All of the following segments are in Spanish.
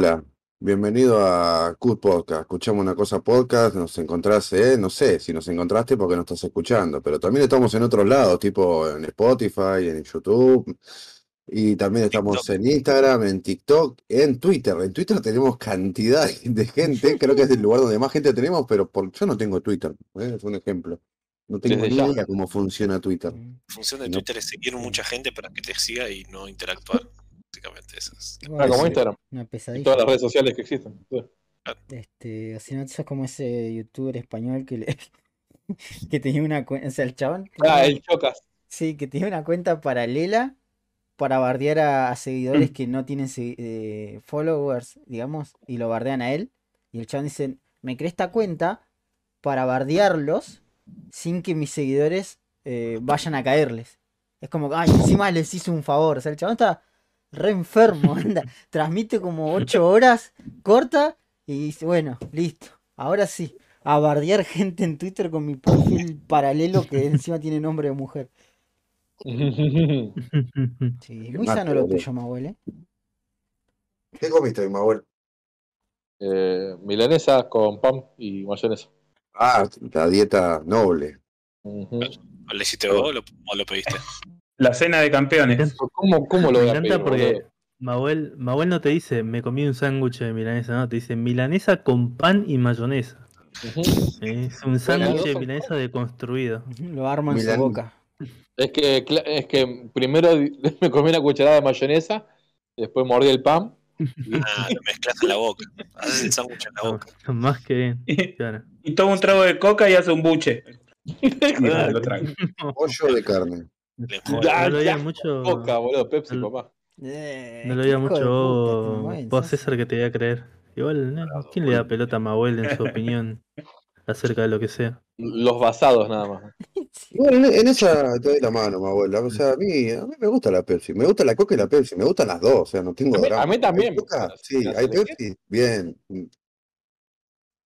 Hola, bienvenido a Q Podcast. Escuchamos una cosa podcast, nos encontrás, eh, no sé si nos encontraste porque no estás escuchando, pero también estamos en otros lados, tipo en Spotify, en YouTube, y también estamos en Instagram, en TikTok, en Twitter. En Twitter tenemos cantidad de gente, creo que es el lugar donde más gente tenemos, pero por, yo no tengo Twitter, eh, es un ejemplo. No tengo Desde ni ya. idea cómo funciona Twitter. La función de No. Twitter es seguir mucha gente para que te siga y no interactuar. Básicamente eso es. Ah, como. Instagram Una y pesadilla. todas las redes sociales que existen. Sí. Este, o si no, sos como ese youtuber español que le que tenía una cuenta, o sea, el chabón Ah, el Chocas. sí, que tenía una cuenta paralela para bardear a, a seguidores que no tienen eh, followers, digamos, y lo bardean a él. Y el chabón dice, me creé esta cuenta para bardearlos sin que mis seguidores eh, vayan a caerles. Es como, ay, encima les hice un favor. O sea, el chabón está re enfermo, anda, transmite como 8 horas, corta y dice, bueno, listo, ahora sí, a bardear gente en Twitter con mi perfil paralelo que encima tiene nombre de mujer. Sí, muy mate, sano lo tuyo, Mahuel, ¿eh? ¿Qué comiste, Manuel? Eh, milanesa con pan y mayonesa. Ah, la dieta noble. Ujú. ¿O ¿Le hiciste vos o lo, o lo pediste? La cena de campeones. ¿Cómo, cómo lo Me encanta pedir, porque? Mahuel, Mahuel no te dice, me comí un sándwich de milanesa, no, te dice milanesa con pan y mayonesa. Es un sándwich de milanesa deconstruido. Lo arma en su Milan- boca. Es que, es que primero me comí una cucharada de mayonesa, después mordí el pan. Ah, lo mezclas en la boca. Haces el sándwich en la No, boca. más que bien, Y, claro. toma un trago de coca y hace un buche. Traga. Pollo de carne. Le No, lo veía ya, mucho, Coca, boludo, Pepsi, No. papá. Eh, no lo puta este mucho Mahuel, vos César que te voy a creer. Igual, ¿no? ¿quién le da pelota a Mahuel en su opinión acerca de lo que sea? Los basados nada más. Bueno, en, en esa te doy la mano, mi abuela. O sea, a mí, a mí me gusta la Pepsi. Me gusta la Coca y la Pepsi. Me gustan las dos. O sea, no tengo A mí- drama. a mí también ¿Hay me Coca? Sí, ¿Las hay? Pepsi. Bien.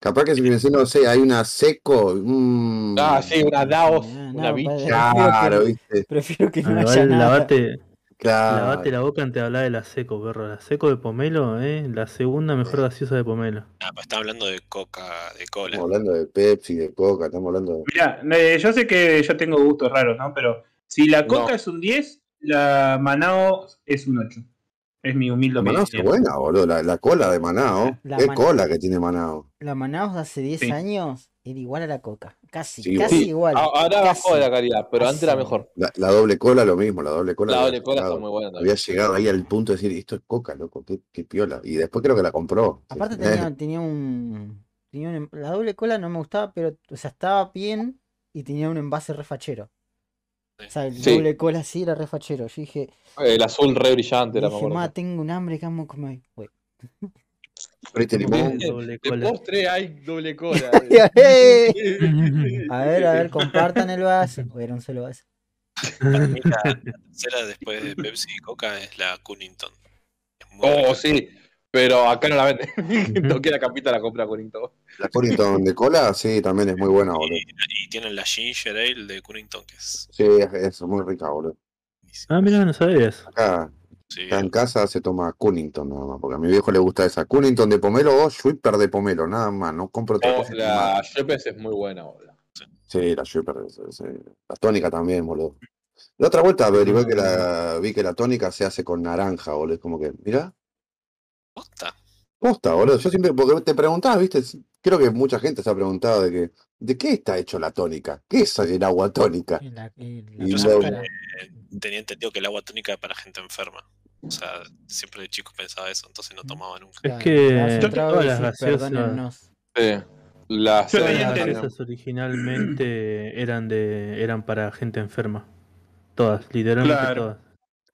Capaz que si me decís, no sé, hay una seco. mm, Ah, sí, una Daos, Ah, una no, bicha. Claro, viste. Prefiero que no Ah, haya nada. lavate, Claro. lavate la boca antes de hablar de la seco, perro. La seco de pomelo, eh, la segunda mejor gaseosa de pomelo. Ah, pues está hablando de coca, de cola. Estamos hablando de Pepsi, de Coca, estamos hablando de. Mira, eh, yo sé que yo tengo gustos raros, ¿no? Pero si la coca No. es un 10, la Manao es un 8. Es mi humilde La Manao es buena, boludo. La, la cola de Manao. La Qué cola que tiene Manao. La Manaus de hace 10 Sí. años era igual a la coca. Casi, Sí, casi Sí, igual. a- ahora bajó de la calidad, pero antes era mejor. La, la doble cola, lo mismo. La doble cola. La había doble cola está muy buena Había también. llegado ahí al punto de decir, esto es Coca, loco, qué, qué piola. Y después creo que la compró. Aparte Eh, tenía, tenía un, tenía un em- La doble cola no me gustaba, pero, o sea, estaba bien y tenía un envase refachero. O sea, el Sí. doble cola sí era refachero. Yo dije, El azul re brillante era, dije, tengo un hambre que amo comer. De cola. postre hay doble cola. A ver, a ver, compartan el vaso. O era un solo vaso. Para mí la, tercera después de Pepsi y Coca es la Cunnington. Es oh, rica. sí. Pero acá no la venden. no queda capita la compra todo. La Cunnington de cola, sí, también es muy buena, boludo. Y, y tienen la Ginger Ale de Cunnington, que es Sí, es, es muy rica, boludo. Ah, mira, no sabías. Acá, Sí, acá en casa se toma Cunnington nada más, porque a mi viejo le gusta esa. Cunnington de pomelo o Schwipper de pomelo, nada más, no compro otra Oh, la Shepes es muy buena, boludo. Sí, la Schwipper, es- la tónica también, boludo. La otra vuelta averigué que Mm. la, vi que la tónica se hace con naranja, boludo. Es como que, mira, posta. posta, boludo. Yo siempre, porque te preguntaba, viste, creo que mucha gente se ha preguntado de que, ¿de qué está hecho la tónica? ¿Qué es el agua tónica? Y la- y la Y Yo. Eh, tenía entendido que el agua tónica era para gente enferma. O sea, siempre de chico pensaba eso, entonces no tomaba nunca. Es que todas y las gaseosas. Las Yo gaseosas originalmente eran de eran para gente enferma. Todas, literalmente Claro. todas.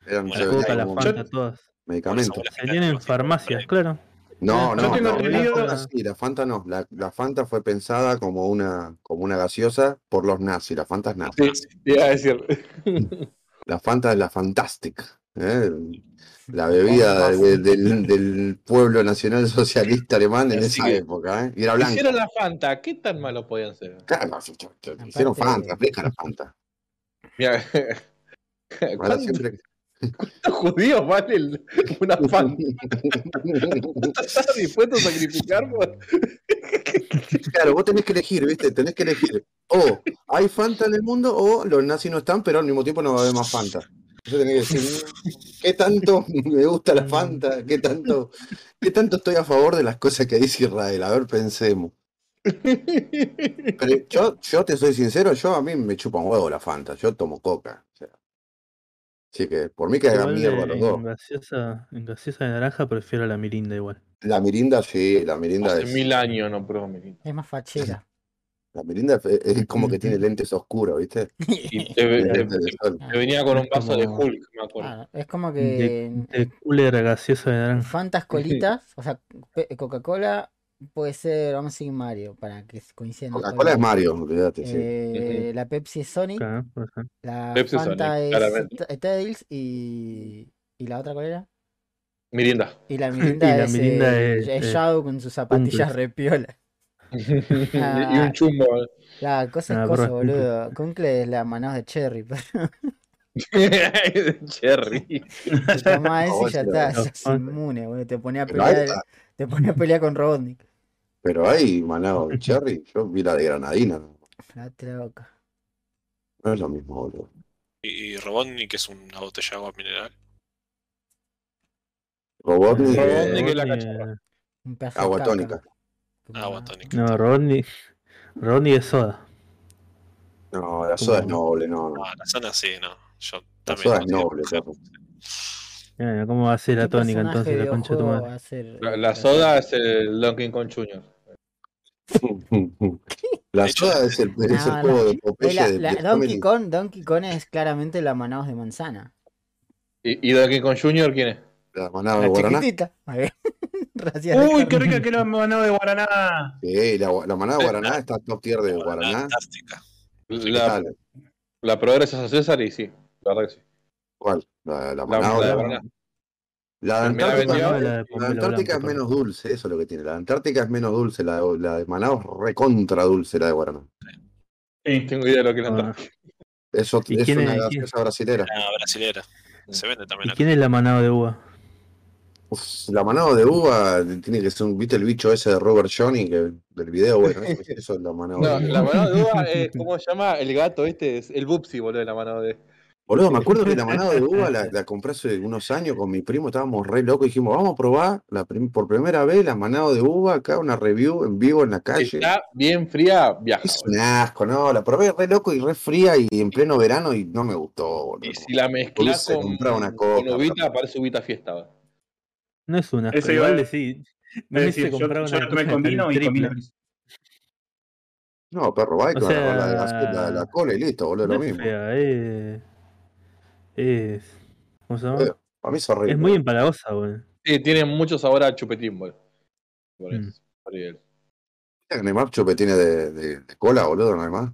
Eran, se La Fanta, todas. Medicamentos. Por eso, Salían en farmacias, claro. No, no, tengo no, la Fanta sí, la Fanta no, la, la Fanta fue pensada como una, como una gaseosa por los nazis, la Fanta es nazi, Sí, iba a decir. la Fanta es la Fantastic, ¿eh? la bebida de- del, del pueblo nacional socialista alemán en Así esa que- época, ¿eh? y era blanca. Hicieron la Fanta, ¿qué tan malo podían ser? Claro, hicieron Fanta, fresca la Fanta. Mira, Ahora ¿cuándo- siempre, ¿Cuántos judíos vale el- una Fanta? ¿Estás dispuesto a sacrificar? Claro, vos tenés que elegir, ¿viste? Tenés que elegir. O hay Fanta en el mundo o los nazis no están, pero al mismo tiempo no va a haber más Fanta. Entonces tenés que decir, "Mm, ¿qué tanto me gusta la Fanta? ¿Qué tanto, ¿Qué tanto estoy a favor de las cosas que dice Israel? A ver, pensemos. Pero yo, yo te soy sincero, yo a mí me chupa un huevo la Fanta, yo tomo coca. o sea. Así que por mí que hagan mierda en, los dos. gaseosa, en gaseosa de naranja prefiero la mirinda igual. La mirinda, sí, la mirinda Hace es. mil años no pruebo mirinda. Es más fachera. La mirinda es, como que tiene lentes oscuros, ¿viste? Y te, Lentes de venía con un Es vaso de como- Hulk, me acuerdo. Ah, es como De, que de cooler gaseosa de naranja. Fantas colitas, o sea, Coca-Cola puede ser, vamos a decir Mario, para que coincidan Coca-Cola es. Mario, olvídate, sí. Eh, La Pepsi es Sonic, Claro, la Pepsi es Fanta Sonic, es Tails y, y la otra cuál era? Mirinda. Y la Mirinda, la es, Mirinda eh, es, es eh, Shadow con sus zapatillas repiola. y un chumbo. La cosa es Ah, cosa, boludo. Cumple es la manados de Cherry, pero Cherry. te tomás ese y ya está, inmune, boludo. Te ponía a pelear, te ponía a pelear con Robotnik. Pero hay manado de cherry, yo vi la de granadina, la boca. No es lo mismo, boludo. Y, y Robotnik es una botella de agua mineral. Robotnik, Eh, eh, Robotnik es la Robotnik, cachorra. De agua tónica. Agua tónica. No, Rodney, Rodney es soda. No, la soda es noble, no, no. No, la zona sí, no. Yo La también. soda es noble, ¿Cómo va a ser la ¿Qué tónica entonces la concha de tu madre? va a ser La, soda es el Donkey Kong Jr. La soda es el, es el No, juego de Popeye la- de, la- de Donkey. Kong, Donkey Kong es claramente la manados de manzana. ¿Y, y Donkey Kong Jr. quién es? La manada de Guaraná. Uy, qué carne. rica que la manado de Guaraná. Sí, la, la manada de Guaraná está top tier de Guaraná. Fantástica. La, la probé gracias a César y sí, la verdad que sí. ¿Cuál? La, la La, manada la. La la Antártica, vendió. La de la de pomelo Antártica es menos dulce, eso es lo que tiene. La de Antártica es menos dulce, la de, la de Manaus recontra dulce, la de Guaraná. Sí. Tengo idea de lo que es la Ah. Antártica. Eso ¿Y es quién una es- gaseosa brasilera. La brasilera. Se vende también ¿Y quién es la manada de uva? Uf, la manada de uva tiene que ser un, ¿viste el bicho ese de Robert Johnny que, del video? Bueno, eso, es la manada No, de uva. la mano de uva es, ¿cómo se llama? El gato este, es el Bubsy, boludo, de la mano de... Boludo, me acuerdo que la manada de uva la, la compré hace unos años con mi primo, estábamos re locos y dijimos, vamos a probar la prim- por primera vez la manada de uva, acá una review en vivo en la calle. está bien fría, viaja. Es un asco, no, la probé re loco y re fría y en pleno verano y no me gustó, boludo. Y si la mezclas con, una con coca, uvita, parece uvita fiesta. boludo. No es una. Eso igual decir. Es Me decir, yo, yo la tomé con vino y con vino. No, perro, va con sea, la, de la, la- la cola y listo, boludo, No lo es mismo. fea, es. Es. ¿Cómo se llama? Eh, Para mí es horrible. Es muy empalagosa, güey. Sí, tiene mucho sabor a chupetín, boludo. Por Mm. eso, hay más chupetines de, de, de cola, boludo, no hay más.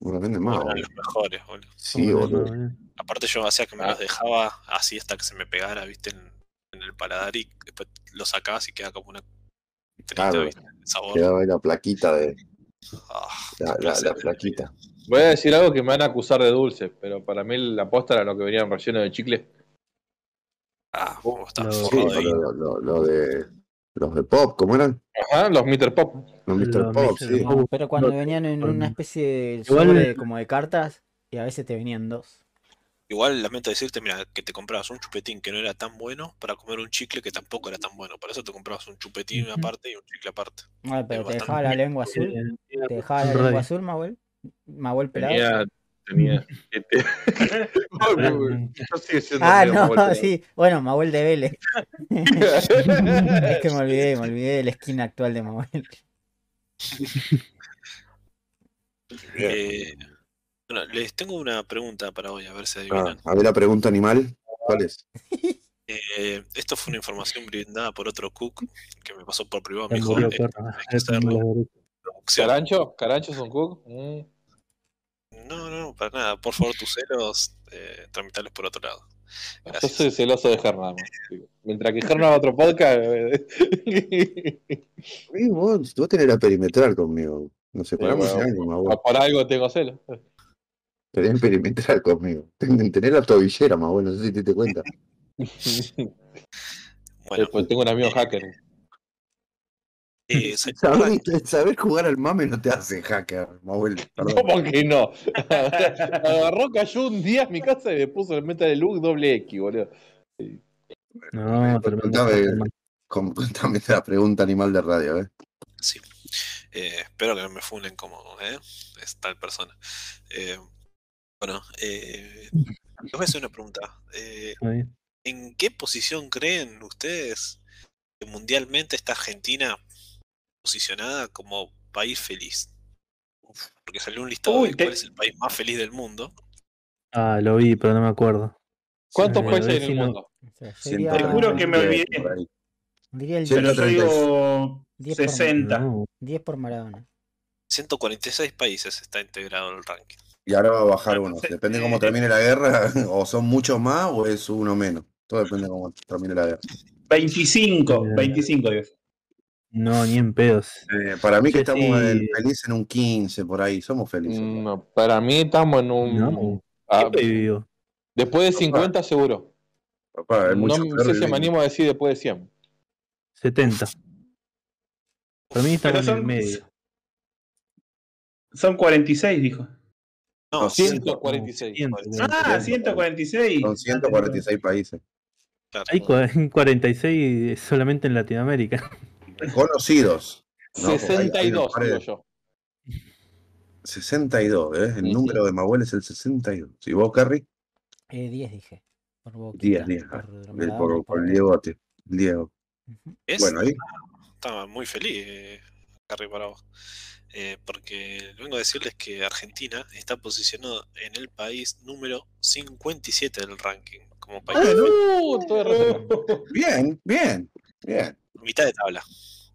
No venden más, boludo. los mejores, boludo. Sí, boludo. eh. Aparte yo hacía que me Ah. los dejaba así hasta que se me pegara, viste, en, en el paladar y después lo sacabas y queda como una triste, Claro. viste, el sabor. Quedaba ahí la plaquita de. Ah, La, la, la plaquita. Voy a decir algo que me van a acusar de dulce, pero para mí la posta era lo que venía en versiones de chicle. Ah, vos estás Lo- Sí, de lo, lo, lo de. Los de pop, ¿cómo eran? Ajá, los Meter Pop. Los Mr. Los Pop, Mr. sí. Pop. No, pero cuando no, venían en una especie de Igual- sobre como de cartas y a veces te venían dos. Igual lamento decirte, mira, que te comprabas un chupetín que no era tan bueno para comer un chicle que tampoco era tan bueno. Por eso te comprabas un chupetín aparte y un chicle aparte. Ah, pero Es te bastante- dejaba la lengua azul. Eh, Te dejaba la lengua azul, Mahuel. Mahuel pelado. Tenía. tenía este- Yo sigo siendo Ah, no, Mahuel, sí. Bueno, Mahuel de Vélez. es que me olvidé, me olvidé de la esquina actual de Mahuel. Eh, bueno, les tengo una pregunta para hoy, a ver si Ah, adivinan. a ver la pregunta animal. ¿Cuál es? Eh, esto fue una información brindada por otro cook que me pasó por privado. Me dijo, "Eh, perro. hay que Es como hacerlo. la derecha. producción". ¿Carancho? ¿Carancho es un cook? Mm. No, no, para nada. Por favor, tus celos, eh, tramitarlos por otro lado. Yo soy celoso de digo. Mientras que Ger no haga otro podcast. eh, Sí, vos, vos tenés la perimetral conmigo. Nos separamos bueno. hace años, más vos. por algo tengo celos. Tenés perimetral conmigo. Ten- Tenés la tobillera, más bueno, no sé si te diste cuenta. Bueno, Pues tengo un amigo hacker. Eh, ¿se Saber, jugar al mame no te hace hacker. Perdón. ¿Cómo que no? Agarró, cayó un día a mi casa y me puso el Metal Look doble X, boludo. No, tremendo. Contame, la pregunta animal de radio, ¿eh? Sí. Eh, espero que no me funen como ¿eh? es tal persona. Eh, bueno, eh, les voy a hacer una pregunta. Eh. ¿En qué posición creen ustedes que mundialmente está Argentina posicionada como país feliz? Porque salió un listado Uy, de te- cuál es el país más feliz del mundo. Ah, lo vi, pero no me acuerdo. ¿Cuántos Sí, países hay en el mundo? O sea, Te juro que me olvidé. por diría el Sí, Pero 10, yo digo 10 por, 60. No, 10 por Maradona. 146 países está integrado en el ranking. Y ahora va a bajar uno. Depende de eh, cómo termine la guerra, o son muchos más o es uno menos. Todo depende de cómo termine la guerra. 25, Mira. 25, digo. No, ni en pedos. Eh, para mí que Sí, estamos en- sí. felices en un 15 por ahí, somos felices. No, para mí estamos en un. No. ah, después de 50, seguro. Papá, No mucho sé peor si me animo a decir después de 100. 70. Para mí estamos Pero en el son, medio. son 46, dijo. No, No, 146. 100, Ah, 146. Son 146 países. Hay cua- 46 solamente en Latinoamérica. Conocidos. ¿no? Porque hay- hay 62, pares- digo yo. 62, ¿eh? El número de Mahuel es el 62. ¿Y vos, Carrie? Eh, 10 dije. Por Boquita, 10, 10. por ah, el- Por, por el todo. Diegote. el Diego. Es- Bueno, ahí. estaba muy feliz, eh, Carrie, para vos. Eh, porque vengo a decirles que Argentina está posicionado en el país número 57 del ranking. Como país. Uh, todo de repente. Bien, bien, bien. Mitad de tabla.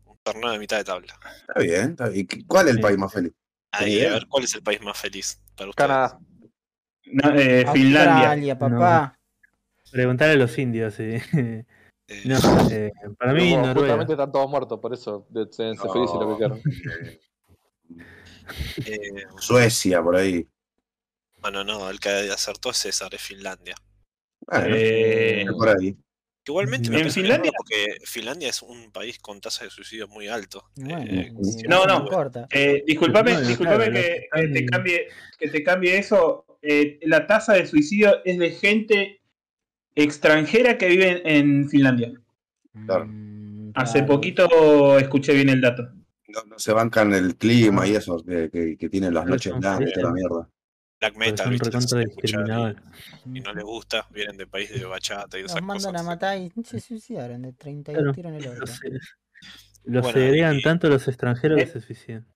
Un torneo de mitad de tabla. Está bien. Está bien. ¿Y ¿Cuál es el país más feliz? Ahí, a ver, ¿cuál es el país más feliz para ustedes? Canadá. No, eh, Finlandia. Australia, papá. Preguntar a los indios. sí. Eh, No, eh, para mí, Noruega. Justamente están todos muertos, por eso ser No. felices lo que quieran. Eh, Suecia, por ahí. bueno, no, el que acertó es César, es Finlandia. Bueno, Eh, por ahí. Igualmente me ¿En Finlandia? porque Finlandia es un país con tasa de suicidio muy alto. Bueno, Eh, No, no. importa. Eh, disculpame, Bueno, disculpame claro, que, te cambie, que te cambie eso. Eh, la tasa de suicidio es de gente extranjera que vive en Finlandia. Claro. Mm, Hace poquito escuché bien el dato. No, no se bancan el clima y eso, que, que, que tienen las noches blancas la mierda. Black metal, son ¿viste? recontra Se escucha y, y no les gusta, vienen de país de bachata y de Los esas mandan a matar y se suicidaron de 32 Claro. tiros en el orto. Los, los Bueno, segregan y- tanto los extranjeros que Eh, se suicidan.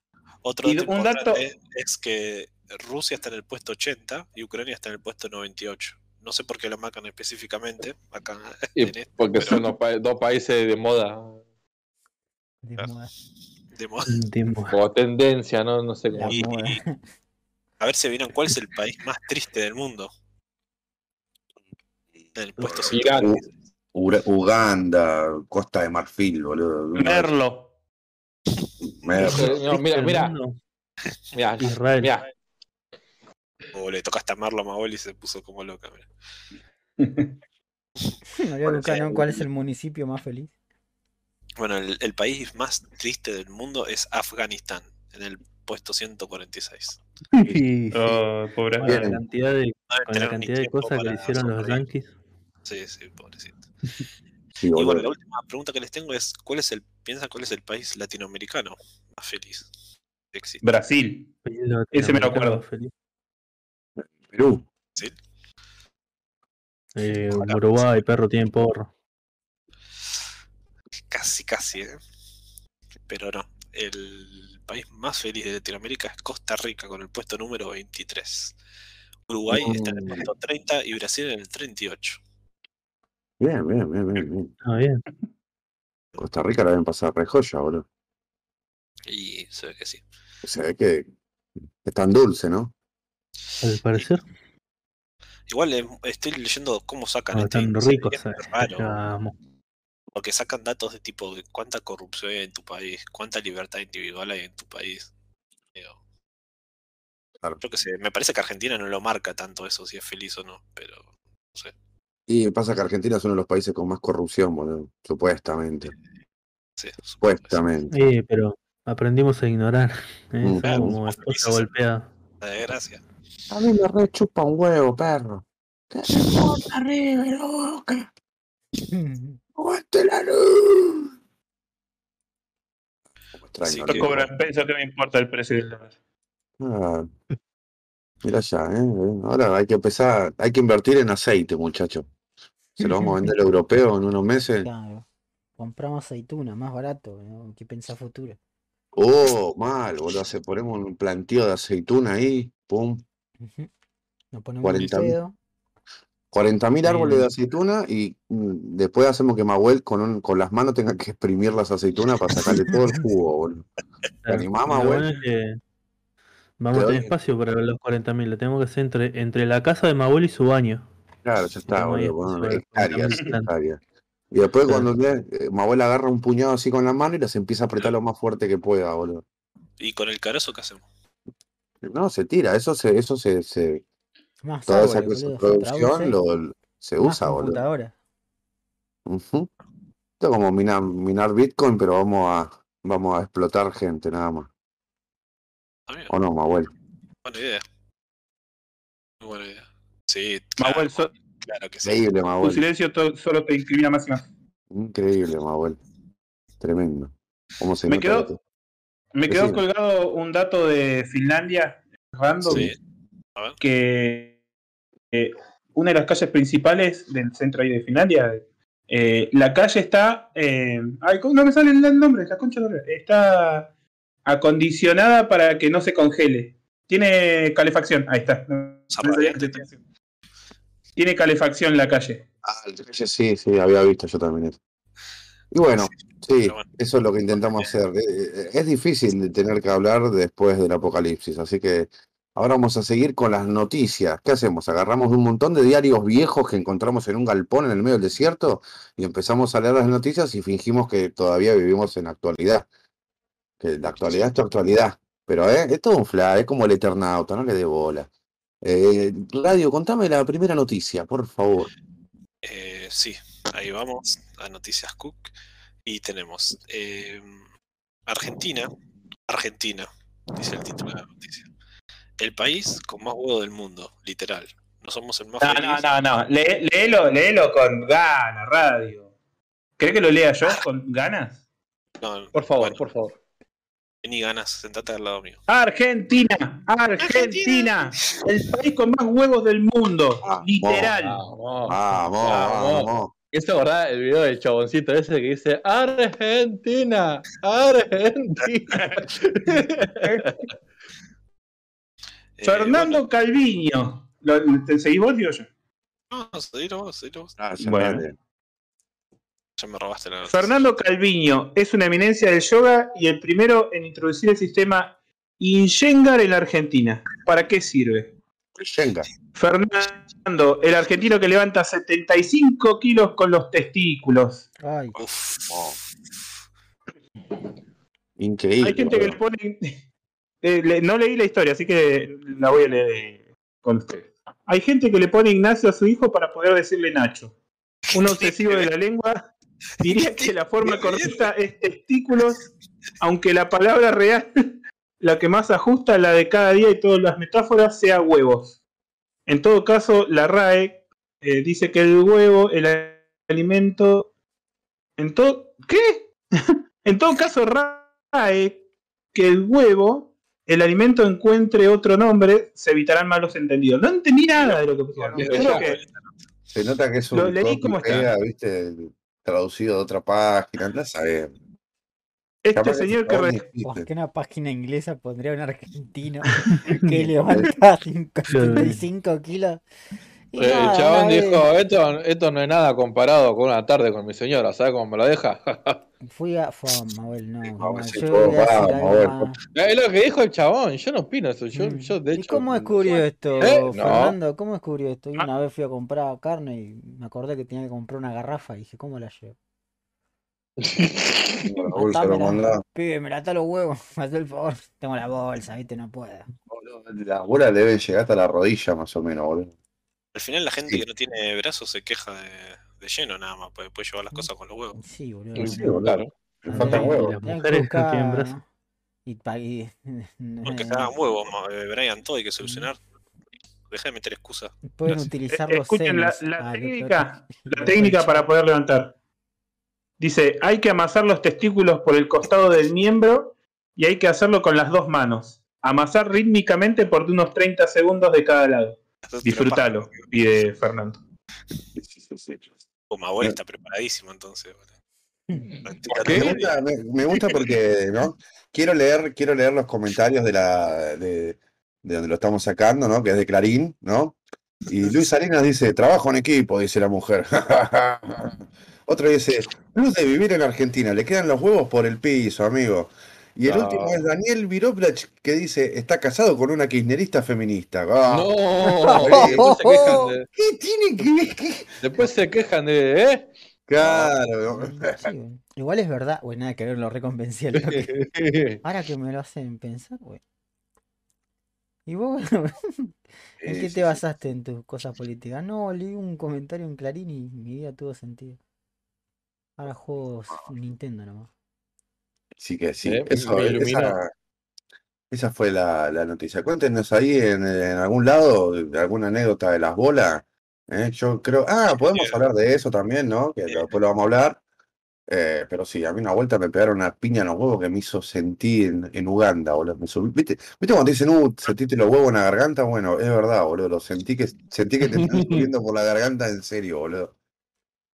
Otro Y dato un dato- importante es que Rusia está en el puesto 80 y Ucrania está en el puesto 98. No sé por qué lo marcan específicamente acá en este, porque pero son dos, pa- dos países de moda De moda. de moda. O tendencia, no, no sé cómo. Y- moda. A ver si vieron cuál es el país más triste del mundo. En el puesto Irán. 146. Ura- Uganda, Costa de Marfil, boludo. Merlo. Mer- No, mira, mira, mira, Israel. mira. O le tocaste a Marlo a Mabel y se puso como loca. mira. Cuál es el municipio más feliz. Bueno, el, el país más triste del mundo es Afganistán, en el puesto 146. Sí, sí. Oh, pobre. Con la cantidad de, No deben con la cantidad de cosas que le hicieron los yankees. Sí, sí, pobrecito. Sí, Y bueno, la última pregunta que les tengo es, ¿cuál es el, piensa cuál es el país latinoamericano más feliz existe? Brasil. Ese me lo acuerdo. Feliz. Perú. Eh, Ojalá. Uruguay, perro, tienen porro. Casi, casi, ¿eh? Pero no. El país más feliz de Latinoamérica es Costa Rica, con el puesto número 23. Uruguay está en el puesto 30 y Brasil en el 38. Bien, bien, bien, bien, bien. Ah, bien. Costa Rica la deben pasar re joya, boludo. Y se ve que sí. Se ve que es tan dulce, ¿no? Al parecer, Igual eh, estoy leyendo cómo sacan no, este están índice, ricos. es raro. Porque sacan datos de tipo de cuánta corrupción hay en tu país, cuánta libertad individual hay en tu país. Digo, Claro. Yo qué sé, me parece que Argentina no lo marca tanto eso, si es feliz o no, pero no sé. Y pasa que Argentina es uno de los países con más corrupción, boludo. Supuestamente. Sí, que. Supuestamente. Sí, pero aprendimos a ignorar. ¿eh? Mm. Como esposa golpeada. La desgracia. A mí me re chupa un huevo, perro. ¿Qué se arriba la boca? ¡Aguante la luz! Sí, ¿no? En pesos, ¿qué me importa el precio del dólar? Ah, mira ya, ¿eh? Ahora hay que empezar, hay que invertir en aceite, muchacho. Se lo vamos a vender al europeo en unos meses. Claro. Compramos aceituna, más barato, ¿no? que pensar futuro. Oh, mal, boludo. Se ponemos un plantío de aceituna ahí, pum. Ujú. Nos ponemos 40 un pedo. 40.000 árboles de aceituna y mm, después hacemos que Mahuel con, un- con las manos tenga que exprimir las aceitunas para sacarle todo el jugo, boludo. Claro. animás, Mahuel? bueno es que vamos Te a tener doy- espacio para los 40.000. Lo tenemos que hacer entre, entre la casa de Mabuel y su baño. Claro, ya está, boludo. espacio bueno, para hectáreas, 40.000 plantas. hectáreas. Y después Claro. cuando eh, Mahuel agarra un puñado así con la mano y las empieza a apretar lo más fuerte que pueda, boludo. ¿Y con el carozo qué hacemos? No, se tira, eso se, eso se, se Más toda esa, producción lo, se más usa, boludo. computadora. Ujú. Esto es como minar, minar Bitcoin, pero vamos a, vamos a explotar gente nada más. ¿O no, Mahuel? buena idea. Muy buena idea. Sí, claro, Mahuel, so- claro que sí. Increíble, tu Mahuel. silencio to- solo te incrimina más y más. Increíble, Mahuel. Tremendo. ¿Cómo se Me quedó- esto? Me quedó colgado un dato de Finlandia, random, Sí. A ver. que eh, una de las calles principales del centro ahí de Finlandia, eh, la calle está, eh, ay, ¿cómo no me sale el nombre, la concha de la está acondicionada para que no se congele. Tiene calefacción, ahí está. No- no sabía que tenía. Tiene calefacción la calle. Ah, el detalle sí, sí, había visto yo también eso. Y bueno, sí, eso es lo que intentamos hacer. Es difícil tener que hablar después del apocalipsis, así que ahora vamos a seguir con las noticias. ¿Qué hacemos? Agarramos un montón de diarios viejos que encontramos en un galpón en el medio del desierto y empezamos a leer las noticias y fingimos que todavía vivimos en actualidad. Que la actualidad es tu actualidad. Pero eh, es un flash, es como el Eternauta, no le dé bola. Eh, Radio, contame la primera noticia, por favor. Eh, sí, ahí vamos a Noticias Cook. Y tenemos eh, Argentina. Argentina, dice el título de la noticia. El país con más huevo del mundo, literal. No somos el más No, feliz. no, no, no. Lee- léelo, léelo con ganas, radio. ¿Cree que lo lea yo con ganas? No, Por favor, bueno, por favor. Vení ganas, sentate al lado mío. Argentina, Argentina, el país con más huevos del mundo, literal. Vamos. Vamos, Vamos. vamos. ¿Eso verdad? El video del chaboncito ese que dice Argentina, Argentina. Eh, Fernando Calviño. ¿Lo, ¿Te seguís vos, digo yo? no, seguilo vos, seguilo vos. Ah, ya Bueno. dale. Ya me robaste la noticia. Fernando Calviño es una eminencia del yoga y el primero en introducir el sistema Iyengar en la Argentina. ¿Para qué sirve? Shenga. Fernando, el argentino que levanta 75 kilos con los testículos. Ay, Uf. Increíble. Hay gente que le pone. Eh, no leí la historia, así que la voy a leer con ustedes. Hay gente que le pone Ignacio a su hijo para poder decirle Nacho. Un obsesivo de la lengua diría que la forma correcta es testículos, aunque la palabra real, la que más ajusta a la de cada día y todas las metáforas, sea huevos. En todo caso, la RAE eh, dice que el huevo, el alimento. En todo. ¿Qué? en todo caso, RAE que el huevo, el alimento encuentre otro nombre, se evitarán malos entendidos. No entendí nada de lo que pusieron. Que- Se nota que es Lo un leí como está. viste, traducido de otra página, ver. este Capaz que señor que chabón re- existe. ¿por qué una página inglesa pondría un argentino que levanta 55 kilos? Y El nada, chabón dijo, esto, esto no es nada comparado con una tarde con mi señora, ¿sabes cómo me la deja? Fui a. Fue a Mabel, no. no, sí, yo todo voy a decir vamos, algo Mabel, más. es lo que dijo el chabón, yo no opino eso, yo, Mm. yo de ¿Y hecho... cómo descubrió esto, ¿Eh? No. Fernando? ¿Cómo descubrió esto? Y Ah. una vez fui a comprar carne y me acordé que tenía que comprar una garrafa y dije, ¿cómo la llevo? bolsa lo Matámela. mandaba. Pibe, me lata los huevos. Haz el favor. Tengo la bolsa, viste, no puedo. Las bolas deben llegar hasta la rodilla más o menos, boludo. Al final la gente Sí. que no tiene brazos se queja de, de lleno nada más, porque puede llevar las cosas con los huevos. Sí, boludo. Sí, boludo. Claro. Le faltan huevos. las mujeres no buscar- tienen brazos. Y, y- No, que se hagan huevos, eh, Brian, todo hay que solucionar. Deja de meter excusas. Pueden Gracias. utilizar Eh, los Escuchen la, Ah, técnica, la técnica para poder levantar. Dice, hay que amasar los testículos por el costado del miembro y hay que hacerlo con las dos manos. Amasar rítmicamente por unos 30 segundos de cada lado. Disfrútalo, pide Fernando. Sí, sí, está preparadísimo entonces. Me gusta, me, me gusta porque ¿no? quiero leer, quiero leer los comentarios de la de, de donde lo estamos sacando, ¿no? Que es de Clarín, ¿no? Y Luis Salinas dice, trabajo en equipo, dice la mujer. Otro dice, plus de vivir en Argentina, le quedan los huevos por el piso, amigo. Y el No. último es Daniel Viroplach, que dice, está casado con una kirchnerista feminista. Ah, No, después se quejan de, ¿Qué tiene que ver? ¿Qué? después se quejan de, ¿eh? Claro. Sí. Igual es verdad. Bueno, nada que ver, lo recompensé al toque. Ahora que me lo hacen pensar, güey. ¿Y vos? ¿En qué te basaste en tus cosas políticas? No, leí un comentario en Clarín y mi vida tuvo sentido. Ahora juego Nintendo nomás. Sí que sí. Eh, Eso, iluminó. esa, esa fue la, la noticia. Cuéntenos ahí en, en algún lado alguna anécdota de las bolas. ¿eh? Yo creo. Ah, podemos hablar de eso también, ¿no? Que después lo vamos a hablar. Eh, pero sí, a mí una vuelta me pegaron una piña en los huevos que me hizo sentir en, en Uganda, boludo. Me subí- ¿Viste, ¿Viste cuando te dicen, uh, sentiste los huevos en la garganta? Bueno, es verdad, boludo. Lo sentí que, sentí que te están subiendo por la garganta en serio, boludo.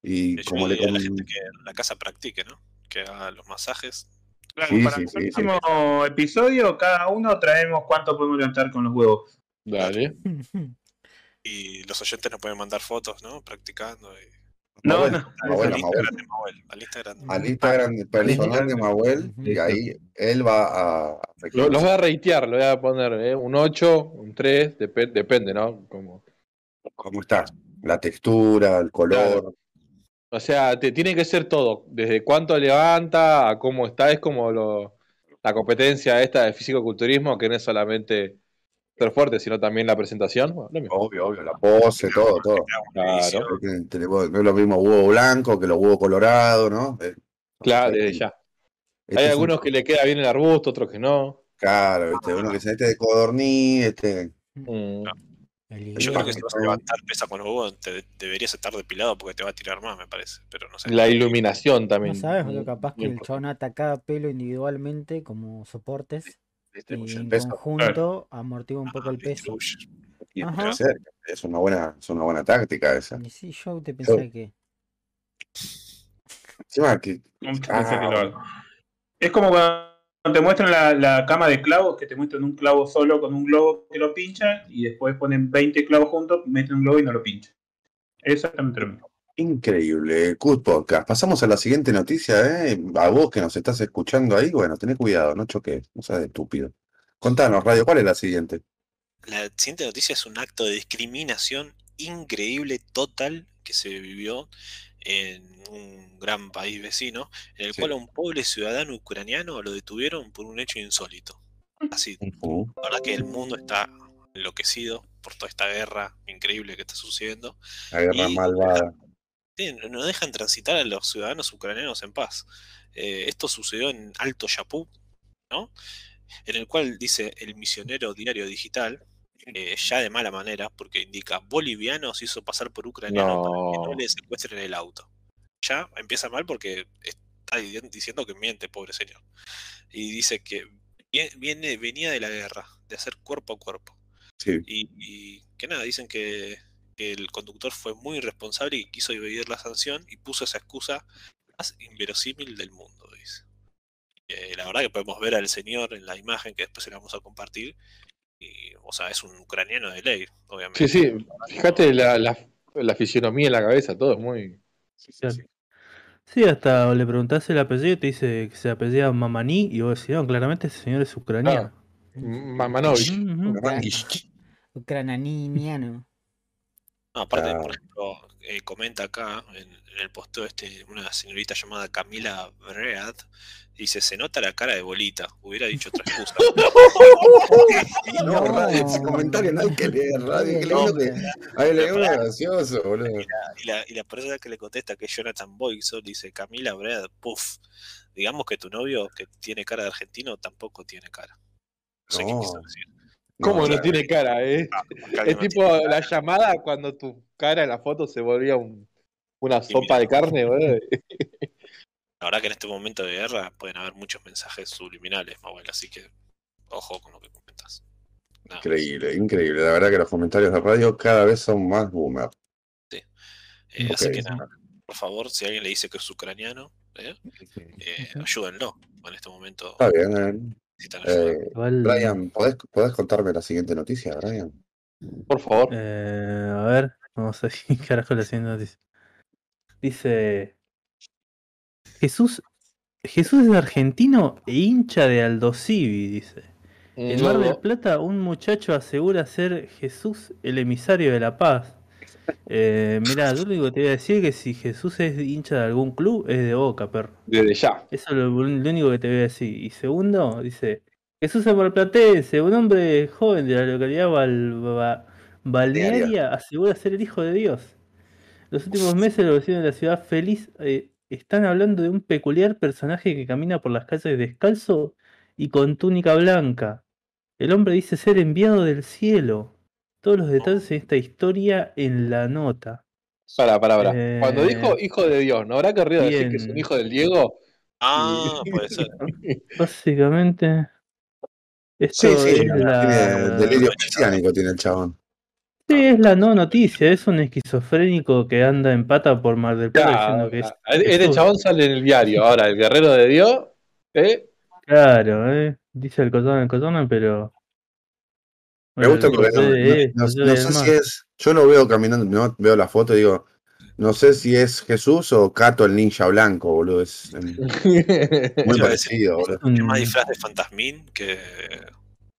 Y como le a la gente que en la casa practique, ¿no? Que haga los masajes. Claro, Sí, para sí, el sí, próximo episodio, cada uno traemos cuánto podemos levantar con los huevos. Dale. Y los oyentes nos pueden mandar fotos, ¿no? Practicando. y- No, no. Mahuel, al a Mahuel. Instagram de Mahuel. Al Instagram de al Instagram personal de Mahuel y ahí él va a Lo- los voy a reitear, lo voy a poner ¿eh? un 8, un 3, depe- depende, ¿no? Como, cómo está la textura, el color. O sea, te, tiene que ser todo, desde cuánto levanta a cómo está, es como lo, la competencia esta de fisicoculturismo, que no es solamente ser fuerte, sino también la presentación. Bueno, lo mismo. Obvio, obvio, la pose, todo, todo. Claro, Este, No es lo mismo huevo blanco que los huevos colorados, ¿no? Eh, claro, este desde ya. es Hay un- algunos que le queda bien el arbusto, otros que no. Claro, ¿viste? uno que se este de codorní, este. Mm. El Yo creo que si vas a levantar pesa con los huevos, te, deberías estar depilado porque te va a tirar más, me parece. Pero no sé. La iluminación No también. sabes, boludo, capaz que el chabón ata cada pelo individualmente como soportes y distribuye el en peso. conjunto amortigua un poco Ah, el peso. Es una buena, es una buena táctica esa. Y sí, yo te pensé que. Encima que ¿Cómo te Ah? Es como cuando te muestran la, la cama de clavos, que te muestran un clavo solo con un globo que lo pincha y después ponen 20 clavos juntos, meten un globo y no lo pinchan. Exactamente lo mismo. Increíble, Cut Podcast. Pasamos a la siguiente noticia, ¿eh? A vos que nos estás escuchando ahí, bueno, tenés cuidado, no choques, no seas estúpido. Contanos, Radio, ¿cuál es la siguiente? La siguiente noticia es un acto de discriminación increíble, total, que se vivió en un gran país vecino, en el Sí. cual a un pobre ciudadano ucraniano lo detuvieron por un hecho insólito. Así, Uh, la verdad que el mundo está enloquecido por toda esta guerra increíble que está sucediendo. la guerra malvada. Sí, no- no dejan transitar a los ciudadanos ucranianos en paz. Eh, esto sucedió en Alto Yapú, ¿no? En el cual dice el misionero diario digital, eh, ya de mala manera, porque indica boliviano se hizo pasar por ucraniano para que no No. le secuestren el auto. Ya empieza mal porque está di- diciendo que miente, pobre señor. Y dice que vie- viene, venía de la guerra, de hacer cuerpo a cuerpo. Sí. Y, y que nada, dicen que, que el conductor fue muy irresponsable y quiso evadir la sanción y puso esa excusa más inverosímil del mundo, dice. Eh, la verdad que podemos ver al señor en la imagen que después la vamos a compartir. Y, o sea, es un ucraniano de ley, obviamente. Sí, sí, fíjate la, la, la fisionomía en la cabeza, todo es muy. Sí, sí, sí. Sí, hasta le preguntás el apellido y te dice que se apellida Mamaní y vos decís, no, claramente ese señor es ucraniano. Mamanovich. Ujú. Ucraniano. Ucrananiniano. No, aparte, Claro. por ejemplo, eh, comenta acá en, en el posteo este una señorita llamada Camila Bread. Dice, se nota la cara de bolita. Hubiera dicho otra excusa. No, No. radio, ese comentario no hay que leer, radio, que leerlo que. Ahí le uno gracioso, boludo. Y la, y la persona que le contesta, que es Jonathan Boyson, dice, Camila Bread, puff. Digamos que tu novio, que tiene cara de argentino, tampoco tiene cara. No sé qué No. quiso decir. ¿Cómo no, tiene cara, eh? Acá Es no tipo cara. la llamada cuando tu cara en la foto se volvía un- una sopa de carne, boludo. La verdad que en este momento de guerra pueden haber muchos mensajes subliminales, Manuel, así que ojo con lo que comentas. Nada más. Increíble, increíble. La verdad que los comentarios de radio cada vez son más boomer. Eh, Así que nada, por favor, si alguien le dice que es ucraniano, eh, eh, ayúdenlo. En este momento Está bien, Brian, ¿podés, podés contarme la siguiente noticia, Brian? Por favor. eh, a ver, vamos a ver qué carajo la siguiente noticia. Dice Jesús Jesús es argentino e hincha de Aldo Civi, dice. En Mar del Plata, un muchacho asegura ser Jesús el emisario de la paz. Eh, mirá, yo lo único que te voy a decir es que si Jesús es hincha de algún club, es de boca, perro. Desde ya. Eso es lo, lo único que te voy a decir. Y segundo, dice, Jesús es marplatense, un hombre joven de la localidad bal- ba- balnearia, asegura ser el hijo de Dios. Los últimos meses los vecinos de la ciudad feliz eh, están hablando de un peculiar personaje que camina por las calles descalzo y con túnica blanca. El hombre dice ser enviado del cielo. Todos los detalles en esta historia en la nota. Para, para, para. Eh, Cuando dijo hijo de Dios, ¿no habrá querrido decir que es un hijo del Diego? Ah, puede ser. Básicamente, Sí, esto sí, es tiene delirio mesiánico tiene el chabón. Sí, es la no noticia, es un esquizofrénico que anda en pata por Mar del Plata Claro, diciendo que es. este chabón sale en el diario. Ahora, el guerrero de Dios, ¿eh? Claro, eh, dice el cotón, el cotón, pero. Me gusta porque no, sé, no- no- sé no sé demás. si es. Yo lo veo caminando, no, veo la foto y digo. No sé si es Jesús o Cato el ninja blanco, boludo. Es eh, muy parecido, boludo. Un- Es más disfraz de fantasmín que.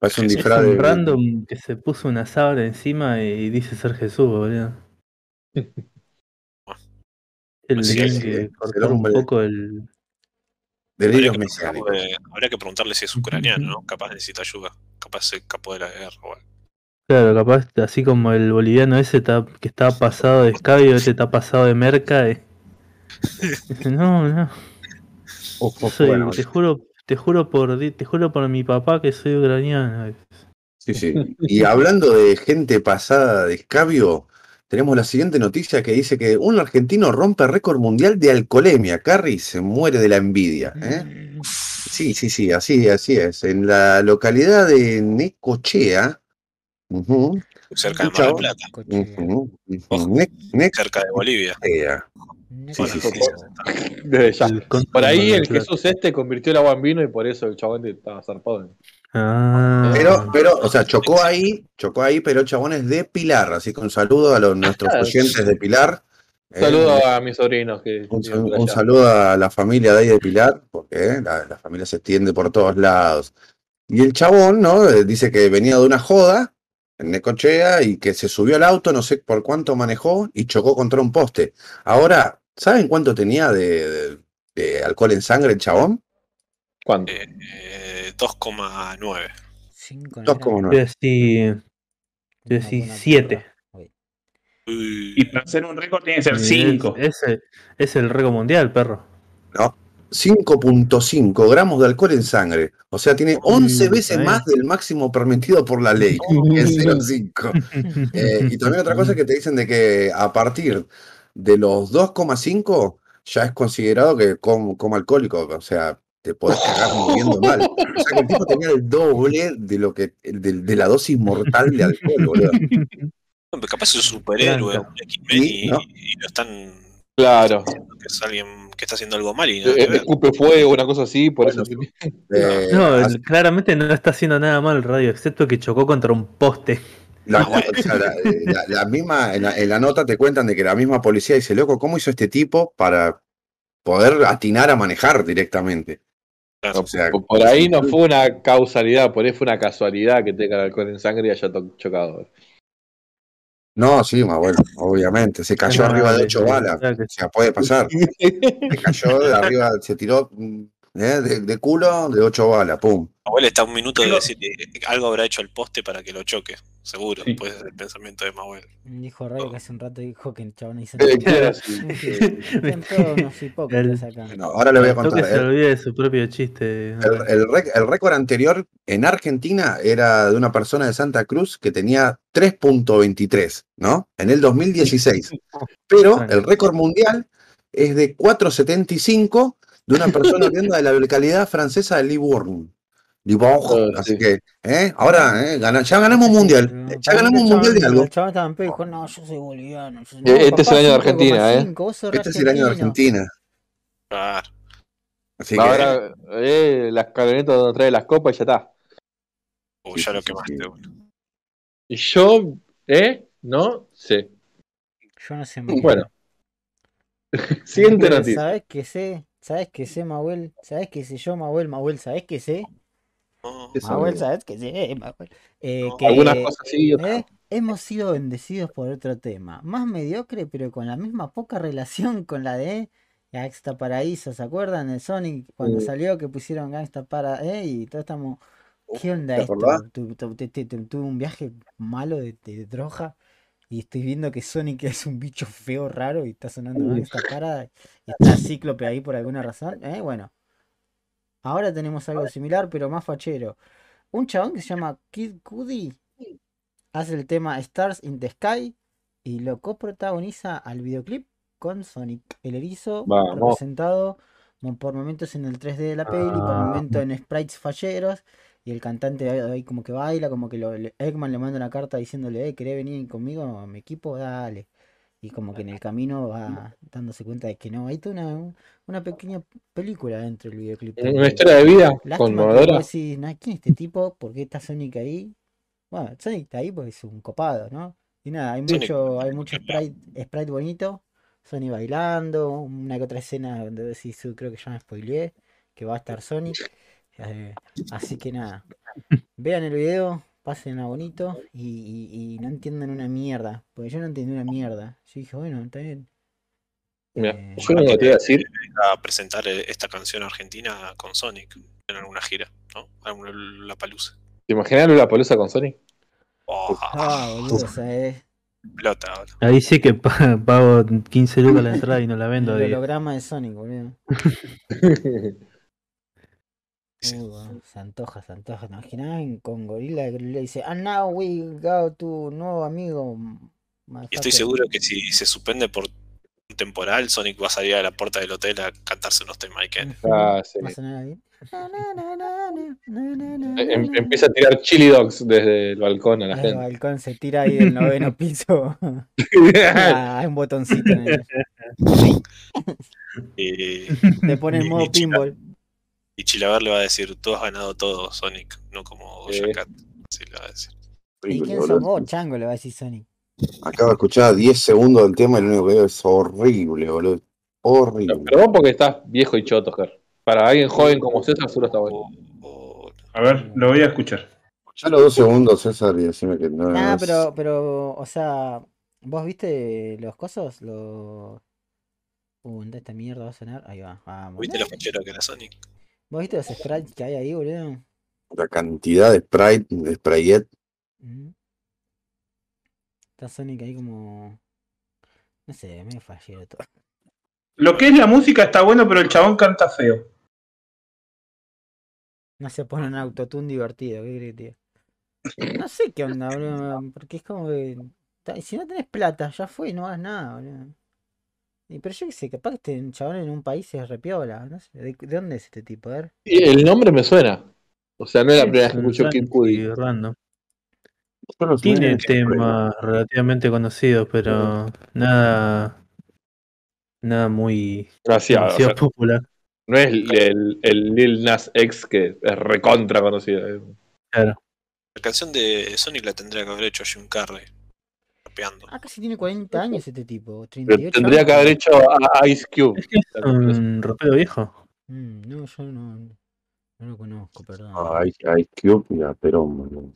Parece un Es un de. random que se puso una sábana encima y dice ser Jesús, boludo. El sí, sí, que el cortar un poco el. Delirios Habría que, habría que preguntarle si es ucraniano, ¿no? Capaz necesita ayuda. Capaz se escapó de la guerra. o algo. Claro, capaz, así como el boliviano ese está- que está pasado de escabio, este está pasado de merca. y- Dice, no, no. Soy- bueno, te juro, te juro por te juro por mi papá que soy ucraniano. Sí, sí. Y hablando de gente pasada de escabio, tenemos la siguiente noticia que dice que un argentino rompe récord mundial de alcoholemia. Carrie se muere de la envidia. ¿eh? Sí, sí, sí, así, así es. En la localidad de Necochea. Cerca de Mar del. Plata, Ojo. Ne- cerca de Bolivia. Necochea. Sí, sí, sí. Por ahí el. Jesús este convirtió el agua en vino y por eso el chabón estaba zarpado. Ah, Pero, pero, o sea, chocó ahí, chocó ahí, pero el chabón es de Pilar, así que un saludo a los, nuestros Claro. oyentes de Pilar. Un Eh, saludo a mis sobrinos que Un, saludo a la familia de ahí de Pilar, porque eh, la, la familia se extiende por todos lados. Y el chabón, ¿no? Eh, Dice que venía de una joda en Necochea y que se subió al auto, no sé por cuánto manejó y chocó contra un poste. Ahora, ¿saben cuánto tenía de, de- de alcohol en sangre el chabón? ¿Cuánto? Eh, eh, 2,9. Cinco, Dos ¿no como era? voy a decir, Una voy a decir buena siete. turra. Uy. Uy, Y para hacer un récord tiene que ser Es- 5. Es, el- es el récord mundial, perro. 5.5 gramos de alcohol en sangre. O sea, tiene 11 Mm, veces más del máximo permitido por la ley, que es 0.5. Eh, y también otra cosa es que te dicen de que a partir de los 2,5 ya es considerado que como, como alcohólico, o sea, te podés cagar muriendo mal. O sea que el tipo tenía el doble de lo que de, de la dosis mortal de alcohol, boludo. Capaz es un superhéroe, Sí, y, ¿no? y lo están Claro. diciendo que es alguien que está haciendo algo mal y nada Eh. Escupe fuego, una cosa así, por Bueno, eso. Eh, No, el- claramente no está haciendo nada mal Radio, excepto que chocó contra un poste. la, o sea, la- eh, la- la misma, en la, en la nota te cuentan de que la misma policía dice, loco, ¿cómo hizo este tipo para poder atinar a manejar directamente? Claro. O sea, Por- Por ahí no fue una causalidad, por ahí fue una casualidad que tenga el alcohol en sangre y haya chocado. No, sí, más bueno, obviamente. Se cayó arriba de ocho balas. O sea, puede pasar. Se cayó de arriba, se tiró mm, ¿eh? de, de culo de ocho balas, pum. Mahuel está a un minuto de decir que algo habrá hecho el poste para que lo choque. Seguro, Sí. pues es el pensamiento de Mahuel. Dijo Rayo que hace un rato dijo que el chabón hizo. Eh, Claro, sí. Unos hipócritas acá. No, ahora le voy a contar. se El, olvida de su propio chiste. el, el rec- el récord anterior en Argentina era de una persona de Santa Cruz que tenía 3.23, ¿no? En el 2016. Pero el récord mundial es de 4.75 de una persona oriunda de la localidad francesa de Libourne. Libourne. Ah, Así sí. que, ¿eh? ahora, ¿eh? Gana- ya ganamos un mundial. Ya ganamos un mundial de algo. El pedo y dijo, no, yo soy boliviano. yo soy- Eh, No, este es el año de Argentina, ¿eh? 5,5, vos sos re Este es el año de. Argentina. Claro. Así que, Ahora, eh, las camionetas donde trae las copas y ya está. O Sí, ya lo quemaste. sí. boludo. Y yo, ¿eh? No sé. Yo no sé más. Bueno. Siguiente noticia. ¿Sabes qué sé? ¿Sabes qué sé, Mahuel? ¿Sabes qué sé yo, Mahuel? Mahuel, ¿sabes qué sé? Mahuel. ¿sabes qué sé? Mahuel? Eh, No, que, Algunas cosas sí y otras ¿eh? Hemos sido bendecidos por otro tema. Más mediocre, pero con la misma poca relación con la de Gangsta Paraíso. ¿Se acuerdan de Sonic cuando Sí. salió que pusieron Gangsta para eh? Y todos estamos. ¿Qué onda ¿te esto? acordás? Tu- tu- tu- tu- tu- Tuve un viaje malo de, de droga y estoy viendo que Sonic es un bicho feo, raro y está sonando Gangsta para y está Cíclope ahí por alguna razón. ¿eh? Bueno, ahora tenemos algo similar, pero más fachero. Un chabón que se llama Kid Cudi hace el tema Stars in the Sky y lo coprotagoniza al videoclip con Sonic, el erizo Vamos. representado por momentos en el 3D de la peli, por Ah. momentos en sprites falleros y el cantante ahí, como que baila, como que lo, Eggman le manda una carta diciéndole, eh, ¿querés venir conmigo a mi equipo? Dale. Y como que en el camino va dándose cuenta de que no, hay toda una, una pequeña película dentro del videoclip. Una también. historia de vida conmovedora. vos decís, "Nah, ¿quién es este tipo? ¿Por qué está Sonic ahí? Bueno, Sonic está ahí porque es un copado, ¿no? Y nada, hay mucho, hay mucho sprite, sprite bonito, Sonic bailando, una que otra escena donde decís, "Uh, creo que ya me spoileé, que va a estar Sonic. Eh, así que nada, vean el video, pasen a bonito y, y- y no entiendan una mierda, porque yo no entendí una mierda. Yo dije, bueno, está bien. Mira, Eh, yo lo que te iba a decir, A presentar eh, esta canción argentina con Sonic en alguna gira, ¿no? La palusa. ¿te imaginas la polusa con Sony? Oh, Ah, boludo, ¿sabes? ahora. Ahí sí que pa- pago 15 lucas la entrada y no la vendo. El a 10. holograma de Sonic, boludo. Sí. Bueno, se antoja, se antoja. ¿Te imaginas en- con Gorila? Gorila dice, and now we go to nuevo amigo. Y estoy motherfucker". seguro que si se suspende por un temporal, Sonic va a salir a la puerta del hotel a cantarse unos temas y que Ah, sí. Em- empieza a tirar chili dogs desde el balcón a la El gente. balcón se tira ahí del noveno piso. Ah, hay un botoncito en el. y, Le pone en modo pinball. Y Chilaver le va a decir, tú has ganado todo, Sonic, no como Cat. Así le va a decir. ¿Y quién sos vos, chango? Le va a decir Sonic. Acabo de escuchar 10 segundos del tema y lo único que veo es horrible, boludo. Horrible. Pero vos porque estás viejo y choto, Ger. Para alguien joven como César, solo está bueno. A ver, lo voy a escuchar. Los dos segundos, César, y decime que no Ah, es- pero, pero, o sea, ¿vos viste los cosos? Los. Uh, ¿dónde esta mierda va a sonar? Ahí va, vamos. ¿Viste lo fachero que era Sonic? ¿Vos viste los sprites que hay ahí, boludo? la cantidad de Sprite, de Sprayet. Está Sonic ahí como. No sé, medio fallero todo. Lo que es la música está bueno, pero el chabón canta feo. No se pone un autotune divertido, ¿qué crees, tío? No sé qué onda, boludo. Porque es como que. Si no tenés plata, ya fue, no hagas nada, boludo. Y, pero yo qué sé, capaz que este chabón en un país es repiola, no sé. ¿De, de dónde es este tipo? A ver. Y el nombre me suena. O sea, no es la Sí, primera vez que escucho Kid Cudi. los Tiene temas relativamente conocidos, pero nada. Nada muy o sea, popular. no es el, el- el Lil Nas X que es recontra conocido. eh. Claro. La canción de Sonic la tendría que haber hecho Jim Carrey. Rapeando. Ah, casi tiene 40 años este tipo. Pero 38 tendría que haber hecho a Ice Cube. Es que es un rapero viejo. Mm, no, yo no, no lo conozco, perdón. Ah, Ice, Ice Cube y a Perón.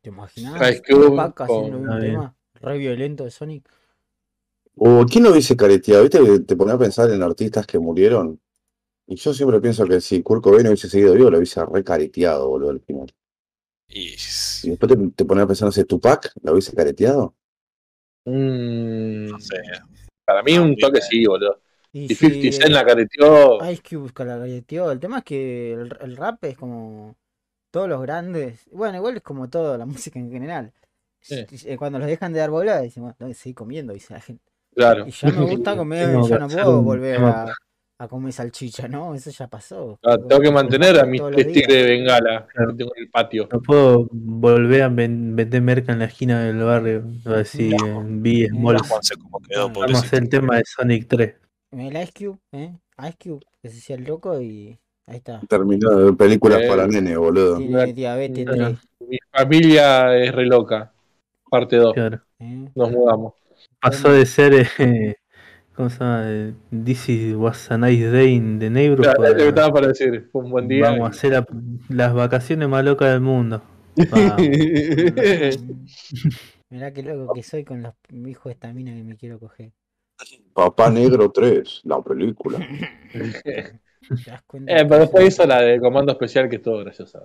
¿Te imaginas? Ice Cube haciendo un tema. Re violento de Sonic. O ¿quién lo hubiese careteado? ¿Viste que te ponía a pensar en artistas que murieron? Y yo siempre pienso que si Kurt Cobain hubiese seguido vivo, lo hubiese re careteado, boludo, al final. Y Y después te, te ponía a pensar, no sé, Tupac, ¿lo hubiese careteado? Mm, no sé. para mí, Ah, un bien. toque sí, boludo. Y Y sí, 50 Cent la careteó. Ice Cube la careteó. El tema es que el, el rap es como todos los grandes. Bueno, igual es como todo, la música en general. Sí. Eh, Cuando los dejan de dar bola, dicen, bueno, tengo que seguir comiendo, dice la gente. Claro. Y ya me gusta comer, ya no puedo un volver tema a, a comer salchicha, ¿no? Eso ya pasó. Ah, tengo que mantener a mis tres tigres de bengala Claro. que tengo en el patio. No puedo volver a ven- vender merca en la esquina del barrio. Así en B No. Como quedó, Vamos a Vamos a pobrecito. hacer el tema de Sonic 3. El Ice Cube, ¿eh? Ice Cube, que se hacía el loco y ahí está. Terminó de películas Eh, para nene, boludo. Tiene diabetes Claro. 3. Mi familia es re loca. Parte 2. Claro. ¿eh? Nos mudamos. Pasó de ser. eh, ¿Cómo se llama? Eh, This is was a nice day in the neighborhood. Claro, es lo que a- estaba para decir. Fue un buen día. Vamos a hacer la- las vacaciones más locas del mundo. Mirá qué loco que soy con los hijos de esta mina que me quiero coger. Papá Negro 3, la película. Eh, pero después hizo la de Comando Especial, que es todo graciosa.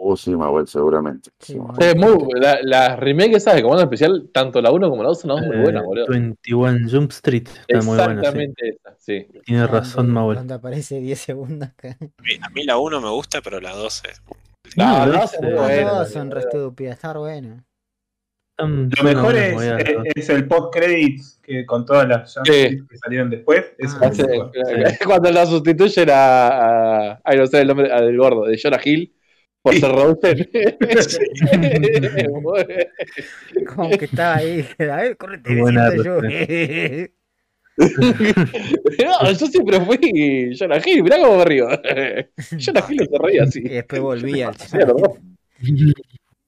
Oh, sí, Manuel, seguramente. Sí, Sí, Manuel. Eh, muy, la, la remake esa de Comando Especial, tanto la 1 como la 2 son las dos muy Eh, buenas, boludo. 21 Jump Street. Está muy buena. sí. Exactamente esa, sí. Tiene razón, Manuel. Donde aparece 10 segundos acá. A mí- A la 1 me gusta, pero la 2 es. No, No, no, es, es eh, Las dos son re estúpidas, está bueno. Son- Lo mejor buenas es, movidas, es, ¿no? es el post-credits que con todas las Sí. que salieron después. Eso Ah, es Sí, lo mejor. Cuando la sustituyen a, a. Ay, no sé el nombre a- del gordo, de Jonah Hill, por ser Rosen. Como que estaba ahí. A ver, correte, yo. no, yo siempre fui Jonah Hill, mirá cómo me río. Jonah Hill se reía así. Y después volví ¿verdad?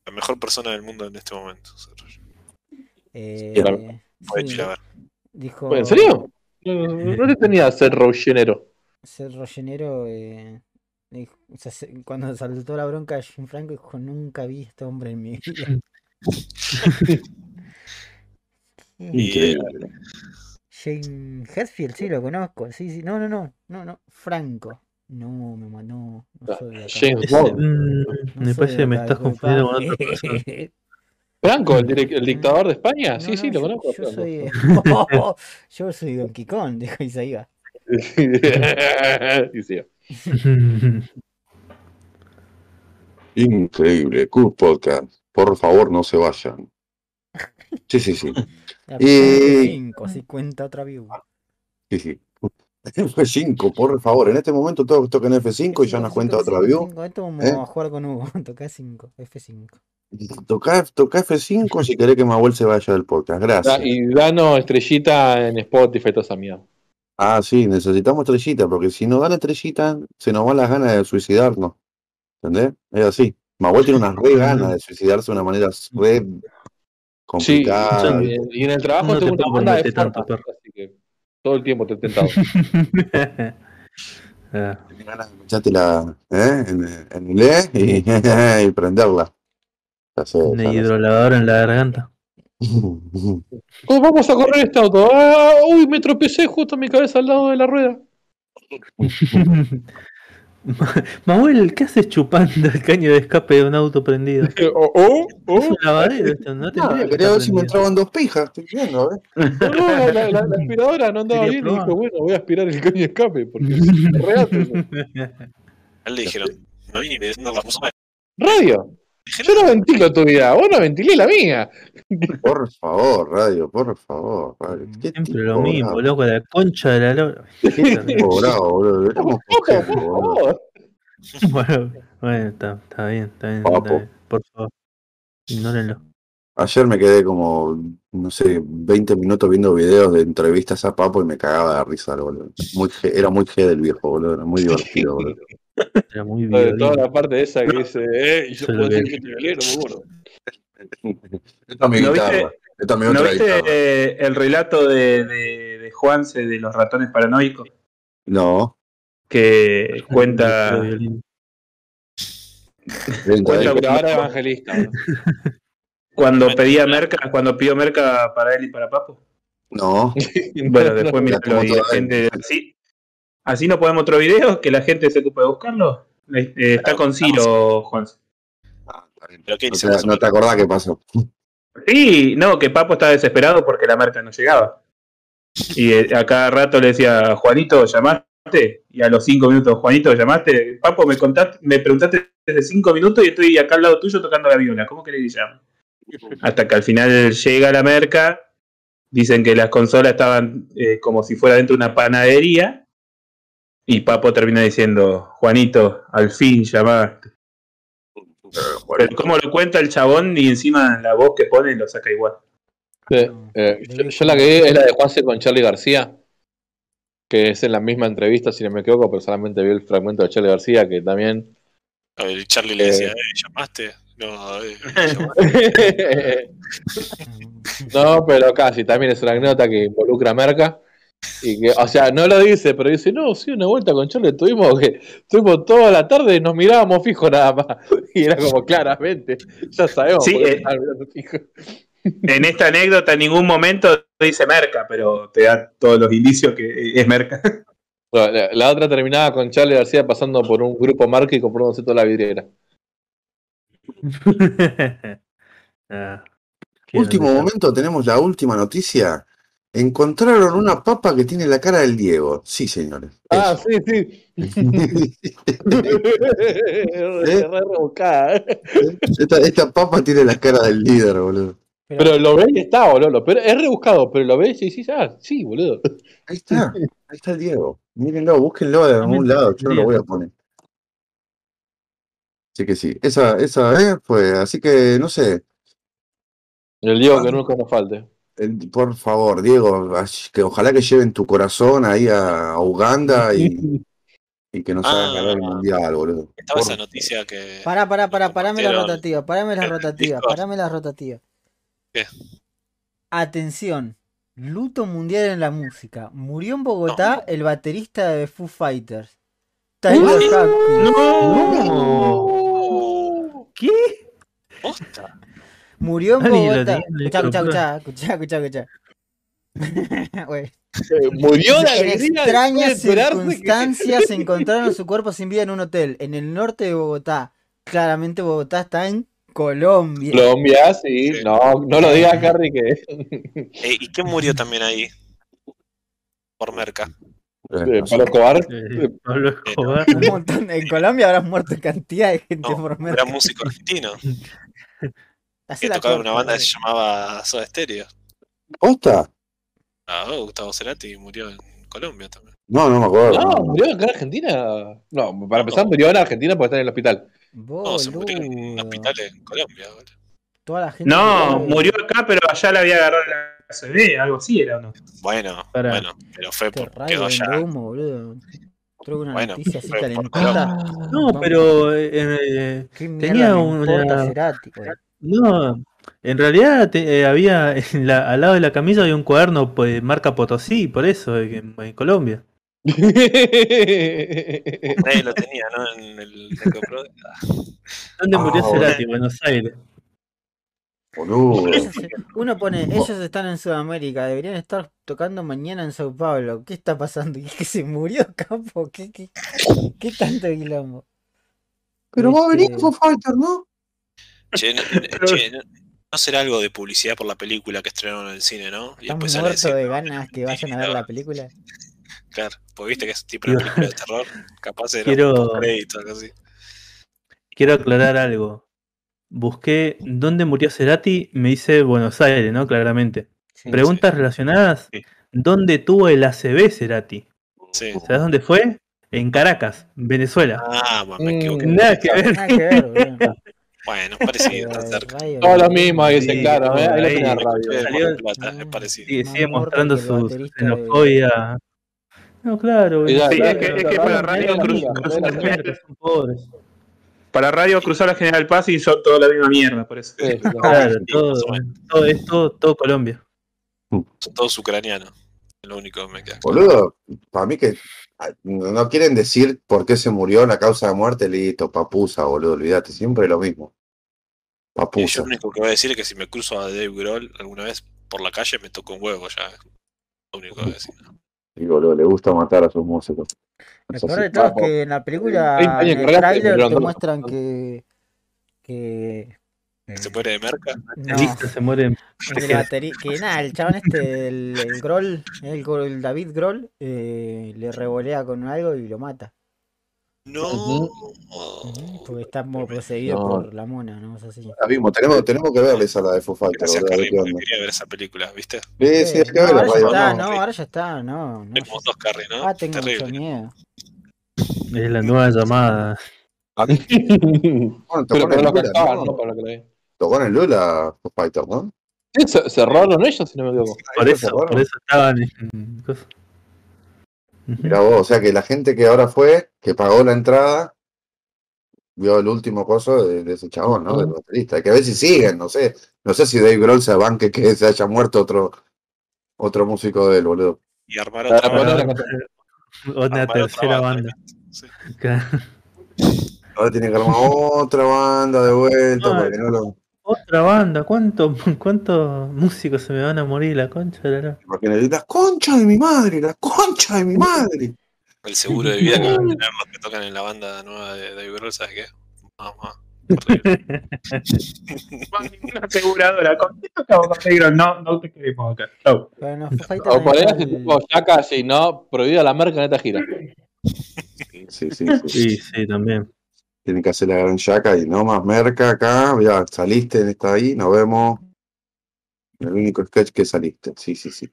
La mejor persona del mundo en este momento. Eh, sí, dijo. ¿En serio? No, no te tenía ser Rogenero. Ser rollenero. Eh, cuando saltó la bronca de Jim Franco, dijo: Nunca vi a este hombre en mi vida. Increíble. Jane Hetfield, sí, lo conozco. Sí, sí. No, no, no. No, no. Franco. No, me ma- no, no soy de acá. James Bond. No me parece que me estás confundiendo con otra persona. Franco, el, dictador de España. Sí, no, sí, lo yo- conozco. Yo soy, yo soy Don Quicón, dijo Isaías. Y sí. Increíble. Cool Podcast. Por favor, no se vayan. Sí, sí, sí. Y- 5, si cuenta otra view. sí, sí. F5, por favor. En este momento todos tocan F5 y ya nos cuenta otra view. Esto vamos ¿Eh? a jugar con Hugo. Toca 5, F5. Toca, toca F5 si querés que Manuel se vaya del podcast. Gracias. Y danos estrellita en Spotify y toda esa mierda. Ah, sí, necesitamos estrellita, porque si nos dan estrellita, se nos van las ganas de suicidarnos. ¿Entendés? Es así. Manuel tiene unas re ganas de suicidarse de una manera re Sí, complicada. y, y en el trabajo No te una banda de tanto, así que todo el tiempo te he tentado. Ah, Tiene ganas de echarte la, ¿eh? en, en el E y, y prenderla. Sé. hidrolavadora en la garganta. ¿Cómo vamos a correr este auto? Ah, uy, me tropecé justo mi cabeza al lado de la rueda. Manuel, ¿qué haces chupando el caño de escape de un auto prendido? Oh, oh, Es oh. un lavadero esto, no Ah, tendría que quería ver si me entraban dos pijas, estoy viendo, ¿eh? No, no, la, la- la aspiradora no andaba bien y dije, bueno, voy a aspirar el caño de escape porque es real eso. A él le dijeron, no vine, no vamos a ver. Radio, yo no ventilo tu vida, vos no ventilé la mía. Por favor, radio, por favor, radio. ¿Qué Siempre lo mismo, bravo? loco, la concha de la lora. Qué tipo bravo, boludo. Deberíamos Papo, coger, por boludo. favor. Bueno, bueno, está, está bien, está bien, Papo. está bien. Por favor, ignórenlo. Ayer me quedé como, no sé, 20 minutos viendo videos de entrevistas a Papo y me cagaba de risa, boludo. Muy, era muy G del viejo, boludo. Era muy divertido, boludo. Era muy Lo violín. toda la parte esa que dice, eh, y yo puedo lo decir que te no me acuerdo. Esta es mi ¿No guitarra. viste- Esta es mi ¿No otra viste guitarra. eh, el relato de, de, de Juanse de los ratones paranoicos? No. Que cuenta, Cuenta de- Pero ahora evangelista. ¿no? Cuando pedía merca, cuando pidió merca para él y para Papo. No, Bueno, después mira y la gente así. Así no podemos otro video, que la gente se ocupe de buscarlo. Eh, está Claro, con Ciro, Juan. Ah, está bien. Pero ¿qué no, te, no acordás qué pasó. Sí, no, que Papo estaba desesperado porque la merca no llegaba. Y eh, a cada rato le decía, Juanito, ¿llamaste? Y a los cinco minutos, Juanito, ¿llamaste? Papo, me contaste, me preguntaste desde cinco minutos y estoy acá al lado tuyo tocando la viola. ¿Cómo querés que llame? Hasta que al final llega la merca. Dicen que las consolas estaban eh, como si fuera dentro de una panadería. Y Papo termina diciendo, Juanito, al fin llamaste. Pero cómo lo cuenta el chabón y encima la voz que pone lo saca igual. Sí, eh, yo, yo la que vi es la de Juanse con Charlie García, que es en la misma entrevista, si no me equivoco, pero solamente vi el fragmento de Charlie García, que también. A ver, Charlie le Eh. decía, "Eh, ¿llamaste? No, eh, llamaste". no, pero casi, también es una anécdota que involucra a Merca. Y que, o sea, no lo dice, pero dice, no, sí, una vuelta con Charlie tuvimos que, tuvimos toda la tarde y nos mirábamos fijo nada más. Y era como claramente, ya sabemos Sí, eh, fijo. En esta anécdota en ningún momento dice merca, pero te da todos los indicios que es merca. Bueno, La, la otra terminaba con Charlie García pasando por un grupo marca y comprándose toda la vidriera. Ah, Último momento, tenemos la última noticia. Encontraron una papa que tiene la cara del Diego. Sí, señores. Ah, Eso. sí, sí. Re rebuscada, ¿eh? esta, esta papa tiene la cara del líder, boludo. Pero lo ves y está, boludo. Pero es rebuscado, pero lo ves y decís, ah, sí, boludo. Ahí está, ahí está el Diego. Mírenlo, búsquenlo de algún lado, yo lo Diego. voy a poner. Así que sí, esa, esa eh, fue, así que no sé, El Diego que nunca nos falte. Por favor, Diego, que ojalá que lleven tu corazón ahí a, Uganda y, y que nos hagan Ah. ganar el mundial, boludo. Estaba Por- esa noticia que. Pará, pará, pará, parame la rotativa, parame la rotativa, parame la rotativa. ¿Qué? Atención, luto mundial en la música. Murió en Bogotá el baterista de Foo Fighters. Tyler. ¡No! ¿Qué? Posta. Murió en Bogotá. escuchá, escuchá, escuchá, escuchá. Güey. Eh, Murió de En extrañas enterarse que- circunstancias encontraron su cuerpo sin vida en un hotel en el norte de Bogotá. Claramente Bogotá está en Colombia. Colombia, sí. Sí. No, no lo digas, Carrie, que. Eh, ¿Y quién murió también ahí? Por merca. eh. Pablo Escobar. Eh, Pablo Escobar. Un montón- en Colombia habrán muerto cantidad de gente No, por era merca. músico argentino Que tocaba una banda que se llamaba Soda Stereo. ¿Posta? Ah, Gustavo Cerati murió en Colombia también. No, no me acuerdo. No, murió acá en Argentina. No, para empezar, murió en Argentina porque está en el hospital. No, se murió en un Boludo. hospital en Colombia. boludo. Toda la gente No, murió acá, pero allá la había agarrado la ACB, algo así era, ¿o no? Bueno, bueno, pero fue Qué por quedó allá. humo, boludo. Traigo una Bueno, noticia así calentita. No, pero eh, eh, ¿Qué mierda tenía una- Cerati, güey? No, en realidad te- eh, había en la- al lado de la camisa había un cuaderno pues, marca Potosí, por eso en, en Colombia. Nadie lo tenía, ¿no? En el el compró. ¿Dónde murió Ah, Cerati? Buenos Aires. Boludo. Ellos se- Uno pone, ellos están en Sudamérica, deberían estar tocando mañana en Sao Paulo. ¿Qué está pasando? ¿Y que se murió Capo? ¿Qué, qué, qué tanto quilombo? Pero va a venir Este- Foo Fighter, ¿no? Che, no, no- che, no- no será algo de publicidad por la película que estrenaron en el cine, ¿no? Y ¿Están después sale muertos decir, de ganas que vayan a ver la película? Claro, porque viste que es tipo una película de terror. Capaz era Quiero- un crédito, algo así. Quiero aclarar algo. Busqué dónde murió Cerati, me dice Buenos Aires, ¿no? Claramente. Sí. Preguntas relacionadas. Sí. ¿Dónde tuvo el ACB Cerati? Sí. ¿Sabes dónde fue? En Caracas, Venezuela. Ah, bueno, me Mm, equivoqué. Nada que ver. Nada que ver, boludo. Bueno, parecido, Todo lo mismo, Sí, claro. ¿eh? Ahí ahí, Sí, radio. de Salió- Mar del Plata, es Ah. parecido. Más sigue mostrando su xenofobia. No, claro. Sí, Sí, es que- es que para Radio. Para Radio cruzar la General Paz y son toda la misma mierda, por eso. Sí. Claro, sí, todo, todo es todo, todo Colombia. Son todos ucranianos. Es lo único que me queda. Boludo, para mí que no quieren decir por qué se murió, la causa de muerte, listo, papusa, boludo, olvídate, siempre lo mismo. Y yo Papusa. lo único que voy a decir es que si me cruzo a Dave Grohl alguna vez por la calle me toco un huevo ya. es Lo único que voy a decir. Y boludo, le gusta matar a sus músicos. Lo peor de todo es que en la película, 20 años en de el pero te muestran que... que Se eh, muere de merca. no, Listo, se muere. el que nada, el chabón este, el, el Grohl, el, el David Grohl, eh, le revolea con algo y lo mata. No. Ujú, Porque está como poseído No. por la mona, ¿no? Es así. La vimos, tenemos, tenemos que verle esa la de Fighters, Gracias, a qué porque quería ver esa película, ¿viste? Sí, sí, hay Eh, que no, verla, ahora ya está, no. no, ahora ya está, no. no Tenemos dos Carrie, ¿no? Ah, tengo Terrible. mucho miedo. Es la nueva llamada. Bueno, Pero tocó en para lo que Lula, estaban, ¿no? no para lo que. Tocó en el Lula Foo Fighters, ¿no? Sí, se- cerraron ellos, si no me equivoco. Por eso, por estaban en. Mirá vos, o sea que la gente que ahora fue, que pagó la entrada, vio el último coso de, de ese chabón, ¿no? Del baterista. Hay que ver si siguen, no sé. No sé si Dave Grohl se banque que se haya muerto otro, otro músico de él, boludo. Y armar otra Una armar otra tercera banda. Sí. Ahora tiene que armar otra banda de vuelta No, para que no lo. Otra banda, ¿cuántos cuántos músicos se me van a morir la concha de la Porque la concha de mi madre, la concha de mi madre. El seguro de vida que van a tener los que tocan en la banda nueva de Dave Grohl, ¿sabes qué? Mamá. Horrible. Ninguna aseguradora. No, no te queremos acá. Fighters O por ahí tipo Yaka, si no, prohibida la marca en esta gira. Sí, sí, sí. Sí, sí, también. Tienen que hacer la gran yaca y no más merca acá. Ya saliste en esta ahí, nos vemos. El único sketch que saliste. Sí, sí, sí.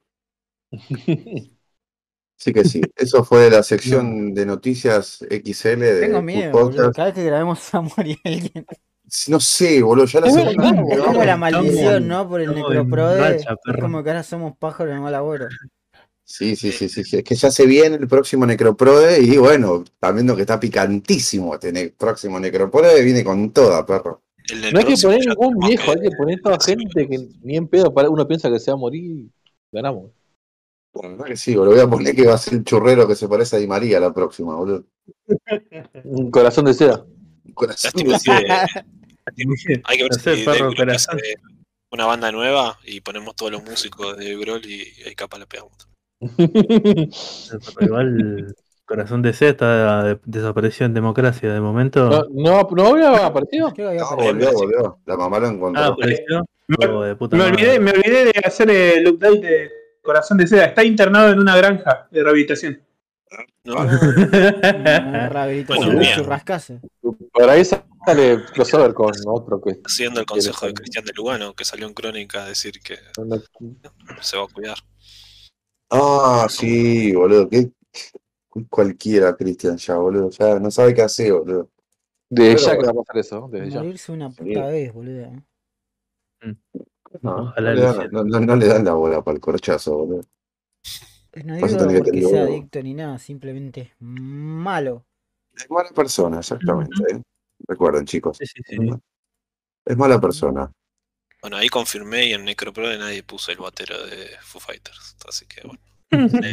Sí que sí. Eso fue la sección de noticias XL de Tengo miedo, boludo. Cada vez que grabemos a morir alguien. No sé, boludo, ya la que Es como la maldición, ¿no? Por el necroprode. Es como que ahora somos pájaros de mal agüero. Sí, sí, sí, sí, sí. Es que ya se viene el próximo Necroprode y bueno, están viendo que está picantísimo este ne- próximo Necroprode, viene con toda, perro. No hay que poner ningún viejo, hay que poner toda gente que ni en pedo para uno piensa que se va a morir y ganamos. La verdad que sí, boludo. Voy a poner que va a ser el churrero que se parece a Di María la próxima, boludo. Un corazón de seda. Corazón Lástima de- que- Hay que ver No si perro, corazón. una banda nueva y ponemos todos los músicos de Grohl y ahí capaz le pegamos. Pero igual Corazón de Z está de- desapareció en democracia de momento. ¿No, no, ¿no había aparecido? Había No, aparecido. volvió, volvió. La mamá lo encontró. Ah, apareció. Oh, de puta Me olvidé, me olvidé de hacer el update de Corazón de Seda. Está internado en una granja de rehabilitación. ¿no? Una rehabilitación Bueno, churrascase. Por ahí sale crossover con otro que Siguiendo el consejo de. Cristian de Lugano, que salió en Crónica a decir que se va a cuidar. Ah, sí, boludo. Qué cualquiera, Cristian, ya, boludo. Ya no sabe qué hacer, boludo. de Pero ya que va a pasar eso, desde ya. Morirse una puta Sí. vez, boludo. No, Ojalá no, le dan, hiciera. no- no- no le dan la bola para el corchazo, boludo. No Vas a digo que porque tener sea adicto ni nada, simplemente es malo. Es mala persona, exactamente. ¿eh? Recuerden, chicos. Sí, sí, sí. Es mala persona. Bueno, ahí confirmé y en Necroprode nadie puso el batero de Foo Fighters. Así que bueno.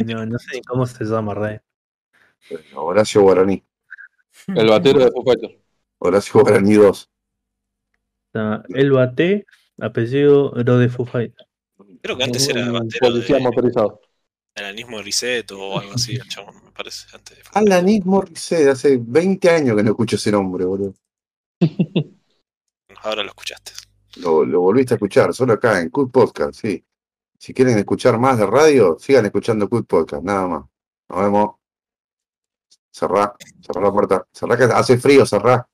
No, no sé ni cómo se llama, Rey. Bueno, Horacio Guaraní. El batero de Foo Fighters. Horacio Guaraní 2. Está El Bate, apellido lo de Foo Fighters. Creo que antes era batero policía de motorizado. Alanis Morissette o algo así, el chabón, me parece. Antes de Alanis Morissette. Hace 20 años que no escucho ese nombre, boludo. Ahora lo escuchaste. Lo, lo volviste a escuchar, solo acá en Cool Podcast, sí. Si quieren escuchar más de radio, sigan escuchando Cool Podcast, nada más. Nos vemos. Cerrá, cerrá la puerta. Cerrá que hace frío, cerrá.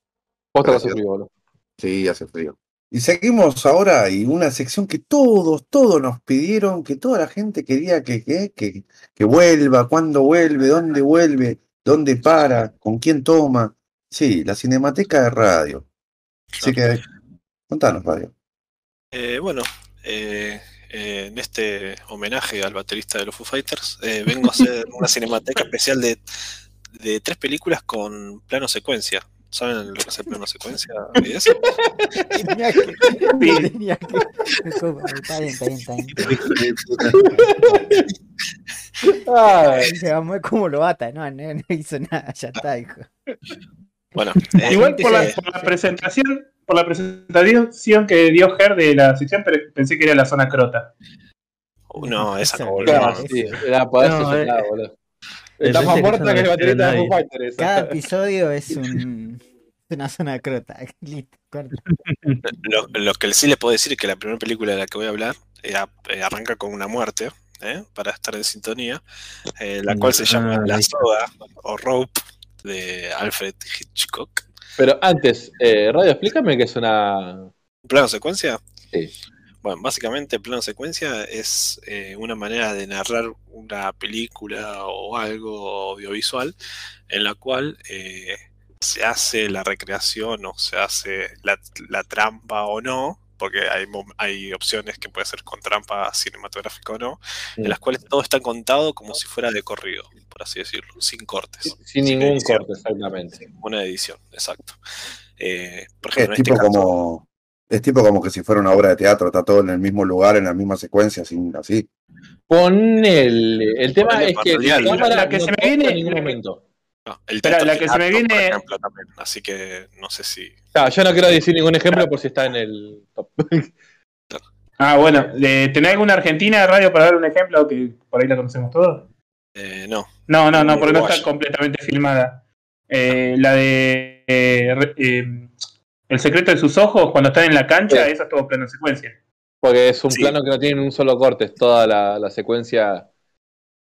Posta hace frío, boludo. Sí, hace frío. Y seguimos ahora y una sección que todos, todos nos pidieron, que toda la gente quería que, que, que, que vuelva, cuándo vuelve, dónde vuelve, dónde para, con quién toma. Sí, la Cinemateca de Radio. Así que, contanos, Radio. Eh, bueno, eh, eh, en este homenaje al baterista de los Foo Fighters, eh, vengo a hacer una cinemateca especial de, de tres películas con plano secuencia. ¿Saben lo que es el plano secuencia? ¿Y eso? Tenía que. Tenía que. Está bien, está bien, está bien. Ay, Se va a mover como lo ata, no, no, no hizo nada, ya está, hijo. Bueno, Eh, Igual por la, eh, por la presentación, por la presentación que dio Ger de la sección, pero pensé que era la zona crota. no, esa no, Esa- boludo. Claro, sí, era para No, eso eh, boludo. Está más que muerta que el no baterista de. Foo Fighters. Cada episodio es un, una zona crota. Listo. Lo, lo que sí le puedo decir es que la primera película de la que voy a hablar eh, eh, arranca con una muerte, ¿eh? para estar en sintonía, eh, la cual se llama Ah, La. Soga o Rope de Alfred Hitchcock. Pero antes, eh, Radio, explícame qué es una. ¿Plano secuencia? Sí. Bueno, básicamente plano secuencia es eh, una manera de narrar una película o algo audiovisual en la cual eh, se hace la recreación o se hace la, la trampa o no, porque hay, hay opciones que puede ser con trampa cinematográfica o no, en las cuales todo está contado como si fuera de corrido, por así decirlo, sin cortes. Sin ningún edición. corte, exactamente. Sin ninguna edición, exacto. Eh, por Es ejemplo, en este tipo caso, como. Es tipo como que si fuera una obra de teatro, está todo en el mismo lugar, en la misma secuencia, sin, así. Ponele. El tema Ponele es que para la cámara La que no se me viene- en ningún momento. no, el teatro la que se me viene- ejemplo, también, así que no sé si Ah, yo no quiero decir ningún ejemplo por si está en el top. Ah, bueno, ¿de- ¿tenés alguna Argentina de radio para dar un ejemplo que por ahí la conocemos todos? eh, no. No, no, no, porque no está completamente filmada. Eh, la de eh, eh, El secreto de sus ojos, cuando están en la cancha, Sí. eso es todo plano secuencia. Porque es un Sí. plano que no tiene un solo corte, es toda la, la secuencia.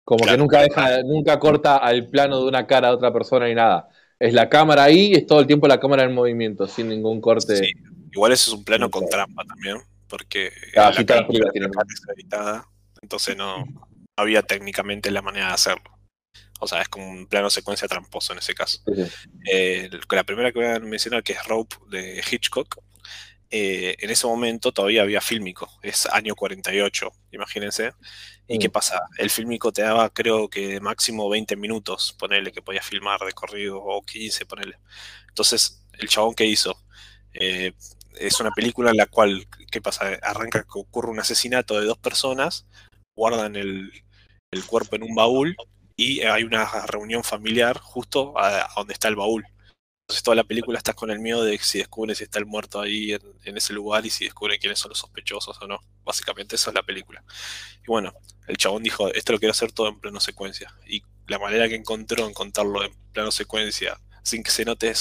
Como que nunca deja, nunca corta al plano de una cara de otra persona ni nada. Es la cámara ahí, es todo el tiempo la cámara en movimiento, sin ningún corte. Sí. Igual eso es un plano con trampa también, porque Ah, la cámara aparece editada, entonces no, no había técnicamente la manera de hacerlo. O sea, es como un plano secuencia tramposo en ese caso. Sí, sí. Eh, la primera que voy a mencionar, que es Rope de Hitchcock, eh, en ese momento todavía había fílmico, es año 48, imagínense. ¿Y qué pasa? El fílmico te daba, creo que máximo 20 minutos, ponele, que podías filmar de corrido, o 15, ponele. Entonces, el chabón que hizo, Eh, es una película en la cual, ¿qué pasa? Arranca que ocurre un asesinato de dos personas, guardan el, el cuerpo en un baúl y hay una reunión familiar justo a, a donde está el baúl. Entonces toda la película estás con el miedo de si descubren si está el muerto ahí en, ese lugar y si descubren quiénes son los sospechosos o no. Básicamente esa es la película. Y bueno, el chabón dijo, esto lo quiero hacer todo en plano secuencia. Y la manera que encontró en contarlo en plano secuencia, sin que se note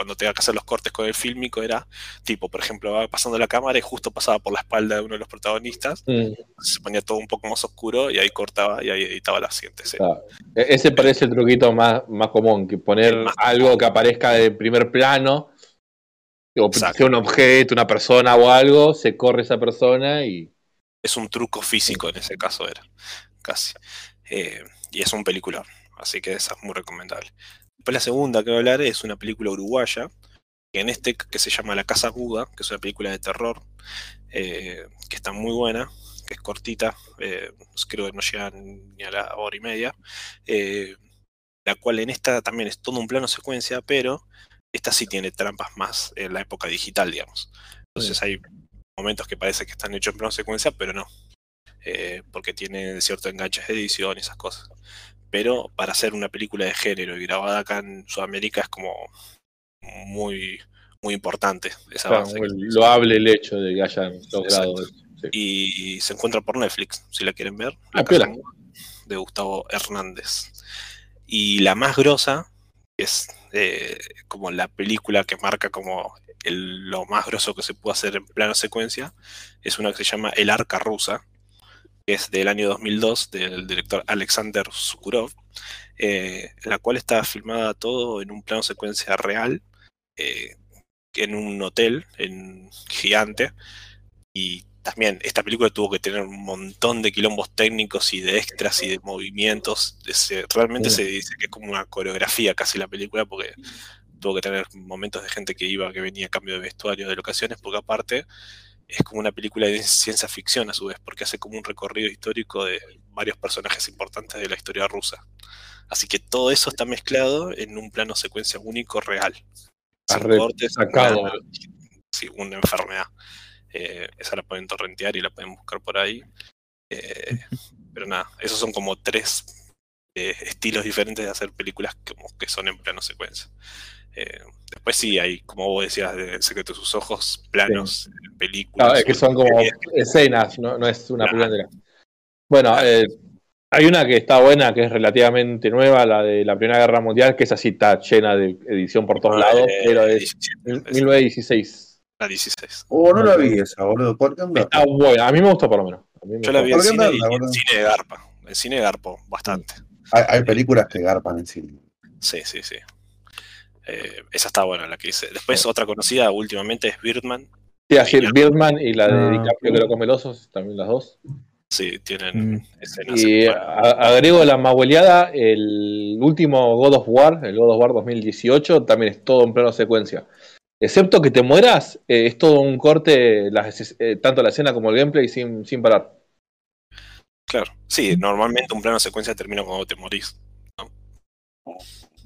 cuando tenga que hacer los cortes con el fílmico, era tipo, por ejemplo, va pasando la cámara y justo pasaba por la espalda de uno de los protagonistas, Mm, se ponía todo un poco más oscuro y ahí cortaba y ahí editaba la siguiente escena. E- Ese parece el truquito más, más común, que poner más algo que aparezca de primer plano, o sea un objeto, una persona o algo, se corre esa persona y. es un truco físico en ese caso era, casi. Eh, y es un peliculón, así que esa es muy recomendable. Después la segunda que voy a hablar es una película uruguaya, que en este que se llama La Casa Buda, que es una película de terror, eh, que está muy buena, que es cortita, eh, creo que no llega ni a la hora y media, eh, la cual en esta también es todo un plano secuencia, pero esta sí tiene trampas más en la época digital, digamos. Entonces hay momentos que parece que están hechos en plano secuencia, pero no. Porque tiene cierto enganche de edición y esas cosas. Pero para hacer una película de género y grabada acá en Sudamérica es como muy, muy importante esa Claro, base. loable el hecho de que hayan logrado sí. Y se encuentra por Netflix, si la quieren ver. Ah, La. Buda, de Gustavo Hernández. Y la más grosa, que es eh, como la película que marca como el- lo más grosso que se puede hacer en plano secuencia, es una que se llama El Arca Rusa, que es del año 2002, del director Alexander Sukurov, eh, la cual está filmada todo en un plano secuencia real, eh, en un hotel en gigante, y también esta película tuvo que tener un montón de quilombos técnicos y de extras y de movimientos. Se- realmente se dice que es como una coreografía casi la película porque tuvo que tener momentos de gente que iba, que venía a cambio de vestuario, de locaciones, porque aparte es como una película de ciencia ficción a su vez, porque hace como un recorrido histórico de varios personajes importantes de la historia rusa. Así que todo eso está mezclado en un plano secuencia único real. Sin cortes, sacado. nada. Sí, una enfermedad. Eh, esa la pueden torrentear y la pueden buscar por ahí. Eh, pero nada, esos son como tres eh, estilos diferentes de hacer películas como que son en plano secuencia. Eh, después sí, hay, como vos decías, de El secreto de sus ojos, planos, películas. Claro, es que son como escenas, no, no es una Claro. película. Bueno, eh, hay una que está buena, que es relativamente nueva, la de la Primera Guerra Mundial, que es así, está llena de edición por todos lados, Eh, pero es 17, mil- es 1916. la 16. Oh, no la vi esa, boludo. ¿Por qué onda? Está buena, a mí me gustó por lo menos. A mí me Yo la vi en ¿Por qué cine y en boludo? cine de Garpa. En cine de Garpo, bastante. Hay, hay películas que garpan en cine. Sí, sí, sí. Eh, esa está buena, la que hice. Después, otra conocida últimamente es Birdman. Sí, así, Birdman y la de Ah, DiCaprio, que lo come también las dos. Sí, tienen Mm. escenas. Y en- agrego la mahueleada, el último God of War, el God of War 2018, también es todo en plano secuencia. Excepto que te mueras, eh, es todo un corte, eh, tanto la escena como el gameplay, sin, sin parar. Claro. Sí, normalmente un plano secuencia termina cuando te morís.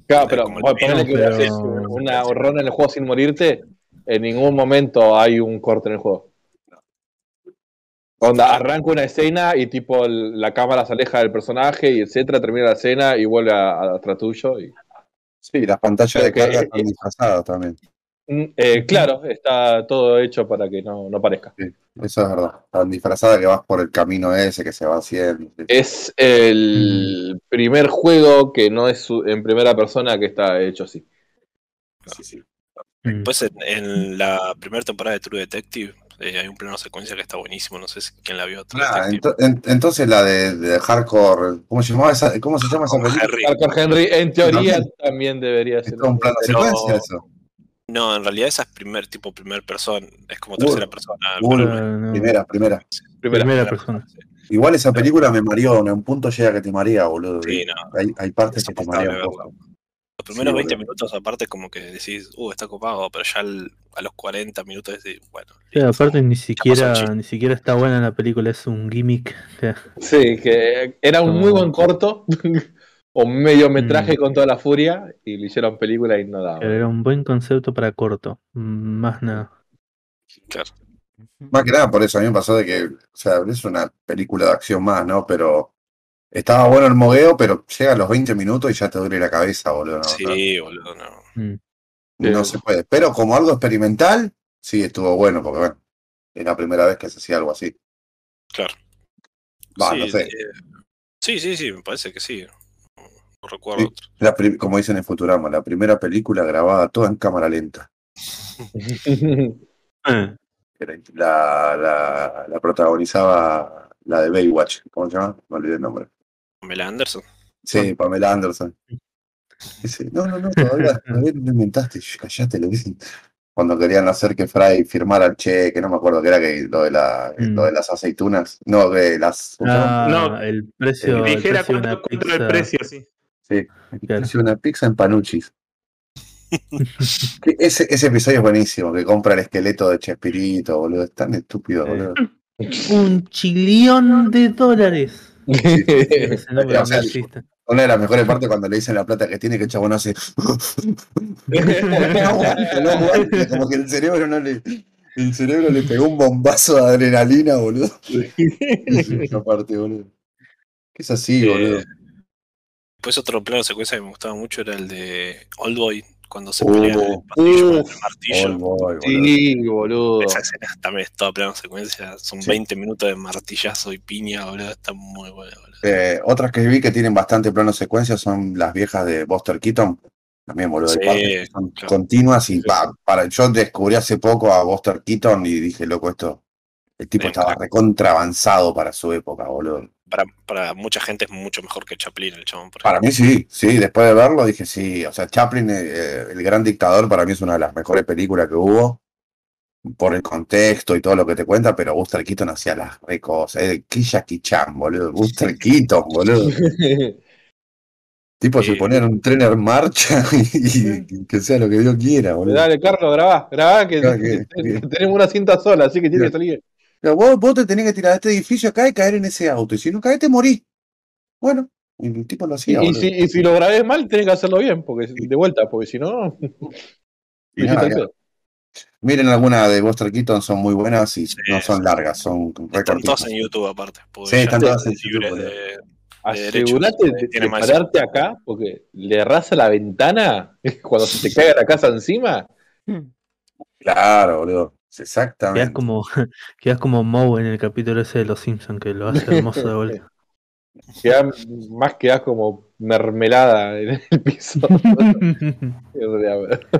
Claro, pero que pero- haces una run en el juego sin morirte, en ningún momento hay un corte en el juego. Onda, arranca una escena y tipo el- la cámara se aleja del personaje y etcétera, termina la escena y vuelve a, a atrás tuyo. Y, Sí, las pantallas de carga están disfrazadas también. Mm, eh, claro, está todo hecho para que no, no parezca. Eso es verdad. Están disfrazadas que vas por el camino ese que se va haciendo. Es el primer juego que no es su- en primera persona que está hecho así. Sí, sí. Mm. Después, en, en la primera temporada de True Detective, eh, hay un plano secuencia que está buenísimo. No sé si quién la vio. True Ah, ento- en- entonces la de, de hardcore, ¿cómo se llamaba esa? ¿Cómo se llama esa película? Hardcore Henry, en teoría, También. también debería ser. un plano Pero- secuencia eso. No, en realidad esa es primer tipo, primer persona. Es como tercera persona. Uno. pero- no. Primera, primera. Primera. Primera persona. Igual esa película me mareó, en un punto llega que te marea, boludo. Sí, no. Hay, hay partes Es que te marean un verla. poco. Los primeros Sí, 20 boludo. minutos, aparte, como que decís, uh, está copado, pero ya al- a los 40 minutos decís, bueno. Sí, listo. aparte ni el siquiera, ni siquiera está buena la película, es un gimmick. O sea, Sí, que era un muy buen corto, o medio metraje con toda la furia, y le hicieron película y no daba. era un buen concepto para corto. mm, Más nada. Claro. Más que nada por eso, a mí me pasó de que, o sea, es una película de acción más, ¿no? Pero estaba bueno el mogueo, pero llega a los 20 minutos y ya te duele la cabeza, boludo. ¿no? Sí, boludo, no. Mm. No se puede. Pero como algo experimental, sí estuvo bueno, porque bueno, es la primera vez que se hacía algo así. Claro. Va, sí, no sé. eh, sí, sí, sí, me parece que sí. No, recuerdo Sí. otro. La pri- como dicen en Futurama, la primera película grabada toda en cámara lenta. Era- La, la, la protagonizaba la de Baywatch. ¿Cómo se llama? Me olvidé el nombre. Pamela Anderson. Sí, Pamela Anderson. Dice, no, no, no, todavía, todavía no lo inventaste. Callate, lo dicen. Cuando querían hacer que Fry firmara el cheque, no me acuerdo que era que lo de, la, Mm. lo de las aceitunas. No, de las. ah, No, el precio, Dijera cuánto, el precio, sí. Sí, Claro. hice una pizza en Panuchis. Ese, ese episodio es buenísimo, que compra el esqueleto de Chespirito, boludo. Es tan estúpido, Sí. boludo. Un chillón de dólares. Ese nombre O sea, no existe. Una de las mejores partes cuando le dicen la plata que tiene, que el chabón hace. no aguanta, no aguanta, Como que el cerebro no le. El cerebro le pegó un bombazo de adrenalina, boludo. Esa parte, boludo. Que es así, Eh, boludo. Después otro plano de secuencia que me gustaba mucho era el de Oldboy, cuando se Oh. pelea en el martillo. All boy, boludo. Sí, boludo. Esa escena también es toda plano secuencia. Son Sí. 20 minutos de martillazo y piña, boludo. Está muy bueno, boludo. Eh, otras que vi que tienen bastante plano secuencia son las viejas de Buster Keaton. También, boludo, Sí, que son claro. continuas y Sí. pa- para, yo descubrí hace poco a Buster Keaton y dije, loco, esto, el tipo Bien, estaba recontra avanzado para su época, boludo. Para, para mucha gente es mucho mejor que Chaplin, el chabón. Por Para mí sí, sí, después de verlo dije sí, o sea, Chaplin, eh, el gran dictador, para mí es una de las mejores películas que hubo, por el contexto y todo lo que te cuenta, pero Buster Keaton hacía las re cosas, eh, que Jackie Chan, boludo, Buster Keaton, boludo. Tipo, se Eh. ponían un tren en marcha y, y que sea lo que Dios quiera, boludo. Dale, Carlos, grabá, grabá que- que tenemos una cinta sola, así que tiene que salir. Pero vos, vos te tenés que tirar de este edificio acá y caer en ese auto, y si no caes te morís. Bueno, y el tipo lo hacía, y si, y si lo grabé mal, tenés que hacerlo bien, porque de vuelta, porque si no. Miren alguna de Buster Keaton, son muy buenas y Sí, no son largas, son Están todas en YouTube aparte. Sí, están todas en YouTube, de- Asegurate de, de pararte acá, porque le erras a la ventana cuando se te caiga la casa encima. Claro, boludo. Quedas Exactamente. como, quedas como Moe en el capítulo ese de Los Simpsons, que lo hace hermoso de vuelta. Quedás- más quedás como mermelada en el piso.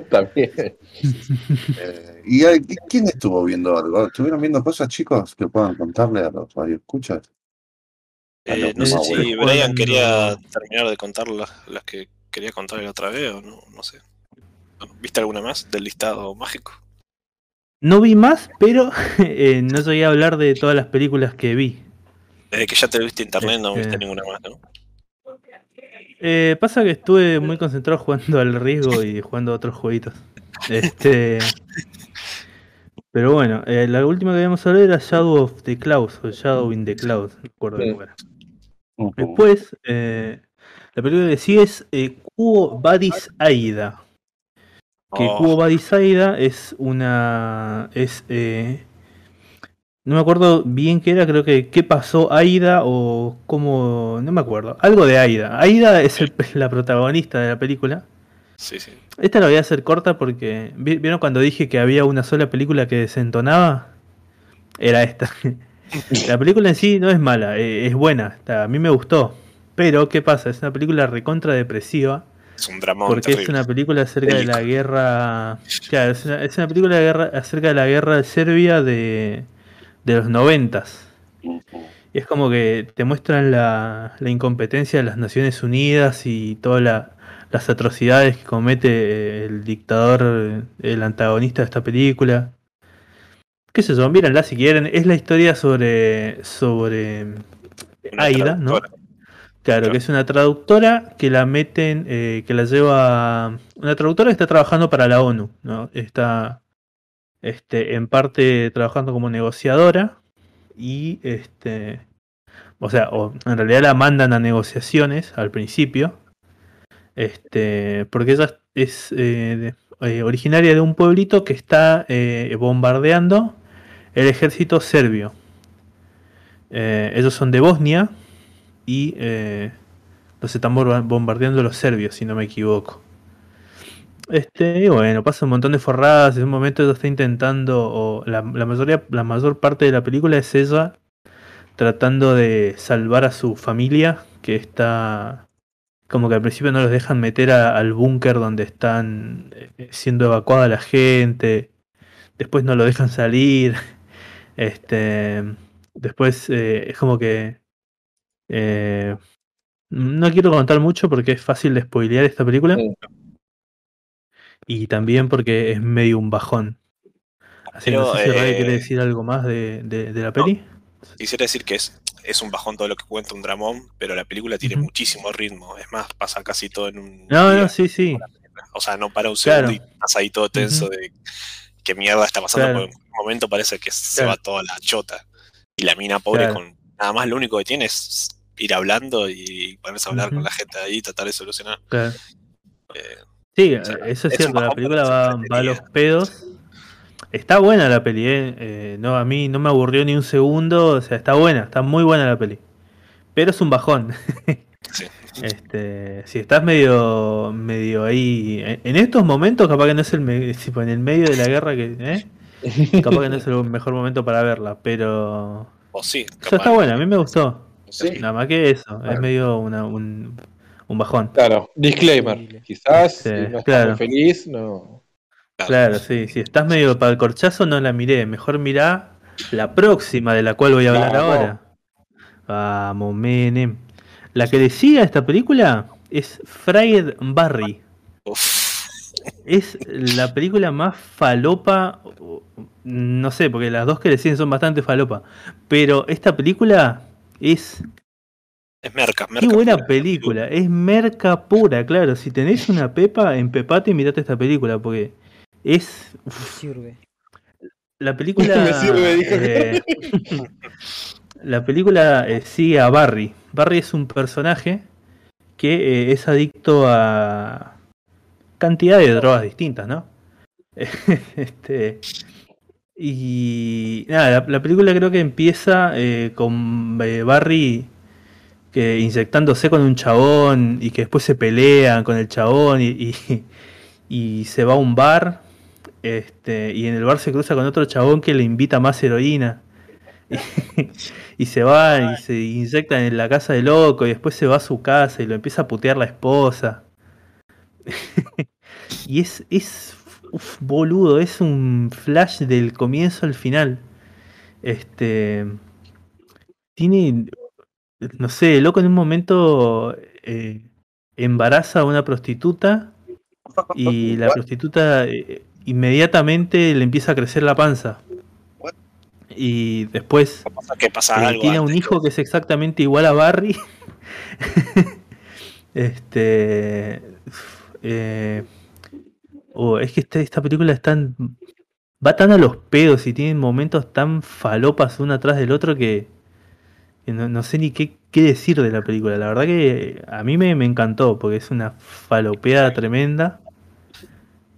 También. Eh, ¿Y quién estuvo viendo algo? ¿Estuvieron viendo cosas, chicos, que puedan contarle a los radioescuchas? Eh, no sé si. Brian quería terminar de contar las, las que quería contar la otra vez o no, no sé. ¿Viste alguna más del listado mágico? No vi más, pero eh, no llegué a hablar de todas las películas que vi. Desde que ya te viste internet no viste Este- ninguna más, ¿no? Eh, pasa que estuve muy concentrado jugando al riesgo y jugando a otros jueguitos. Este. Pero bueno, eh, la última que habíamos hablado era Shadow of the Clouds, o Shadow in the Clouds, no recuerdo Sí. cómo era. Después, eh, la película que sigue es eh, Kubo Badis Aida. Que Oh, Kubo Badis Aida es una. es. eh, no me acuerdo bien qué era, creo que qué pasó Aida o cómo. No me acuerdo. Algo de Aida. Aida es el- la protagonista de la película. sí, sí. Esta la voy a hacer corta porque. ¿vi- ¿Vieron cuando dije que había una sola película que desentonaba? Era esta. la película en sí no es mala, eh, es buena. a mí me gustó. Pero, ¿qué pasa? Es una película recontra depresiva. Es un dramón Porque es una película acerca de la guerra. Claro, es una, es una película de guerra, acerca de la guerra de Serbia de, de los noventas. Y es como que te muestran la, la incompetencia de las Naciones Unidas y todas la- las atrocidades que comete el dictador, el antagonista de esta película. ¿Qué sé yo? Mírenla si quieren. Es la historia sobre, sobre Aida, ¿no? Claro, Claro. que es una traductora que la meten, eh, que la lleva. Una traductora que está trabajando para la ONU, ¿no? Está este, en parte trabajando como negociadora y este. O sea, o en realidad la mandan a negociaciones al principio. Este. Porque ella es eh, de- eh, originaria de un pueblito que está eh, bombardeando el ejército serbio. Ellos son de Bosnia y eh, los están bomba- bombardeando los serbios, si no me equivoco. Este, y bueno, pasa un montón de forradas. En un momento ella está intentando, la, mayor parte de la película es ella tratando de salvar a su familia, que está como que al principio no los dejan meter al búnker donde están eh, siendo evacuada la gente. Después no lo dejan salir. Este, después eh, es como que eh, no quiero contar mucho porque es fácil de spoilear esta película. Sí. Y también porque es medio un bajón. Así que no sé si Ray eh, quiere decir algo más de, de- de la peli. Quisiera decir que es, es un bajón todo lo que cuenta un dramón, pero la película tiene muchísimo ritmo. Es más, pasa casi todo en un. No, día. no, sí, sí. O sea, no para un segundo Claro. y estás ahí todo tenso de qué mierda está pasando. Claro. Porque en un momento parece que se va toda la chota. Y la mina pobre con nada más lo único que tiene es ir hablando y ponerse a hablar con la gente ahí y tratar de solucionar. Claro. Eh, Sí, O sea, eso es, cierto, la película va, a los pedos. Está buena la peli, eh. Eh, no, a mí no me aburrió ni un segundo, o sea, está buena, está muy buena la peli. Pero es un bajón. sí. Este, si estás medio medio ahí en estos momentos capaz que no es el en el medio de la guerra que ¿eh? capaz que no es el mejor momento para verla, pero O sí. o sea, capaz. está buena, a mí me gustó. Sí. Nada más que eso, es Claro. medio una- un, un bajón. Claro, disclaimer. Quizás Sí, si no estás claro. feliz, no. Claro, sí, si estás medio para el corchazo no la miré, mejor mirá la próxima de la cual voy a hablar ahora. Vamos, Menem. La que le sigue a esta película es Fried Barry. Uf. Es la película más falopa, no sé, porque las dos que le siguen son bastante falopa, pero esta película es Es merca, qué merca. buena pura. película, es merca pura, claro, si tenés una pepa, empepate y mirate esta película, porque es uf, Sirve. la película Me sirve, eh, la película eh, sigue a Barry. Barry es un personaje que eh, es adicto a cantidad de drogas distintas, ¿no? este y nada, la, la película creo que empieza eh, con eh, Barry que inyectándose con un chabón y que después se pelean con el chabón y, y- se va a un bar este, y en el bar se cruza con otro chabón que le invita más heroína. Y, se va y se inyecta en la casa de loco y después se va a su casa y lo empieza a putear la esposa. Y es, es uf, boludo, es un flash del comienzo al final este tiene no sé, el loco en un momento eh, embaraza a una prostituta y la prostituta eh, inmediatamente le empieza a crecer la panza. Y después Pasa que pasa eh, algo. tiene un hijo que es exactamente igual a Barry. este. eh, oh, es que este- esta película es tan. Va tan a los pedos y tiene momentos tan falopas uno atrás del otro que, que no, no sé ni qué, qué decir de la película. La verdad que a mí me, me encantó porque es una falopeada tremenda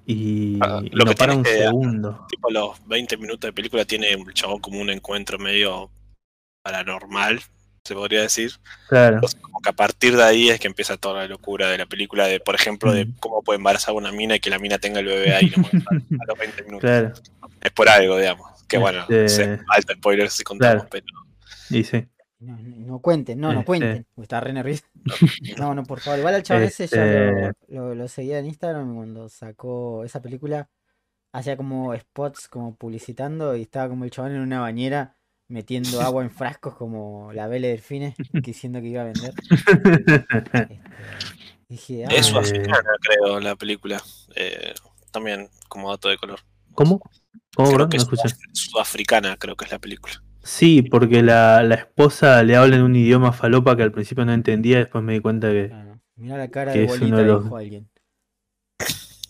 y, Ah, y lo no que para un que- segundo. Tipo, los 20 minutos de película tiene el chabón como un encuentro medio paranormal, se podría decir. Claro. Entonces, como que a partir de ahí es que empieza toda la locura de la película, de por ejemplo, de cómo puede embarazar a una mina y que la mina tenga el bebé ahí a los 20 minutos. Claro. Es por algo, digamos. Que bueno, Este- sé, alto spoiler si contamos, Claro. pero Y sí. No, no, no cuenten, no, no Este- cuenten. porque Está re nervioso. No, no, por favor. Igual al chabón ese ya Este- lo, lo, lo seguía en Instagram cuando sacó esa película. Hacía como spots como publicitando y estaba como el chabón en una bañera metiendo agua en frascos como la Belle Delfines diciendo que iba a vender. Este, dije, ah, es Eh. sudafricana, creo, la película. Eh, también como dato de color. ¿Cómo? ¿Cómo, creo bro? que No es escuché. sudaf- sudafricana, creo que es la película. Sí, porque la, la esposa le habla en un idioma falopa que al principio no entendía, después me di cuenta que... claro, Mirá la cara que de bolita, de los- dijo alguien.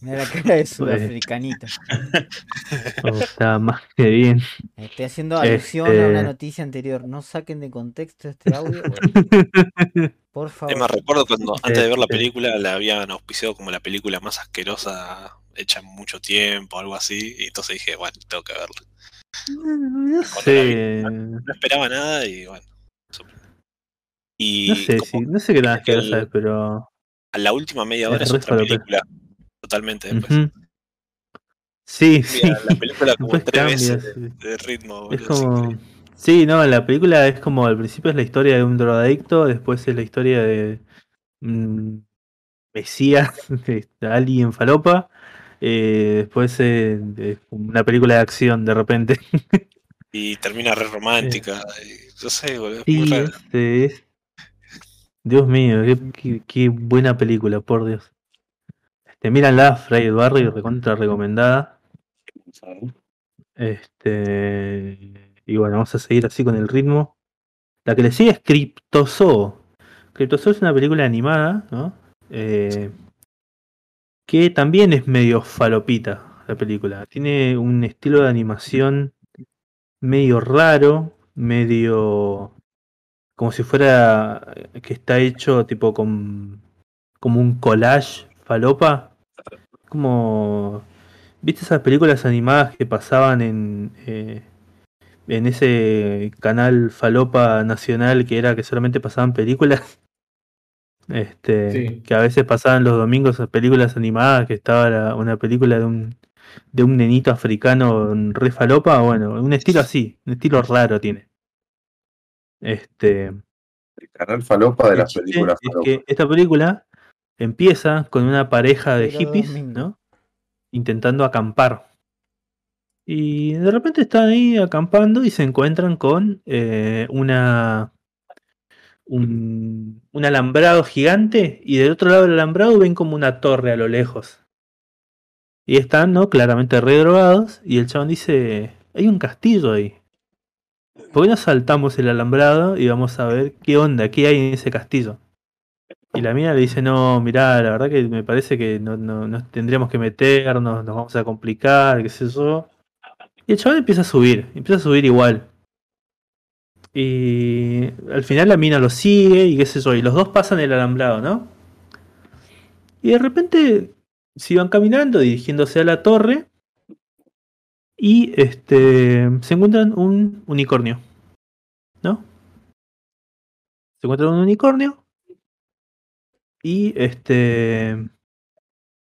Mirá la cara de sudafricanito. oh, estaba más que bien. Estoy haciendo alusión a una Este- noticia anterior. No saquen de contexto este audio. Por favor. Es más, recuerdo cuando antes de ver la Este- película la habían auspiciado como la película más asquerosa hecha en mucho tiempo, algo así, y entonces dije, bueno, tengo que verla. No Cuando sé, No esperaba nada y bueno. Y no sé, si, no sé qué tan asquerosa es, pero... a la última media hora es otra película. Totalmente después. Ujú. Sí, sí. La película como tres veces de, de ritmo. Es es como. Sí, no, la película es como al principio es la historia de un drogadicto, después es la historia de Mesías, de alguien falopa, eh, después eh, de una película de acción de repente. Y termina re romántica. y no sé, boludo, es muy Sí, raro. este, es- Dios mío, qué, qué- qué buena película, por Dios. Este, míranla, Fray Barry, recontra recomendada. Este, y bueno, vamos a seguir así con el ritmo. La que le sigue es Cryptozoa. Cryptozoa es una película animada, ¿no? Eh, que también es medio falopita la película. Tiene un estilo de animación medio raro, medio como si fuera eh, que está hecho tipo con como un collage falopa. Como ¿Viste esas películas animadas que pasaban en eh, en ese canal falopa nacional que era que solamente pasaban películas? Este, Sí. que a veces pasaban los domingos esas películas animadas, que estaba la- una película de un de un nenito africano re falopa, bueno, un estilo así, un estilo raro tiene. Este, El canal falopa de las películas es falopa. que esta película empieza con una pareja de Pero hippies, domingo. ¿no? Intentando acampar. Y de repente están ahí acampando y se encuentran con eh, una un, un alambrado gigante y del otro lado del alambrado ven como una torre a lo lejos. Y están, ¿no? Claramente redrogados y el chabón dice, hay un castillo ahí. ¿Por qué no saltamos el alambrado y vamos a ver qué onda, qué hay en ese castillo? Y la mina le dice, no, mirá, la verdad que me parece que no, no, tendríamos que meternos, nos vamos a complicar, qué sé yo. Y el chaval empieza a subir, empieza a subir igual. Y al final la mina lo sigue y qué sé yo, y los dos pasan el alambrado, ¿no? Y de repente se iban caminando, dirigiéndose a la torre, y este se encuentran un unicornio, ¿no? Se encuentra un unicornio. Y este.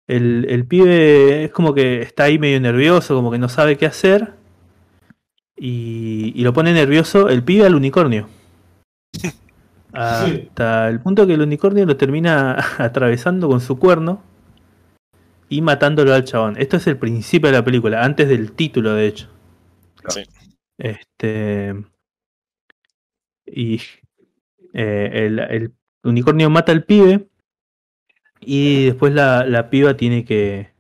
El, el pibe es como que está ahí medio nervioso, como que no sabe qué hacer. Y, y lo pone nervioso el pibe al unicornio. Hasta el punto que el unicornio lo termina atravesando con su cuerno y matándolo al chabón. Esto es el principio de la película, antes del título, de hecho. Sí. Este. Y eh, el, el unicornio mata al pibe. Y después la, la piba tiene que.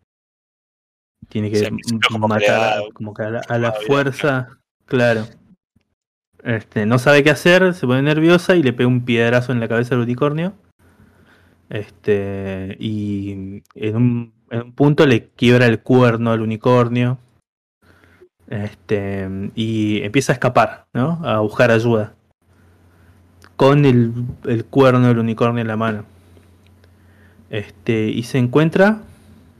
Tiene que como matar a- como que a la, a la fuerza. Claro. Este, no sabe qué hacer, se pone nerviosa y le pega un piedrazo en la cabeza al unicornio. Este. Y en un, en un punto le quiebra el cuerno al unicornio. Este, y empieza a escapar, ¿no? A buscar ayuda. Con el, el cuerno del unicornio en la mano. Este, y se encuentra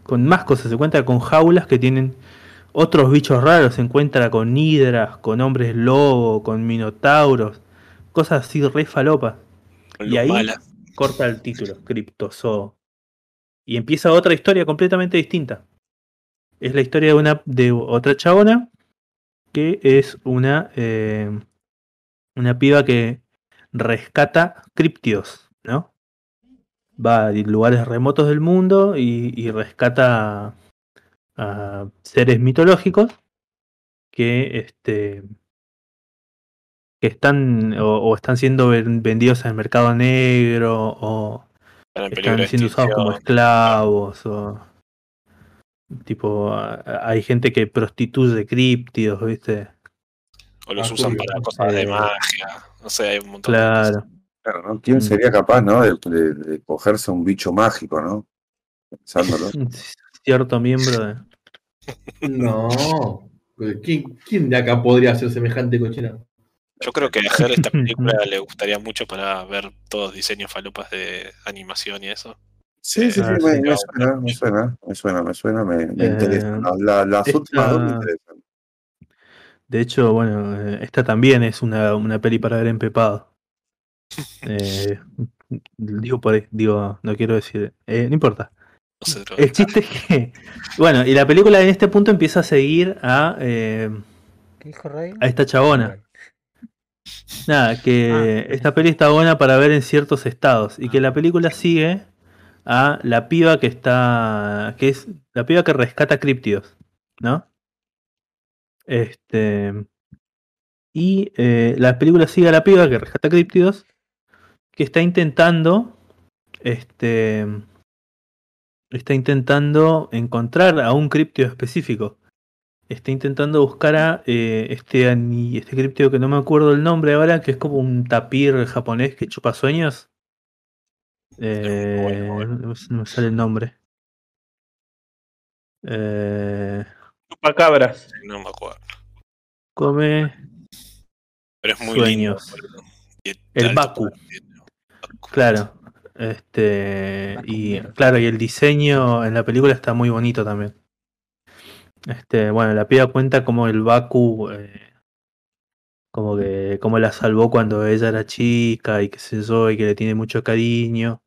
con más cosas. Se encuentra con jaulas que tienen otros bichos raros. Se encuentra con hidras, con hombres lobo, con minotauros. Cosas así re falopas. Y ahí mala. corta el título, Cryptozoo. Y empieza otra historia completamente distinta. Es la historia de una de otra chabona que es una eh, una piba que rescata criptios, ¿no? Va a lugares remotos del mundo y, y rescata a, a seres mitológicos que este que están o, o están siendo ven- vendidos en el mercado negro o Están siendo usados como esclavos o tipo hay gente que prostituye críptidos, ¿viste? O los Ah, usan para cosas de magia. No sé, hay un montón de cosas. Claro, ¿no? ¿Quién sería capaz, no? De, de- de cogerse un bicho mágico, ¿no? Pensándolo. Cierto miembro de No. ¿Quién, quién de acá podría hacer semejante cochina? Yo creo que a Ger esta película le gustaría mucho para ver todos diseños falopas de animación y eso. Sí, sí, sí, Ah, me, sí. me suena, me suena, me suena, me suena, me, me Eh, interesa. La- la- las esta- últimas dos me interesan. De hecho, bueno, eh, esta también es una, una peli para ver empepado. Eh, digo por ahí, digo, no quiero decir, eh, no importa. No El chiste es que, bueno, y la película en este punto empieza a seguir a, eh, ¿Qué dijo a esta chabona. Nada, que Ah. esta peli está buena para ver en ciertos estados y que la película sigue a la piba que está, que es la piba que rescata criptidos, ¿no? Este y eh, la película sigue a la piba que rescata criptidos que está intentando, este, está intentando encontrar a un criptido específico está intentando buscar a eh, este, este criptido que no me acuerdo el nombre ahora, que es como un tapir japonés que chupa sueños. Eh, bueno, bueno. No, me- no me sale el nombre. Eh, Chupacabras. No me acuerdo. come Pero es muy Sueños. lindo. El Baku. Claro. Este. Y claro, y el diseño en la película está muy bonito también. Este, bueno, la piba cuenta como el Baku. eh, como que. como la salvó cuando ella era chica y qué sé yo, y que le tiene mucho cariño.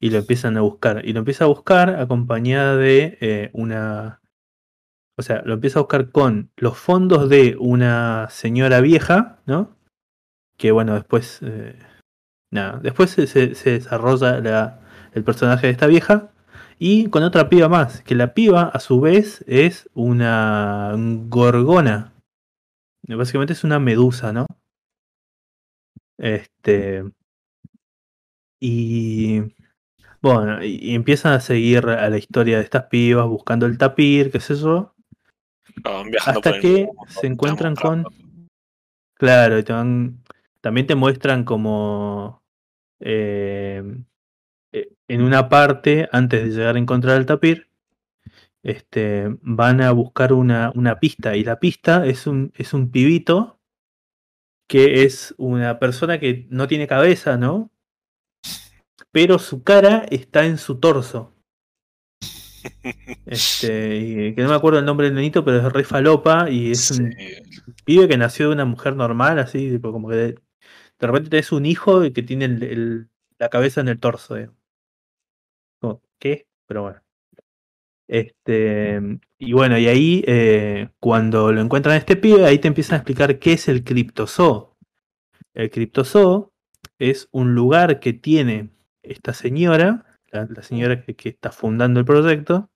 Y lo empiezan a buscar. Y lo empieza a buscar acompañada de eh, una. O sea, lo empieza a buscar con los fondos de una señora vieja, ¿no? Que bueno, después. eh, Nada, después se, se- se desarrolla la- el personaje de esta vieja y con otra piba más, que la piba a su vez es una gorgona. Básicamente es una medusa, ¿no? Este. Y. Bueno, y, empiezan a seguir a la historia de estas pibas buscando el tapir, qué sé yo. Hasta el que se encuentran con. Claro, y te van- también te muestran como. Eh, eh, en una parte, antes de llegar a encontrar el tapir, este, van a buscar una, una pista. Y la pista es un, es un pibito que es una persona que no tiene cabeza, ¿no? Pero su cara está en su torso. Este, que no me acuerdo el nombre del nenito, pero es re falopa y es un pibe que nació de una mujer normal, así, tipo como que de- repente tenés un hijo que tiene la cabeza en el torso. ¿Qué? Pero bueno. Este, y bueno, y ahí eh, cuando lo encuentran este pibe, ahí te empiezan a explicar qué es el criptozoo. El criptozoo es un lugar que tiene esta señora, la, señora que, que está fundando el proyecto,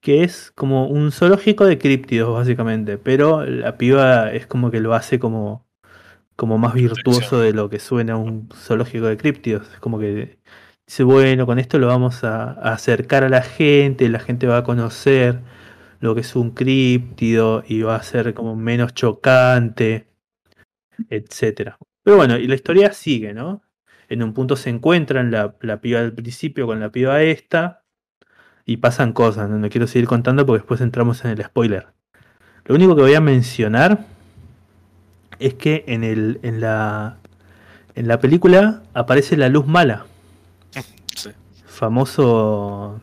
que es como un zoológico de críptidos, básicamente. Pero la piba es como que lo hace como, como más virtuoso de lo que suena un zoológico de críptidos. Es como que dice, bueno, con esto lo vamos a, a acercar a la gente, la gente va a conocer lo que es un críptido y va a ser como menos chocante, etcétera. Pero bueno, y la historia sigue, ¿no? En un punto se encuentran la, la piba del principio con la piba esta y pasan cosas, no, no quiero seguir contando porque después entramos en el spoiler. Lo único que voy a mencionar es que en, el, en, la, en la película aparece la luz mala Sí. famoso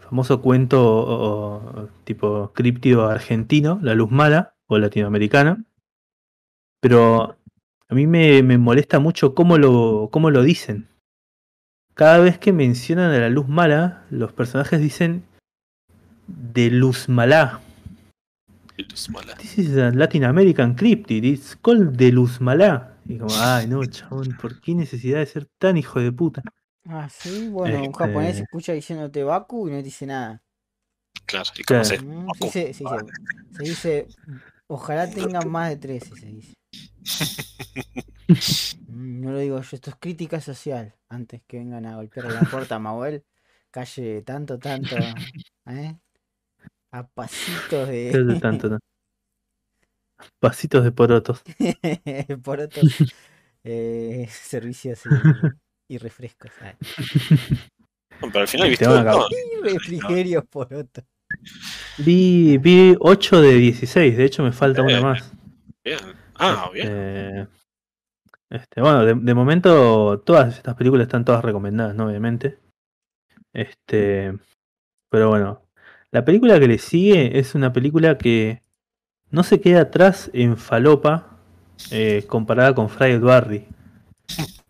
famoso cuento o- o tipo críptido argentino, La Luz Mala, o latinoamericana. Pero a mí me, me molesta mucho cómo lo, cómo lo dicen. Cada vez que mencionan a la luz mala, los personajes dicen de luz mala. Luz mala. This is a Latin American cryptid, it's called de luz mala. Y como, ay no, chabón, ¿por qué necesidad de ser tan hijo de puta? Ah, sí, bueno, un Este- japonés escucha diciéndote Baku y no te dice nada. Claro, y Claro. como se. Mm, Baku. Se dice, se ojalá tengan más de 13, se dice. Mm, No lo digo yo, esto es crítica social. Antes que vengan a golpear la puerta a Mahuel, calle tanto, tanto, ¿eh? A pasitos ¿Qué hace de... tanto, no? Pasitos de porotos. por otros eh, servicios y, y refrescos. ah, Pero al final Te viste. no, Y refrigerios por otro. Vi, vi 8 de 16, de hecho me falta una Eh, más. bien. Ah, bien. Este, este, bueno, de, de momento todas estas películas están todas recomendadas, ¿no? Obviamente. Este, pero bueno, la película que le sigue es una película que no se queda atrás en falopa eh, comparada con Friday Barry,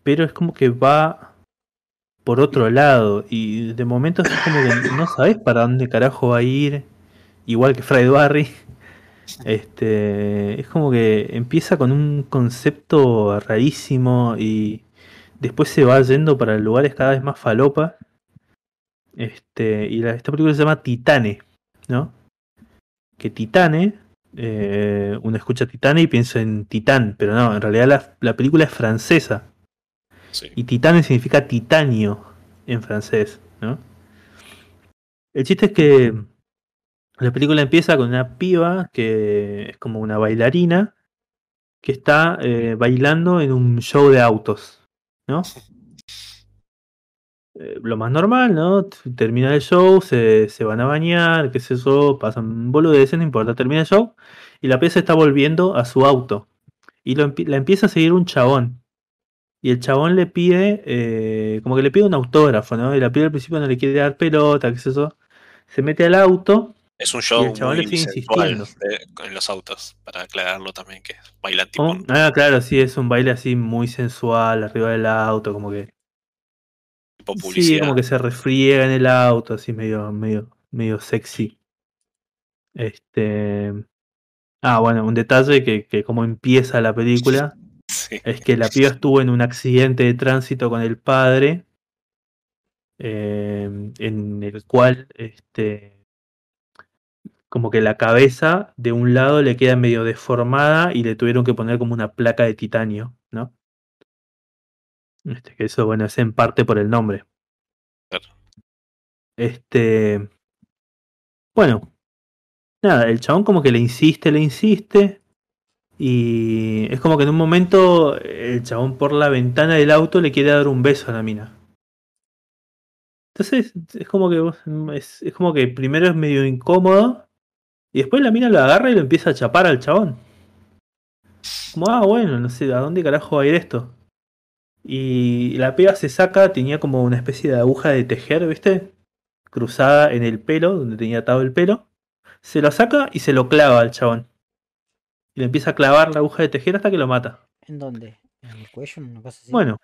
pero es como que va por otro lado y de momento es como que no sabes para dónde carajo va a ir, igual que Friday Barry. Este, es como que empieza con un concepto rarísimo y después se va yendo para lugares cada vez más falopa. Este, y la- esta película se llama Titane, ¿no? Que Titane, eh, uno escucha Titane y piensa en Titán, pero no, en realidad la, la película es francesa Sí. y Titane significa titanio en francés, ¿no? El chiste es que la película empieza con una piba que es como una bailarina que está eh, bailando en un show de autos, ¿no? Eh, lo más normal, ¿no? Termina el show, se, se van a bañar, qué sé yo, pasan boludeces, no importa, termina el show y la se está volviendo a su auto y lo la empieza a seguir un chabón. Y el chabón le pide, eh, como que le pide un autógrafo, ¿no? Y la piba al principio no le quiere dar pelota, qué sé yo. Se mete al auto Es un Y show el chabón le muy sigue insistiendo. de- en los autos, para aclararlo también, que bailan tipo. Ah, claro, sí, es un baile así muy sensual, arriba del auto, como que. Tipo Sí, como que se refriega en el auto, así medio, medio, medio sexy. Este. Ah, bueno, un detalle que, que como empieza la película Sí. es que la piba estuvo en un accidente de tránsito con el padre. eh, en el cual este. Como que la cabeza de un lado le queda medio deformada y le tuvieron que poner como una placa de titanio, ¿no? Este, que eso, bueno, es en parte por el nombre. Claro. Este. Bueno. Nada, el chabón como que le insiste, le insiste. Y es como que en un momento el chabón por la ventana del auto le quiere dar un beso a la mina. Entonces es como que vos- es, es como que primero es medio incómodo y después la mina lo agarra y lo empieza a chapar al chabón. Como, ah, bueno, no sé, ¿a dónde carajo va a ir esto? Y la piba se saca, tenía como una especie de aguja de tejer, ¿viste? Cruzada en el pelo, donde tenía atado el pelo. Se lo saca y se lo clava al chabón. Y le empieza a clavar la aguja de tejer hasta que lo mata. ¿En dónde? En el cuello, una cosa así. Bueno.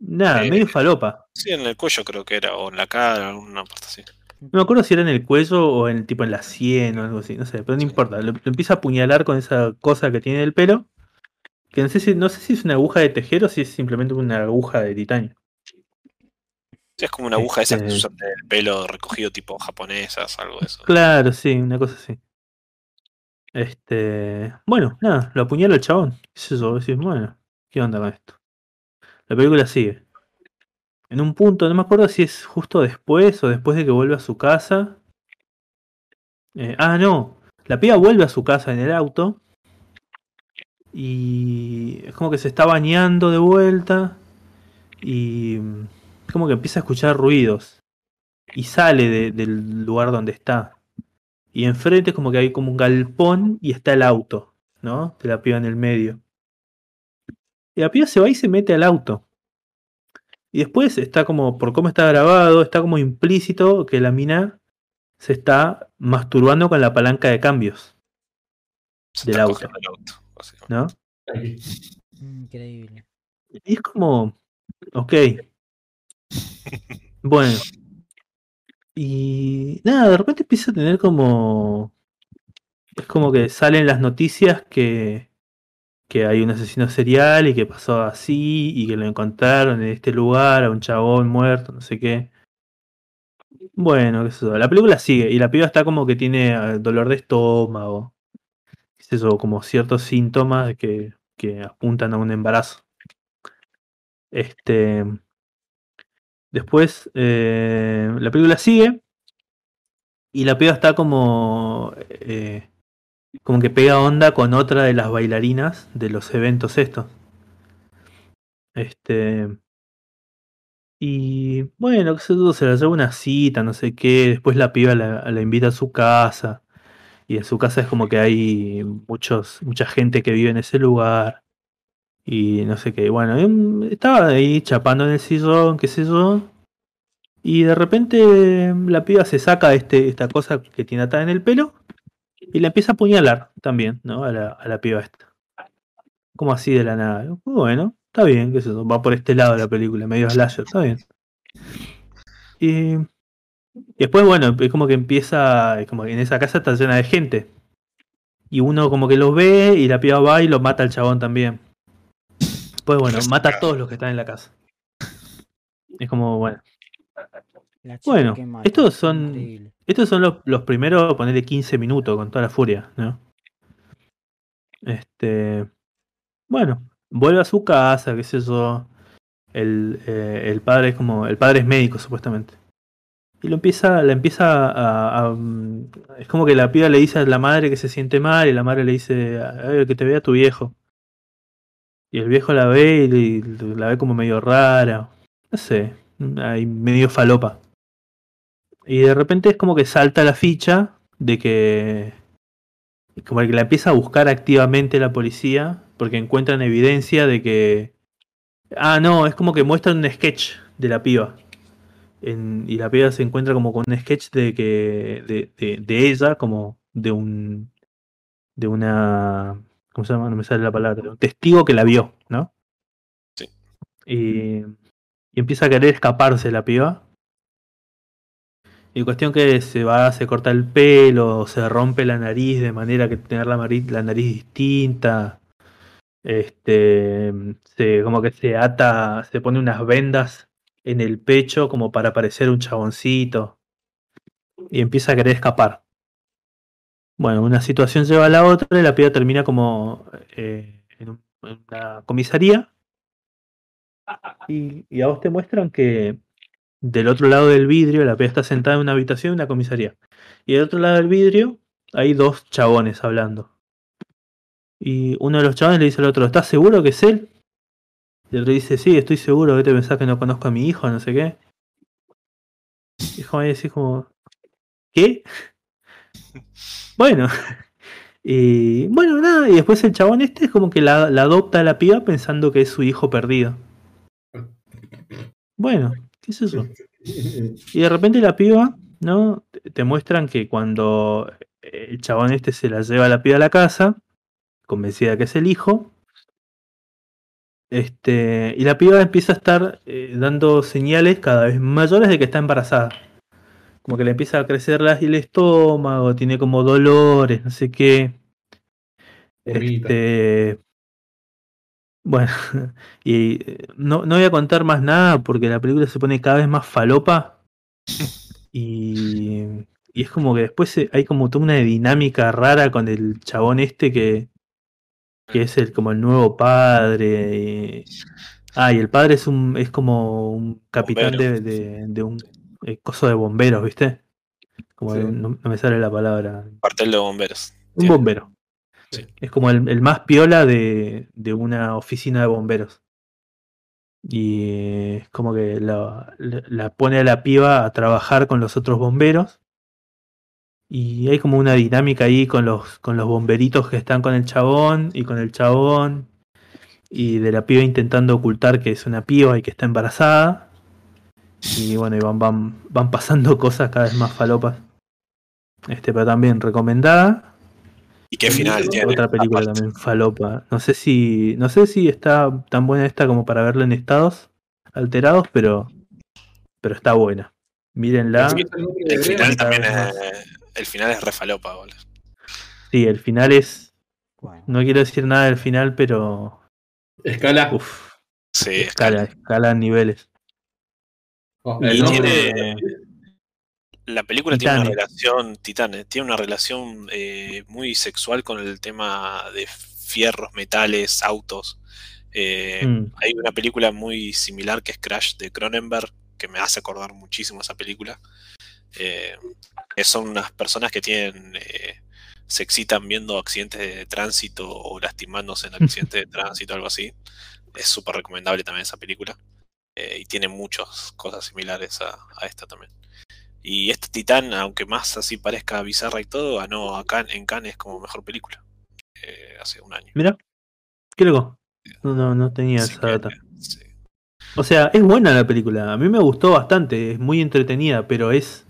Nada, Eh, medio falopa. Sí, en el cuello creo que era, o en la cara, alguna parte así. No me acuerdo si era en el cuello o en tipo en la sien o algo así, no sé, pero no Sí. importa. Lo, lo empieza a apuñalar con esa cosa que tiene el pelo. Que no sé si, no sé si es una aguja de tejer o si es simplemente una aguja de titanio. Sí, es como una aguja esa que Este- se usan del pelo recogido tipo japonesas, algo de eso. Claro, sí, una cosa así. Este. Bueno, nada, lo apuñala el chabón. ¿Qué es eso? Vos decís, bueno, ¿qué onda con esto? La película sigue. En un punto, no me acuerdo si es justo después o después de que vuelve a su casa. Eh, ah, no. La piba vuelve a su casa en el auto. Y es como que se está bañando de vuelta. Y es como que empieza a escuchar ruidos. Y sale de- del lugar donde está. Y enfrente es como que hay como un galpón y está el auto, ¿no? De la piba en el medio. Y la piba se va y se mete al auto. Y después está como, por cómo está grabado, está como implícito que la mina se está masturbando con la palanca de cambios, Se del auto. ¿No? Increíble. Y es como, ok. Bueno. Y nada, de repente empieza a tener como... Es como que salen las noticias que, que hay un asesino serial y que pasó así y que lo encontraron en este lugar, a un chabón muerto, no sé qué. Bueno, qué sé yo, La película sigue y la piba está como que tiene eh, dolor de estómago. ¿Qué es eso? Como ciertos síntomas que, que apuntan a un embarazo. Este. Después, eh, la película sigue. Y la piba está como. eh, como que pega onda con otra de las bailarinas de los eventos estos. Este. Y bueno, yo, se la lleva una cita, no sé qué. Después la piba la invita a su casa. Y en su casa es como que hay muchos, mucha gente que vive en ese lugar. Y no sé qué. Bueno, estaba ahí chapando en el sillón, qué sé yo. Y de repente la piba se saca este, esta cosa que tiene atada en el pelo. Y la empieza a apuñalar también, ¿no? A la, a la piba esta. Como así de la nada. Bueno, está bien, qué sé yo. Va por este lado la película, medio slasher, está bien. Y después, bueno, es como que empieza. Es como que en esa casa está llena de gente. Y uno como que los ve y la piba va y lo mata al chabón también. Pues bueno, mata a todos los que están en la casa. Es como, bueno. Bueno, estos son- increíble. Estos son los, los primeros, ponerle 15 minutos con toda la furia, ¿no? Este. Bueno, vuelve a su casa, qué sé yo. El, eh, el padre es como. El padre es médico, supuestamente. Y lo empieza, la empieza a, Es como que la piba le dice a la madre que se siente mal, y la madre le dice "A ver, que te vea tu viejo. Y el viejo la ve y la ve como medio rara. No sé. Ahí medio falopa. Y de repente es como que salta la ficha de que. Como que la empieza a buscar activamente la policía. Porque encuentran evidencia de que. Ah, no, es como que muestran un sketch de la piba. En- y la piba se encuentra como con un sketch de que. de, de, de ella, como de un. de una. ¿Cómo se llama? No me sale la palabra. de un testigo que la vio, ¿no? Sí. Y, y empieza a querer escaparse la piba. Y cuestión que se va, se corta el pelo, se rompe la nariz de manera que tener la nariz, la nariz distinta. Este, se, como que se ata, se pone unas vendas en el pecho como para parecer un chaboncito. Y empieza a querer escapar. Bueno, una situación lleva a la otra y la piba termina como eh, en, un- en una comisaría. Y, y a vos te muestran que del otro lado del vidrio, la piba está sentada en una habitación de una comisaría. Y del otro lado del vidrio hay dos chabones hablando. Y uno de los chabones le dice al otro, ¿estás seguro que es él? Y el otro dice, sí, estoy seguro, ¿qué te pensás que no conozco a mi hijo? No sé qué. Y es como decís como, ¿qué? bueno. Y bueno, nada, y después el chabón este es como que la, la adopta a la piba pensando que es su hijo perdido. Bueno, ¿qué es eso? Y de repente la piba, ¿no? Te- Te muestran que cuando el chabón este se la lleva a la piba a la casa, convencida que es el hijo, Este, y la piba empieza a estar eh, dando señales cada vez mayores de que está embarazada. Como que le empieza a crecer la- el estómago, tiene como dolores, no sé qué. Este, bueno, y eh, no, no voy a contar más nada porque la película se pone cada vez más falopa. Y, y es como que después hay como toda una dinámica rara con el chabón este que, que es el como el nuevo padre. y- ah, y el padre es un es como un capitán de, de, de un eh, coso de bomberos, ¿viste? Como Sí. no, no me sale la palabra. Cuartel de bomberos. Un Sí. bombero. Sí. Es como el, el más piola de, de una oficina de bomberos. Y es como que la- la pone a la piba a trabajar con los otros bomberos. Y hay como una dinámica ahí con los, con los bomberitos que están con el chabón y con el chabón. Y de la piba intentando ocultar que es una piba y que está embarazada. Y bueno, y van, van, van pasando cosas cada vez más falopas. Este, pero también recomendada. ¿Y qué final tiene? Otra película aparte? también falopa. No sé si. No sé si está tan buena esta como para verla en estados alterados, pero. Pero está buena. Mírenla. El final también es. El final es refalopa, boludo. Sí, el final es. Bueno, No quiero decir nada del final, pero. Escala. Uf, Sí, escala, escala en niveles. Oh, Y el Y nombre tiene. La película tiene una relación, Titanes, tiene una relación eh, muy sexual con el tema de fierros, metales, autos. Eh, Mm. Hay una película muy similar que es Crash de Cronenberg, que me hace acordar muchísimo esa película. Eh, son unas personas que tienen eh, se excitan viendo accidentes de tránsito o lastimándose en accidentes de tránsito, algo así. Es súper recomendable también esa película. Eh, y tiene muchas cosas similares a, a esta también. Y este Titán, aunque más así parezca bizarra y todo, ganó acá en Cannes como mejor película. eh, hace un año. Mira, qué loco. No, no, no tenía esa data. sí. O sea, es buena la película. A mí me gustó bastante. Es muy entretenida, pero es.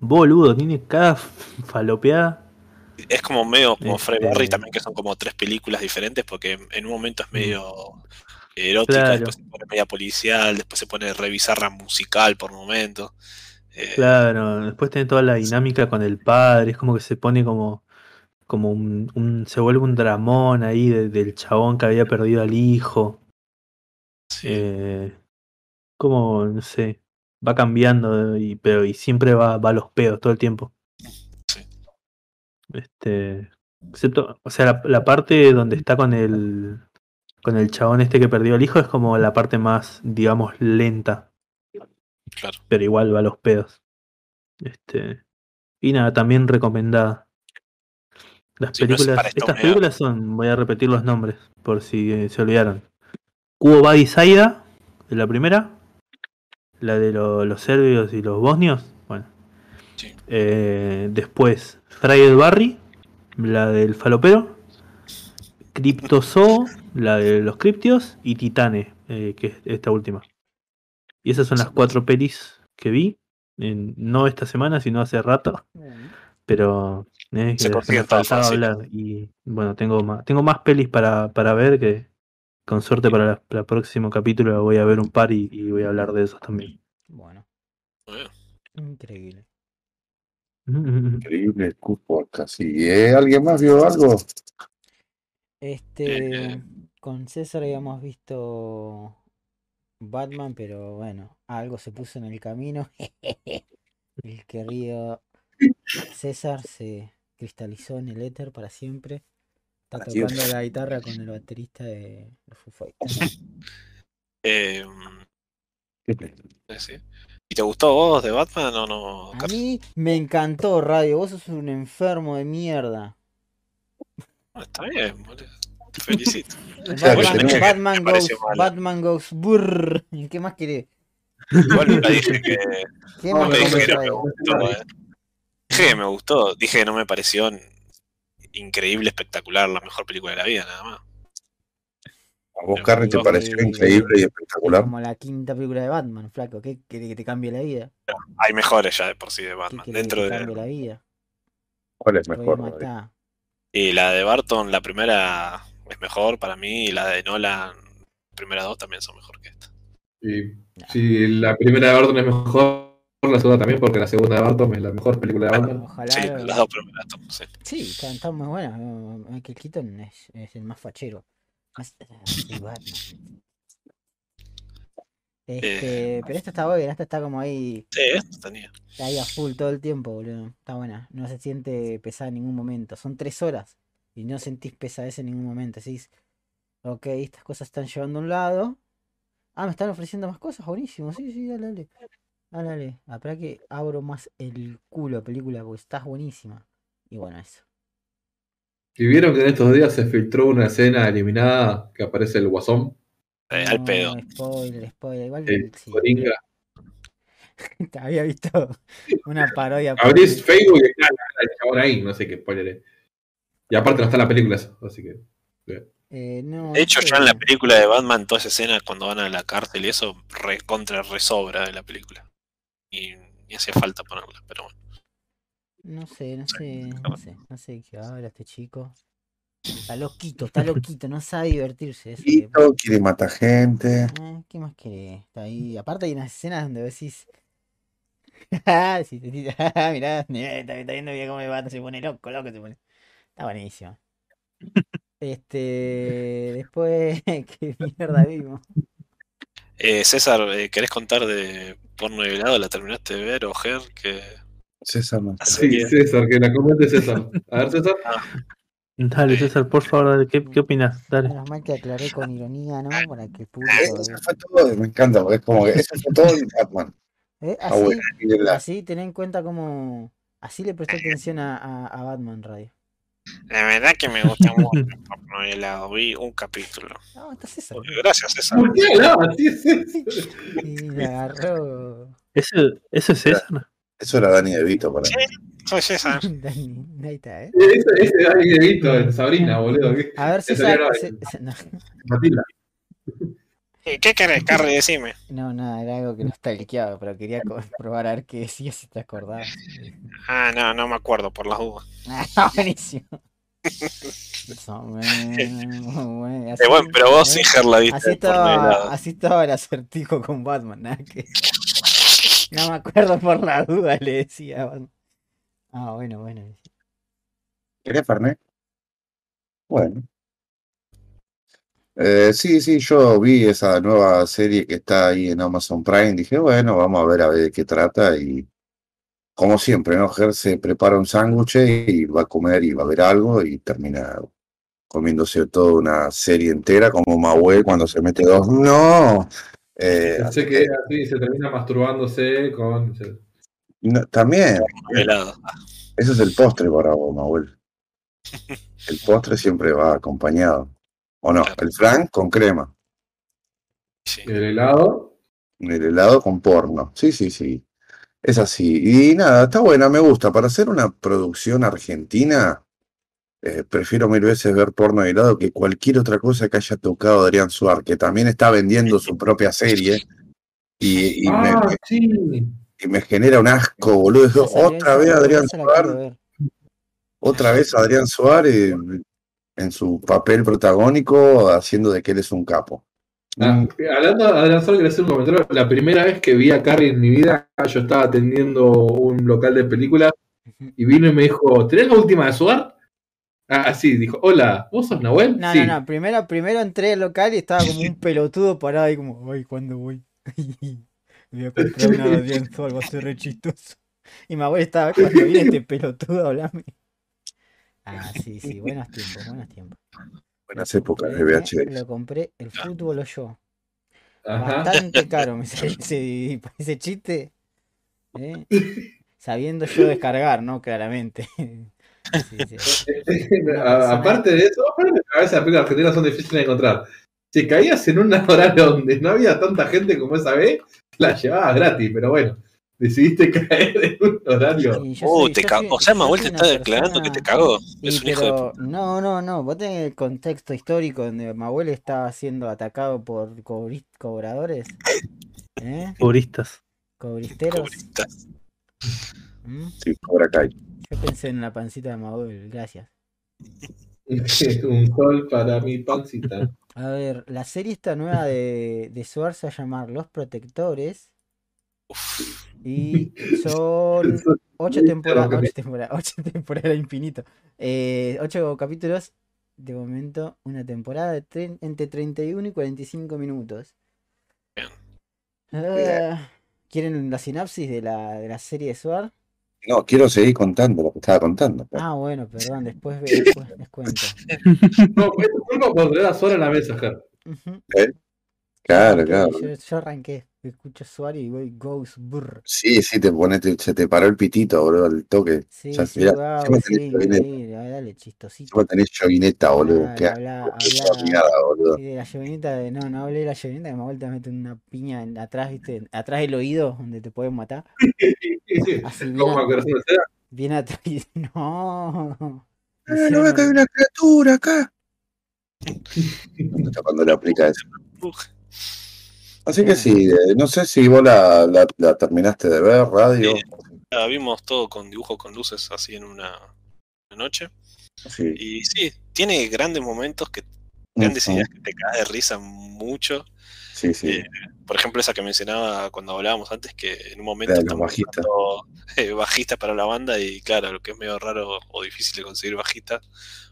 Boludo, tiene cada falopeada. Es como medio como Fred Este- Barry también, que son como tres películas diferentes, porque en un momento es medio erótica, Claro. después se pone media policial, después se pone re bizarra musical por momentos. Eh, Claro, después tiene toda la dinámica con el padre, es como que se pone como, como un, un- se vuelve un dramón ahí de- del chabón que había perdido al hijo. sí. Eh, como, no sé, va cambiando y, pero y siempre va, va a los pedos todo el tiempo. Sí. Este, excepto, o sea, la, la parte donde está con el, con el chabón este que perdió al hijo es como la parte más, digamos, lenta Claro. pero igual va a los pedos. Este, y nada, también recomendada. Las películas, estas películas son, voy a repetir los nombres por si eh, se olvidaron. Cubo Badi Saida, de la primera, la de lo- los serbios y los bosnios, bueno. Sí. Eh, después, Fried Barry, la del falopero. Cryptozoo, la de los criptios, y Titane, eh, que es esta última. Y esas son las cuatro pelis que vi. en- no esta semana, sino hace rato. Pero eh, Se que consigue me todo faltaba fácil. hablar. Y bueno, tengo más, tengo más pelis para, para ver que con suerte para la- para el próximo capítulo voy a ver un par y, y voy a hablar de esos también. Bueno, increíble. Increíble Q Podcast. Sí. ¿eh? ¿Alguien más vio algo? Este, Eh. con César habíamos visto Batman, pero bueno, algo se puso en el camino. El querido César se cristalizó en el éter para siempre. Está tocando la guitarra con el baterista de Foo Fighters. eh, sí. ¿Y te gustó vos de Batman o no? A mí me encantó, Radio. Vos sos un enfermo de mierda. Está bien, boludo. Te felicito. Batman, Batman goes. Batman goes burr. ¿Qué más querés? Igual nunca dije que. ¿Qué No, más dije que no me gustó, eh. Dije que me gustó. Dije que no me pareció increíble, espectacular, la mejor película de la vida, nada más. ¿A vos, Carrie, te Sí. pareció increíble y espectacular? Como la quinta película de Batman, flaco. ¿Qué querés que te cambie la vida? Hay mejores ya de por sí de ¿Qué Batman. Dentro que te cambie de. la vida? ¿Cuál es mejor? Y la de Barton, la primera, es mejor para mí y la de Nolan, primera dos también son mejor que esta. Y si la primera de Barton es mejor, la segunda también, porque la segunda de Barton es la mejor película de Batman. Ojalá. Sí, las dos primeras, sí. Sí, están, están muy buenas. Michael Keaton es, es el más fachero. Este, pero esta está buena, esta está como ahí, Sí, esta tenía. está ahí a full todo el tiempo, boludo. Está buena. No se siente pesada en ningún momento. Son tres horas y no sentís pesadez en ningún momento. Decís, ok, estas cosas están llevando a un lado. Ah, me están ofreciendo más cosas, buenísimo. Sí, sí, dale, dale. Dale, dale. Espera que abro más el culo, película, porque estás buenísima. Y bueno, eso. Y vieron que en estos días se filtró una escena eliminada que aparece el guasón, Eh, al pedo. No, Spoiler, spoiler. Igual el sí. Coringa. Te había visto una parodia. por- Abrís Facebook y está el chabón ahí, no sé qué spoiler es. Y aparte no está en la película eso, así que. Eh, no, De hecho, ya en la película de Batman, toda esa escena cuando van a la cárcel y eso, re, contra resobra de la película. Y, y hacía falta ponerla, pero bueno. No sé, no sé, no sé, no sé de qué habla este chico. Está loquito, está loquito, no sabe divertirse. Quiere matar gente. Eh, ¿Qué más querés? Está ahí. Aparte hay unas escenas donde decís. Sí, sí, sí, mirá, eh, está, está viendo bien cómo el vato se pone loco, loco se pone. Está buenísimo. Este. Después, ¿qué mierda vimos? Eh, César, eh, ¿querés contar de porno y helado? ¿La terminaste de ver o Ger? Que César no. Sí, César, que la comente César. A ver, César. Dale, César, por favor, dale, ¿qué, qué opinas? Dale. Menos mal que aclaré con ironía, ¿no? Para que público. Eso fue todo, me encanta, porque es como que eso fue todo en Batman. ¿Eh? Ah, Así, bueno, la- así, ten en cuenta como. Así le presté atención a, a, a Batman Radio. La verdad que me gusta mucho porno y helado. Vi un capítulo. No, está César. Gracias, César. ¿Por qué? Y le agarró. ¿Eso, eso es César? Eso era Dani De Vito para mí. Soy César. Dani, ahí está, ¿eh? Ese es Dani de Vito en Sabrina, boludo. A ver, César. Matilda. ¿Y ¿Qué querés, Carly? Decime. no, nada, era algo que no está liqueado, pero quería probar a ver qué decía si te acordabas. Ah, no, no me acuerdo por las dudas. Ah, buenísimo. Bueno, Eh, así- bueno, pero vos sí, la viste Así estaba, helado. así estaba el acertijo con Batman, que. No me acuerdo por la duda, le decía a Batman. Ah, bueno, bueno. ¿Querés, Fernet? Bueno. Eh, sí, sí, yo vi esa nueva serie que está ahí en Amazon Prime. Dije, bueno, vamos a ver a ver de qué trata. Y como siempre, ¿no? Ger se prepara un sándwich y va a comer y va a ver algo y termina comiéndose toda una serie entera, como Mahuel cuando se mete dos. ¡No! Eh, Pensé que era así, se termina masturbándose con. no, también, Helado. Ese es el postre para vos, Mahuel. El postre siempre va acompañado. ¿O no? Claro. El flan con crema. Sí. El helado. El helado con porno. Sí, sí, sí. Es así. Y nada, está buena, me gusta. Para hacer una producción argentina, eh, prefiero mil veces ver porno y helado que cualquier otra cosa que haya tocado Adrián Suar, que también está vendiendo su propia serie. Y, ah, me- sí. y me genera un asco, boludo. Otra vez Adrián ver. Otra vez Adrián Suárez en su papel protagónico haciendo de que él es un capo. Ah, hablando Sol, quería hacer un comentario. La primera vez que vi a Carrie en mi vida, yo estaba atendiendo un local de películas y vino y me dijo: ¿Tenés la última de Suar? Ah, así, dijo: Hola, ¿vos sos Nahuel? No, sí. no, no. Primero, primero entré al local y estaba como un pelotudo parado ahí como, ay, ¿cuándo voy? Voy a comprar una de Adrián Sol, va a ser re chistoso. Y mi abuela estaba cuando viene este pelotudo a hablarme. Ah, sí, sí, buenos tiempos, buenos tiempos. Buenas épocas de VHS. Lo compré el fútbol o yo. Ajá. Bastante caro me salió ese, ese chiste. ¿eh? Sabiendo yo descargar, ¿no? Claramente. Sí, sí. A- Aparte de eso, a veces las películas argentinas son difíciles de encontrar. Si caías en un horario donde no había tanta gente como esa vez, la llevabas gratis, pero bueno, decidiste caer en un horario. Yo Uh, soy- te soy- está declarando que te cagó. Y Es un hijo de pero, no, no, no, vos tenés el contexto histórico donde Mahuel estaba siendo atacado por cobri- cobradores, ¿eh? Puristas. Cobristeros. Cobrista. ¿Mm? Sí, Cobra Kai. Yo pensé en la pancita de Mahuel, gracias. Un sol para mi pancita. A ver, la serie esta nueva de, de Sword se va a llamar Los Protectores. Uf, Y son ocho temporadas, ocho temporadas, ocho temporadas infinito. Eh, ocho capítulos, de momento, una temporada de tre- entre 31 y 45 minutos. Bien. Ah, ¿Quieren la sinapsis de la, de la serie de Sword? No, quiero seguir contando lo que estaba contando. Ah, bueno, perdón, después, ve- después les cuento. No, culpa por tener a Sora en la mesa, Ger. Ujú. Claro, claro. Yo, yo arranqué, escucho Sword y voy Ghost Brr. Sí, sí, te pone, te- se te paró el pitito, boludo, al toque. Sí, Ya, sí, mirá, wow, tenés sí, sí, dale, chistosito. Encima tenés chovineta, boludo. Dale, habla, habla- mierda, boludo. Sí, de la llovinita de. No, no hablé de la llovinita que me vuelta a meter una piña en- atrás, ¿viste? Atrás del oído, donde te pueden matar. Así bien atrás. y- No. Me Eh, no que hay un- una criatura acá. Cuando le aplica eso. Así que sí, eh, no sé si vos la, la, la terminaste de ver, radio. Sí. La vimos todo con dibujos con luces así en una, noche. Sí. Y sí, tiene grandes momentos, que grandes ideas que te caes de risa mucho. Sí, sí. Eh, Por ejemplo, esa que mencionaba cuando hablábamos antes, que en un momento los estamos buscando, eh, bajistas para la banda y claro, lo que es medio raro o difícil de conseguir bajistas,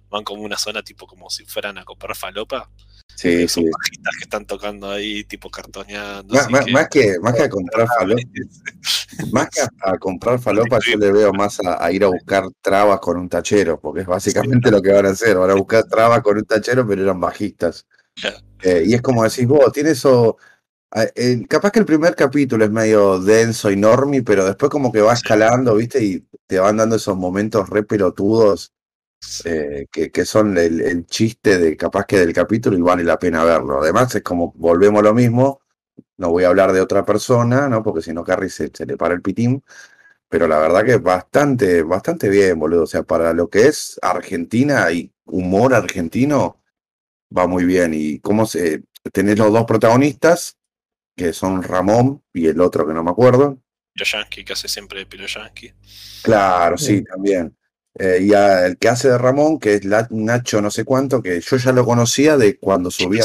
van como una zona tipo como si fueran a comprar falopa. Sí, Eh, son sí. que están tocando ahí, tipo cartoneando. Más, que- más que, más que a comprar falopa, más que a, a comprar falopa, yo le veo más a, a ir a buscar trabas con un tachero, porque es básicamente lo que van a hacer, van a buscar trabas con un tachero, pero eran bajistas. Eh, y es como decís vos, tiene eso. eh, capaz que el primer capítulo es medio denso y normie, pero después como que va escalando, ¿viste? Y te van dando esos momentos re pelotudos eh, que, que son el, el chiste de capaz que del capítulo y vale la pena verlo. Además es como volvemos a lo mismo, no voy a hablar de otra persona, ¿no? Porque si no Carrie se, se le para el pitín, pero la verdad que bastante, bastante bien, boludo. O sea, para lo que es Argentina y humor argentino, va muy bien. Y cómo se, tenés los dos protagonistas, que son Ramón y el otro que no me acuerdo. Piro Yankee, que hace siempre de Piro Yankee. Claro, sí, también. Eh, y a- el que hace de Ramón, que es la- Nacho no sé cuánto, que yo ya lo conocía de cuando subía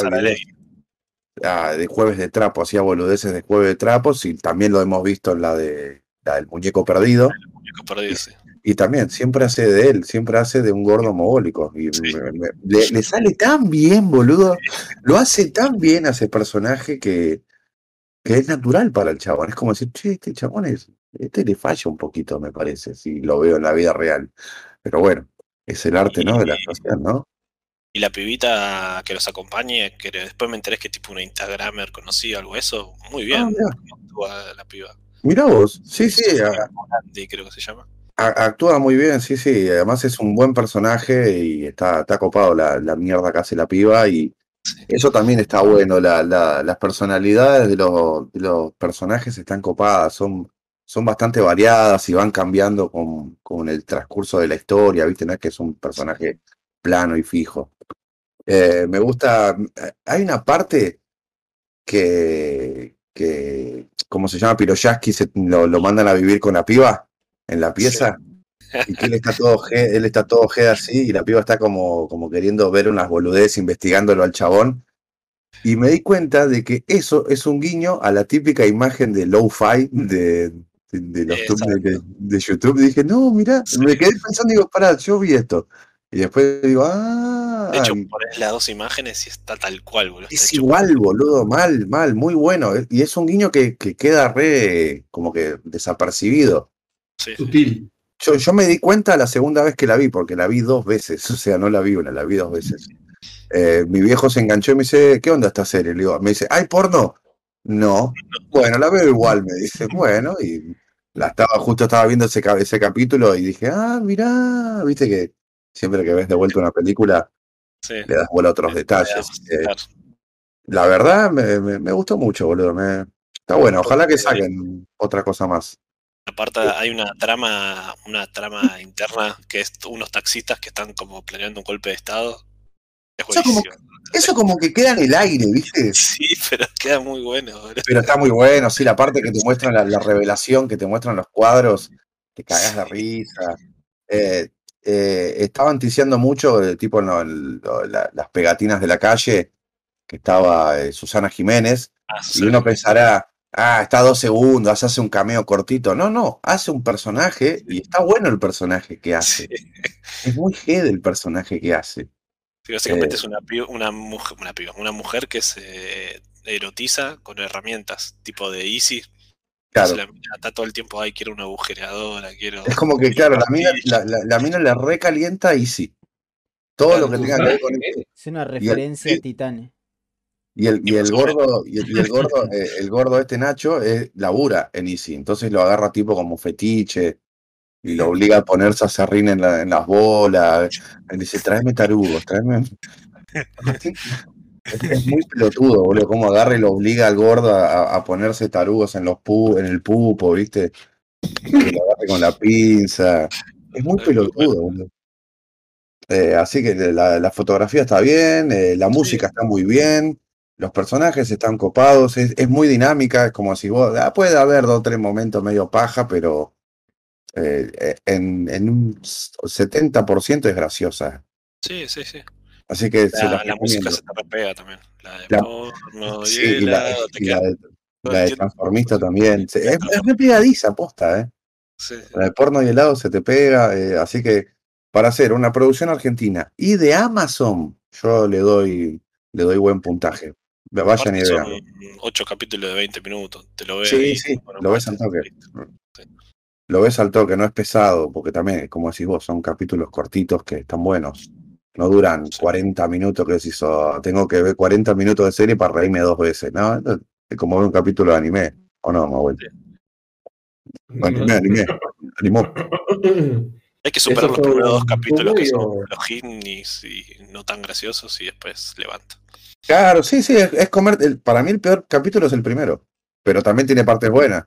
ah, de Jueves de Trapo, hacía boludeces de Jueves de Trapos y también lo hemos visto en la de la del muñeco perdido. Muñeco perdido, sí. Y también siempre hace de él, siempre hace de un gordo mogólico. Y Sí. me- me- le, le sale tan bien, boludo. Lo hace tan bien a ese personaje que, que es natural para el chabón. Es como decir, che, este chabón es, este le falla un poquito, me parece, si lo veo en la vida real. Pero bueno, es el arte, ¿no? De la actuación, ¿no? Y la pibita que los acompañe, que después me enteré que es tipo una Instagramer conocida, algo eso, muy bien. Ah, mirá. cómo actúa la piba. Mirá vos, sí, sí, Sofía a- Morandi, creo que se llama. a- actúa muy bien, sí, sí. Además es un buen personaje y está, está copado la, la mierda que hace la piba y eso también está bueno. La, la- las personalidades de los, de los personajes están copadas, son, son bastante variadas y van cambiando con, con el transcurso de la historia, ¿viste? No es que es un personaje plano y fijo. Eh, me gusta, hay una parte que, que ¿cómo se llama? Piroyaski se, lo, lo mandan a vivir con la piba en la pieza y que él está todo G, él está todo G así y la piba está como, como queriendo ver unas boludeces investigándolo al chabón. Y me di cuenta de que eso es un guiño a la típica imagen de low-fi de, de, de los tubes de, de- de YouTube. dije, no, mira, Sí. me quedé pensando, digo, pará, yo vi esto. Y después digo, ah, De hecho, pones las dos imágenes y está tal cual, boludo. Es hecho- igual, boludo, mal, mal, muy bueno. Y es un guiño que, que queda re como que desapercibido. Sí, sí. Sutil. Yo, yo me di cuenta la segunda vez que la vi, porque la vi dos veces, o sea, no la vi una, la vi dos veces. Eh, mi viejo se enganchó y me dice, ¿qué onda esta serie? Le digo, me dice, ¿hay porno? No. Bueno, la veo igual, me dice, bueno, y la estaba, justo estaba viendo ese, ese capítulo y dije, ah, mirá, viste que siempre que ves de vuelta una película sí. le das vuelo a otros detalles. Eh, la verdad, me, me- me gustó mucho, boludo. me- está bueno, ojalá que saquen otra cosa más. Aparte hay una trama, una trama interna que es unos taxistas que están como planeando un golpe de estado. Es como- buenísimo. Eso como que queda en el aire, ¿viste? Sí, pero queda muy bueno. Pero está muy bueno, sí, la parte que te muestran la, la revelación, que te muestran los cuadros, te cagas de risa. Eh, eh, estaban ticiando mucho, eh, tipo la- las pegatinas de la calle, que estaba Susana Jiménez, Ah, y uno pensará, ah, está dos segundos, hace un cameo cortito. No, no, hace un personaje y está bueno el personaje que hace. Sí. Es muy G del personaje que hace. Sí, básicamente Eh. es una, una, mujer, una, piba, una mujer que se erotiza con herramientas, tipo de Easy. Claro. La mina está todo el tiempo, ay, quiero una agujereadora, quiero... Es como que, claro, la mina, pastillas". la, la- la mina le recalienta y sí. Todo lo que tenga que ver con Es una referencia a Titanes. Y el, y Y el gordo, y el, y el gordo, eh, el gordo este Nacho es, labura en Easy, entonces lo agarra tipo como fetiche y lo obliga a ponerse a serrín en, la- en las bolas. Le dice, tráeme tarugos, tráeme. Es, muy pelotudo, boludo, cómo agarra y lo obliga al gordo a, a ponerse tarugos en los pu, en el pupo, ¿viste? Que lo agarre con la pinza. Es muy Es muy pelotudo, boludo. Eh, así que la, la fotografía está bien, eh, la música está muy bien, los personajes están copados, es, es muy dinámica, es como si vos, ah, puede haber dos o tres momentos medio paja, pero eh, eh, en, en un 70% es graciosa. Sí, sí, sí. Así que se La, la música se te repega también. La de La- porno, Sí, y la, y la de, la de transformista también. Se- Es, es muy pegadiza, posta, ¿eh? Sí, sí. La de porno y helado se te pega, eh, así que para hacer una producción argentina y de Amazon, yo le doy, le doy buen puntaje. Vayan y vean. ocho capítulos de 20 minutos. Te lo ves Sí, ahí, sí, bueno, lo ves al toque. Lo ves al toque, no es pesado, porque también, como decís vos, son capítulos cortitos que están buenos. No duran Sí. 40 minutos que decís, "Oh, tengo que ver 40 minutos de serie para reírme dos veces. No, es como ver un capítulo de anime. ¿O no, Mahuel? Anime, anime, animó. Hay que superar los primeros dos capítulos que son los hits y no tan graciosos y después levanta. Claro, sí, sí, es, es comer. el- para mí el peor capítulo es el primero, pero también tiene partes buenas.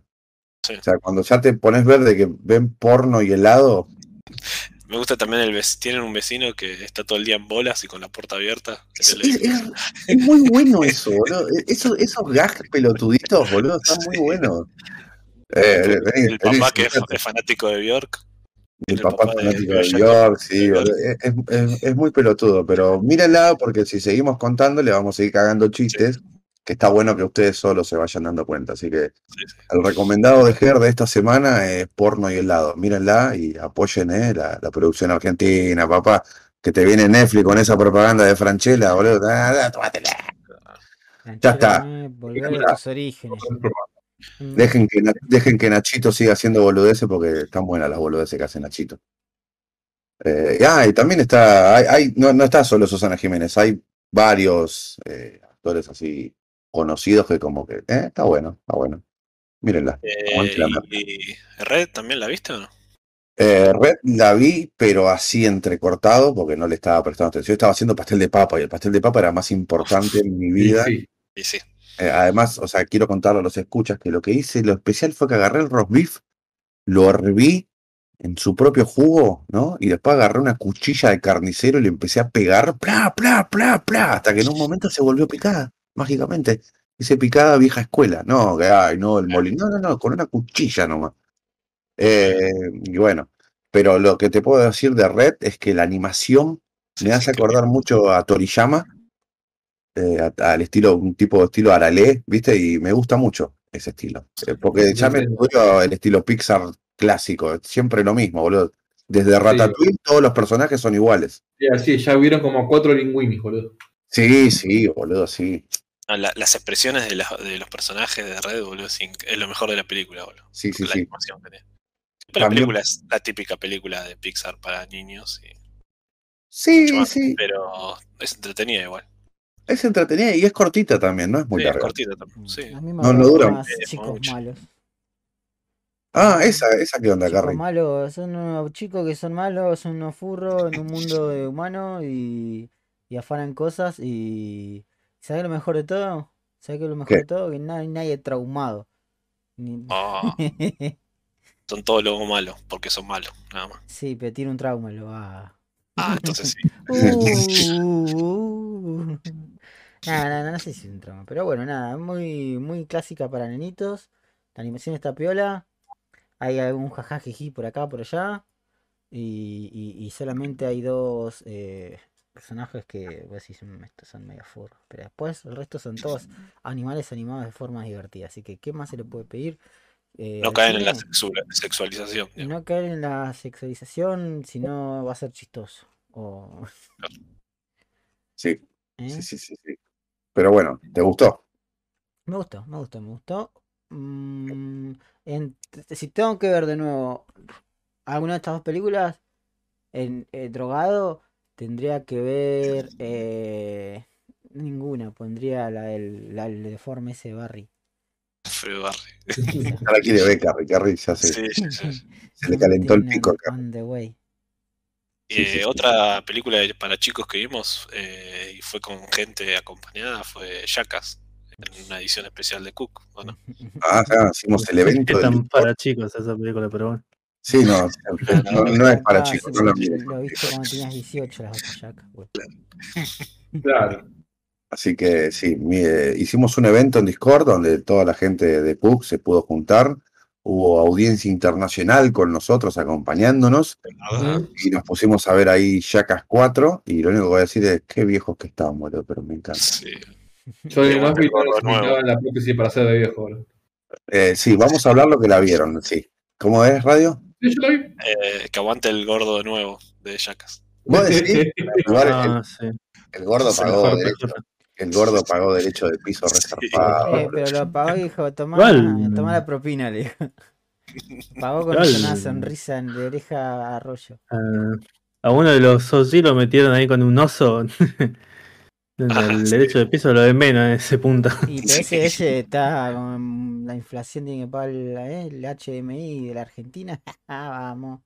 Sí. O sea, cuando ya te pones ver de que ven porno y helado, Me gusta también el tienen un vecino que está todo el día en bolas y con la puerta abierta. es, muy bueno eso, boludo. E, Eso- esos gags pelotuditos, boludo, están muy buenos. Eh, el, vení, papá que es, fanático de Bjork. El el papá papá de fanático de Bjork. York, sí, boludo. Es, es- es- es muy pelotudo, pero mírenla porque si seguimos contando le vamos a seguir cagando chistes, que está bueno que ustedes solos se vayan dando cuenta. Así que Sí, sí. el recomendado de Ger de esta semana es porno y helado. Mírenla y apoyen eh, la, la producción argentina, papá. Que te viene Netflix con esa propaganda de Franchella, boludo. Ah, ah, tómatela. Ya está. Eh, Volver a tus orígenes. Mm. Dejen que, dejen que Nachito siga haciendo boludeces porque están buenas las boludeces que hace Nachito. Eh, ah, y también está, hay, hay- no, no está solo Susana Jiménez, hay varios eh, actores así conocidos que como que, eh, está bueno, está bueno. Mírenla. Eh, y, Red también la viste o no? Eh, Red la vi, pero así entrecortado, porque no le estaba prestando atención. Yo estaba haciendo pastel de papa y el pastel de papa era más importante en mi vida. Sí, Y sí. Eh, además, o sea, quiero contarlo a los escuchas que lo que hice, lo especial fue que agarré el roast beef, lo herví en su propio jugo, ¿no? Y después agarré una cuchilla de carnicero y le empecé a pegar, pla, pla, pla, pla, hasta que en un momento se volvió picada, mágicamente. Ese picada vieja escuela, no, que ay, no, el molino, no, no, no, con una cuchilla nomás. Eh, y bueno, pero lo que te puedo decir de Red es que la animación me hace acordar mucho a Toriyama, eh, al estilo, un tipo de estilo Arale, ¿viste? Y me gusta mucho ese estilo. Porque ya me pudrió el estilo Pixar clásico, siempre lo mismo, boludo. Desde Ratatouille todos los personajes son iguales. sí, así, ya hubieron como cuatro linguinis, boludo. Sí, sí, boludo, sí. Ah, la- las expresiones de, la- de los personajes de Red, boludo, es, es lo mejor de la película, boludo. Sí, sí, la sí. animación que tiene. Pero la película es la típica película de Pixar para niños, y Sí, más, sí. pero es entretenida igual. Es entretenida y es cortita también, no es muy Sí, es larga. cortita también. Sí. A mí me No, no dura más chicos mucho. malos. Ah, esa, esa que onda, Carrie. malos, son unos chicos que son malos, son unos furros en un mundo de humanos y, y afanan cosas y... ¿Sabes lo mejor de todo? ¿Sabes qué es lo mejor ¿Qué? de todo? Que no hay nadie traumado. Ni- Ah, son todos lobos malos, porque son malos, nada más. sí, pero tiene un trauma, lo va. Ah, entonces sí. Uh, Nada, no, no sé si es un trauma, pero bueno, nada, muy, muy clásica para nenitos. La animación está piola. Hay algún jajajiji por acá, por allá. Y, y- y solamente hay dos eh, personajes que vos decís, "Mm, estos son medio furros. Pero después el resto son todos animales animados de forma divertida. Así que, ¿qué más se le puede pedir? Eh, No al caen en la sexualización. Y digamos. no caer en la sexualización, si no va a ser chistoso. O, Sí, ¿eh? sí, sí, sí, sí. Pero bueno, ¿te gustó? Me gustó, me gustó, me gustó. Mm, en- si tengo que ver de nuevo alguna de estas dos películas, en eh, drogado, tendría que ver eh, ninguna. Pondría la del, la del deforme ese Barry. Fred Barry. Ahora quiere ver Carrie, Carrie ya se, Sí, sí, sí. se le calentó el pico acá. on the way. Sí, Eh, sí, sí. Otra película para chicos que vimos eh, y fue con gente acompañada fue Jackass, en una edición especial de Cook. Bueno, Ah, ya, hicimos el Es evento del tan para chicos esa película, pero bueno. Sí, no, no, no es para Ah, chicos, sí, no lo lo- miren. Lo viste cuando tenías 18, las batallacas. güey. Claro. Así que sí, mi- eh, hicimos un evento en Discord donde toda la gente de PUC se pudo juntar. Hubo audiencia internacional con nosotros acompañándonos y nos pusimos a ver ahí Jackass 4 y lo único que voy a decir es qué viejos que estamos, boludo, pero me encanta. Sí. Yo de más vi la prótesis para ser de viejo. boludo. Eh, sí, vamos a hablar lo que la vieron, sí. ¿Cómo es, Radio? Eh, que aguante el gordo de nuevo de Jackass. ¿Vos decís? El, sí. el gordo Es pagó derecho, el gordo pagó derecho de piso Sí. resarpado. Eh, pero lo pagó y dijo, tomá, Igual. tomá la propina, le dijo. Pagó con una sonrisa en- de oreja a arroyo. Ah, a uno de los OG lo metieron ahí con un oso. Ah, el sí. derecho de piso lo de menos en ese punto. Y ese, ese está con la inflación tiene que pagar el, eh, el HMI de la Argentina. Ah, Vamos.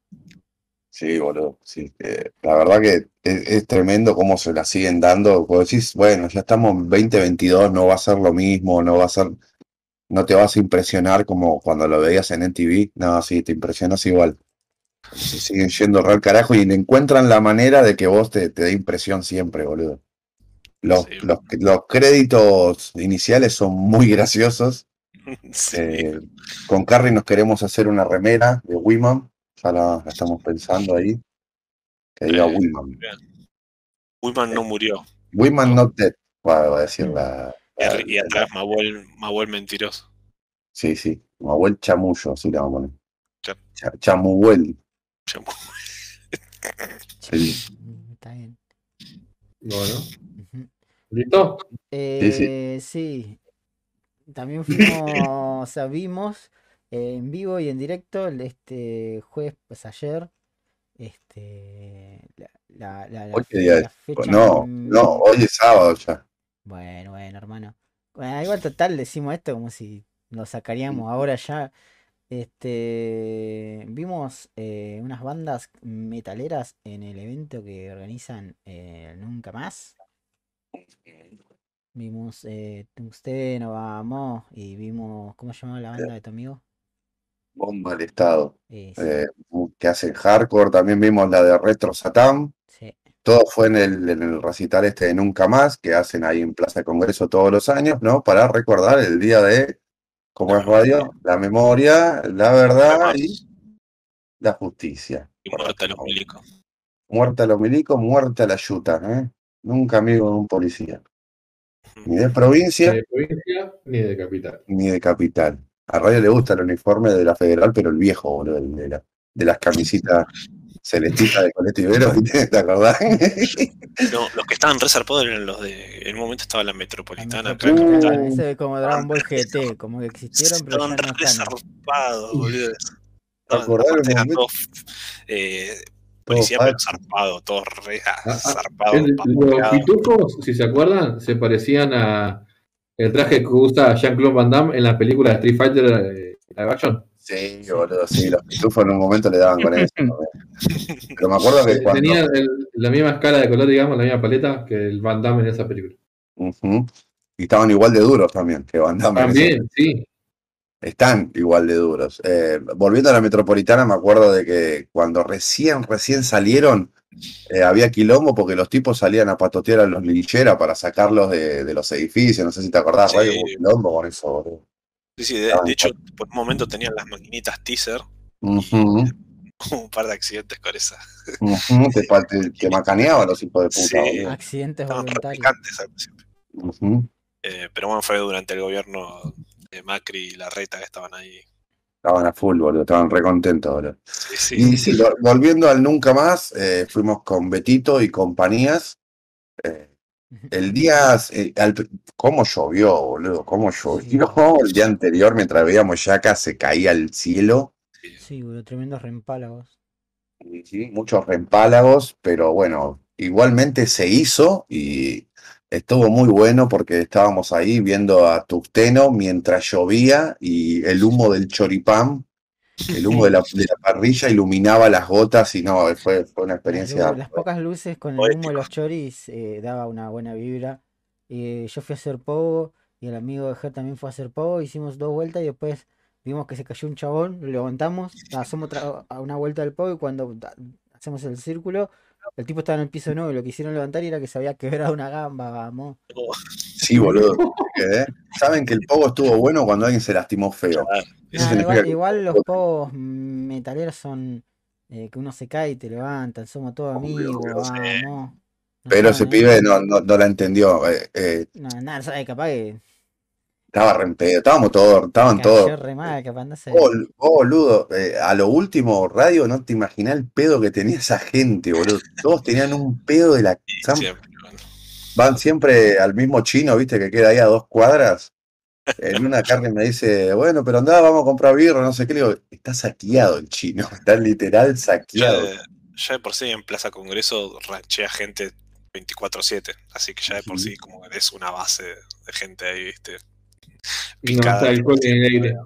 Sí, boludo, sí. eh, la verdad que es, es tremendo cómo se la siguen dando. Vos decís, bueno, ya estamos en 2022, no va a ser lo mismo, no va a ser, no te vas a impresionar como cuando lo veías en NTV. No, sí, te impresionas igual. Se siguen yendo real carajo y encuentran la manera de que vos te, te dé impresión siempre, boludo. Los, Sí. los, los créditos iniciales son muy graciosos. Sí. Eh, con Carrie nos queremos hacer una remera de Wiman. Ya la, la estamos pensando ahí. Que diga Eh, Wiman. Wiman no murió. Wiman not dead, va, va a decir la. Y, la- y atrás Mabuel, Mabuel mentiroso. sí, sí. Mahuel Chamullo, así le vamos a poner. Cha- Cha- Chamuel. Chamu- Sí. Mm, Está bien. Bueno. ¿Listo? Eh, sí. También fuimos, o sea, vimos eh, en vivo y en directo el- este jueves, pues ayer, este, la, la, la, la Hoy qué fe- día la fecha No, no, hoy es sábado ya. Bueno, bueno, hermano. Bueno, igual total decimos esto como si lo sacaríamos ahora ya. Este, vimos eh, unas bandas metaleras en el evento que organizan eh, Nunca Más. Vimos eh, Tungsteno, vamos, y vimos, ¿cómo se llama la banda de tu amigo? Bomba al estado. Eh, sí, Eh, que hacen hardcore. También vimos la de Retro Satán. sí. Todo fue en el, en el recital este de Nunca Más, que hacen ahí en Plaza Congreso todos los años, ¿no? Para recordar el día de, como es radio, la memoria, la verdad y la justicia. Y muerta los milicos. Muerta a los milicos, muerta la yuta, ¿eh? Nunca amigo de un policía. Ni de provincia Ni de provincia ni de capital. ni de capital. A Radio le gusta el uniforme de la federal, pero el viejo, boludo, el de, la- de las camisitas celestitas de Colete Ibero. ¿te acordás? No, los que estaban resarpados eran los de. En un momento estaba la La metropolitana acá Capital. ese es como Dragon Ball GT, como que existieron, pero Estaban resarpados, boludo. ¿Te acordás Aparte del eran momento? todos, policía, Todos pero zarpado, todos re Ah, ah, zarpados. El- los pitufos, si se acuerdan, se parecían a el traje que usa Jean-Claude Van Damme en la película de Street Fighter eh, live action. Sí, boludo, sí, los pitufos en un momento le daban con eso. Pero me acuerdo que cuando. Tenía el- la misma escala de color, digamos, la misma paleta que el Van Damme en esa película. Y estaban igual de duros también que Van Damme También, sí. Están igual de duros. Eh, volviendo a la metropolitana, me acuerdo de que cuando recién, recién salieron, eh, había quilombo porque los tipos salían a patotear a los lincheras para sacarlos de, de los edificios. No sé si te acordás, Sí. Ray, quilombo con eso. Sí, sí, de, Ah, de hecho, por un momento tenían las maquinitas teaser Ujú. un par de accidentes con esa. Te, pa- te- te macaneaban los hijos de puta, Sí. boludo. Accidentes voluntarios. Eh, pero bueno, fue durante el gobierno de Macri y Larreta que estaban ahí. Estaban a full, boludo. Estaban recontentos, boludo. Sí, sí. Y sí, lo- volviendo al Nunca Más, eh, fuimos con Betito y compañías. Eh, el día, eh, al- ¿cómo llovió, boludo? ¿Cómo llovió? El día anterior, mientras veíamos Yaka, se caía el cielo. Sí, boludo, tremendos reempálagos. Y sí, muchos reempálagos, pero bueno, igualmente se hizo y estuvo muy bueno porque estábamos ahí viendo a Tuxteno mientras llovía y el humo del choripán, el humo de la, de la parrilla iluminaba las gotas y no, fue, fue una experiencia. las pocas luces con el humo de los choris eh, daba una buena vibra. Eh, yo fui a hacer pogo y el amigo de Ger también fue a hacer pogo. Hicimos dos vueltas y después vimos que se cayó un chabón, lo levantamos, hacemos otra, una vuelta del pogo y cuando hacemos el círculo, el tipo estaba en el piso nuevo y lo quisieron levantar y era que se había quebrado una gamba, vamos. Sí, boludo. ¿eh? Saben que el pogo estuvo bueno cuando alguien se lastimó feo. Nah, significa igual, que- igual los pogos metaleros son eh, que uno se cae y te levantan, somos todos amigos, vamos. No Pero ese pibe no, no, no la entendió. eh, eh, No, nada, sabe, capaz que estaba re en pedo, estábamos todos, estaban todos. Bol- boludo, eh, a lo último, radio, no te imaginás el pedo que tenía esa gente, boludo. Todos tenían un pedo de la. Sam- siempre, bueno. Van siempre al mismo chino, viste, que queda ahí a dos cuadras. En una carne me dice, bueno, pero andá, vamos a comprar birra, no sé qué. Le digo, está saqueado el chino, está literal Ya, saqueado. de- ya de por sí en Plaza Congreso ranchea gente 24-7, así que ya de por sí como que es una base de gente ahí, ¿viste? Picada. en el aire.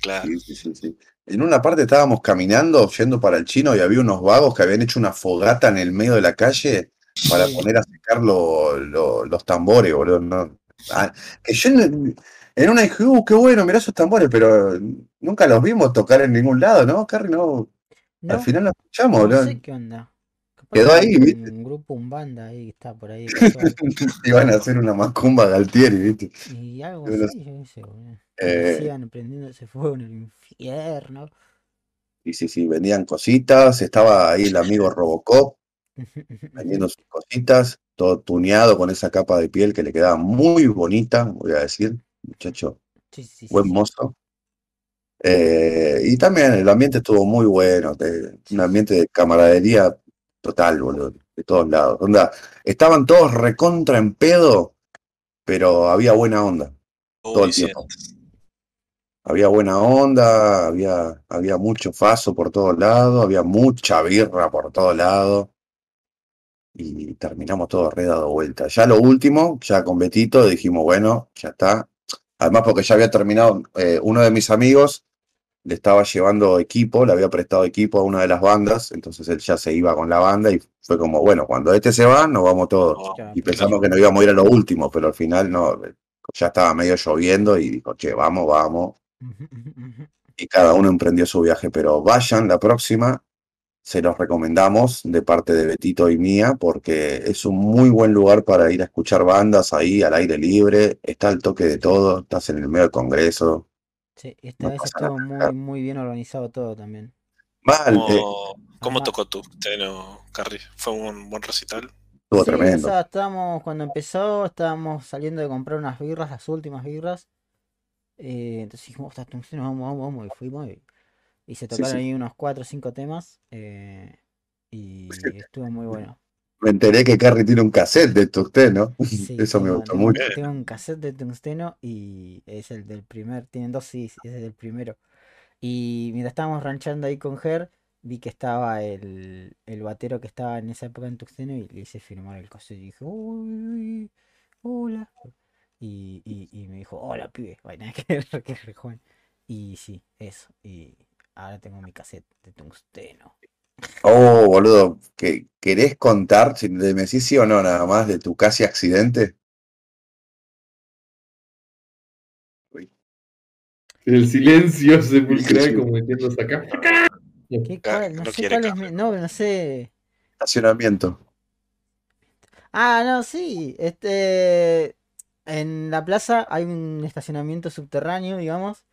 Claro. Sí, sí, sí, sí. En una parte estábamos caminando, yendo para el chino, y había unos vagos que habían hecho una fogata en el medio de la calle para poner a secar lo- lo- los tambores, boludo. no. Ah, que yo en, en una dije, uh, qué bueno, mirá esos tambores, pero nunca los vimos tocar en ningún lado, ¿no? Carrie, no. No, Al final lo escuchamos, no boludo. sé qué onda. Quedó que ahí, un, ¿viste? un grupo, un banda ahí que está por ahí. Iban a hacer una macumba Galtieri, ¿viste? Y algo no así, yo qué sé, boludo. Eh, Sigan prendiéndose fuego en el infierno. y sí, sí, vendían cositas. Estaba ahí el amigo Robocop vendiendo sus cositas, todo tuneado con esa capa de piel que le quedaba muy bonita, voy a decir, muchacho, Sí, sí, sí, buen sí. mozo. Eh, y también el ambiente estuvo muy bueno, de- un ambiente de camaradería total, boludo, de todos lados. Onda, estaban todos recontra en pedo, pero había buena onda todo el tiempo. Había buena onda, había, había mucho faso por todos lados, había mucha birra por todos lados. Y terminamos todo re dado vuelta. Ya lo último, ya con Betito, dijimos, bueno, ya está. Además, porque ya había terminado, eh, uno de mis amigos le estaba llevando equipo, le había prestado equipo a una de las bandas, entonces él ya se iba con la banda y fue como, bueno, cuando este se va, nos vamos todos. Y pensamos que nos íbamos a ir a lo último, pero al final no, ya estaba medio lloviendo y dijo, che, vamos, vamos. Y cada uno emprendió su viaje, pero vayan la próxima, se los recomendamos de parte de Betito y mía, porque es un muy buen lugar para ir a escuchar bandas ahí al aire libre, está al toque de todo, estás en el medio del Congreso. Sí, esta No vez estuvo muy, muy bien organizado todo también. Mal, eh, ¿Cómo, cómo tocó tu Teno, Carrie? ¿Fue un buen recital? estuvo Sí, tremendo. estábamos, cuando empezó, estábamos saliendo de comprar unas birras, las últimas birras. Eh, entonces dijimos, "Ostras, Tungsteno, vamos, vamos, vamos, y fuimos. Y, y se Sí, tocaron sí. ahí unos 4 o 5 temas. eh, y estuvo muy bueno. Me enteré que Carrie tiene un cassette de usted, ¿no? Sí, Eso me gustó mucho. Tengo un cassette de Tungsteno y es el del primer, tienen dos ese es el primero. Y mientras estábamos ranchando ahí con Ger, vi que estaba el, el batero que estaba en esa época en Tuxteno y le hice firmar el cassette y dije, uy, hola. Y, y, y me dijo, hola pibe, nada que re. Y sí, eso. Y ahora tengo mi cassette de Tungsteno. Oh, boludo, ¿que, ¿querés contar, si me decís sí o no, nada más, de tu casi accidente? El silencio sepulcral como metiéndose acá. ¿Qué Ah, cuál? No no sé quiere cuál es mi- No, no sé. Estacionamiento. Ah, no, sí. Este. En la plaza hay un estacionamiento subterráneo, digamos.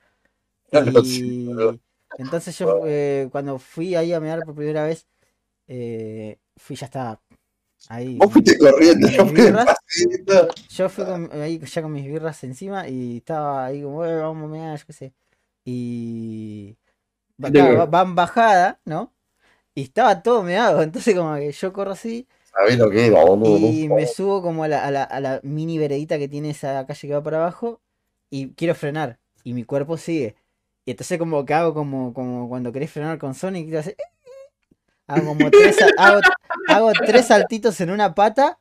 Claro, sí, Y boludo. Entonces yo eh, cuando fui ahí a mear por primera vez, eh, fui ya estaba ahí. Vos fuiste corriendo, ¿Mis yo fui birras? Yo fui con- ahí ya con mis birras encima y estaba ahí como, "Eh, vamos a mear, yo qué sé. Y claro, va- van bajada, ¿no? Y estaba todo meado, entonces como que yo corro así ¿Sabés lo que era, boludo? y me subo como a la, a la, a la mini veredita que tiene esa calle que va para abajo y quiero frenar y mi cuerpo sigue. Y entonces como que hago como, como cuando querés frenar con Sonic, y hace- hago como tres, hago, hago tres saltitos en una pata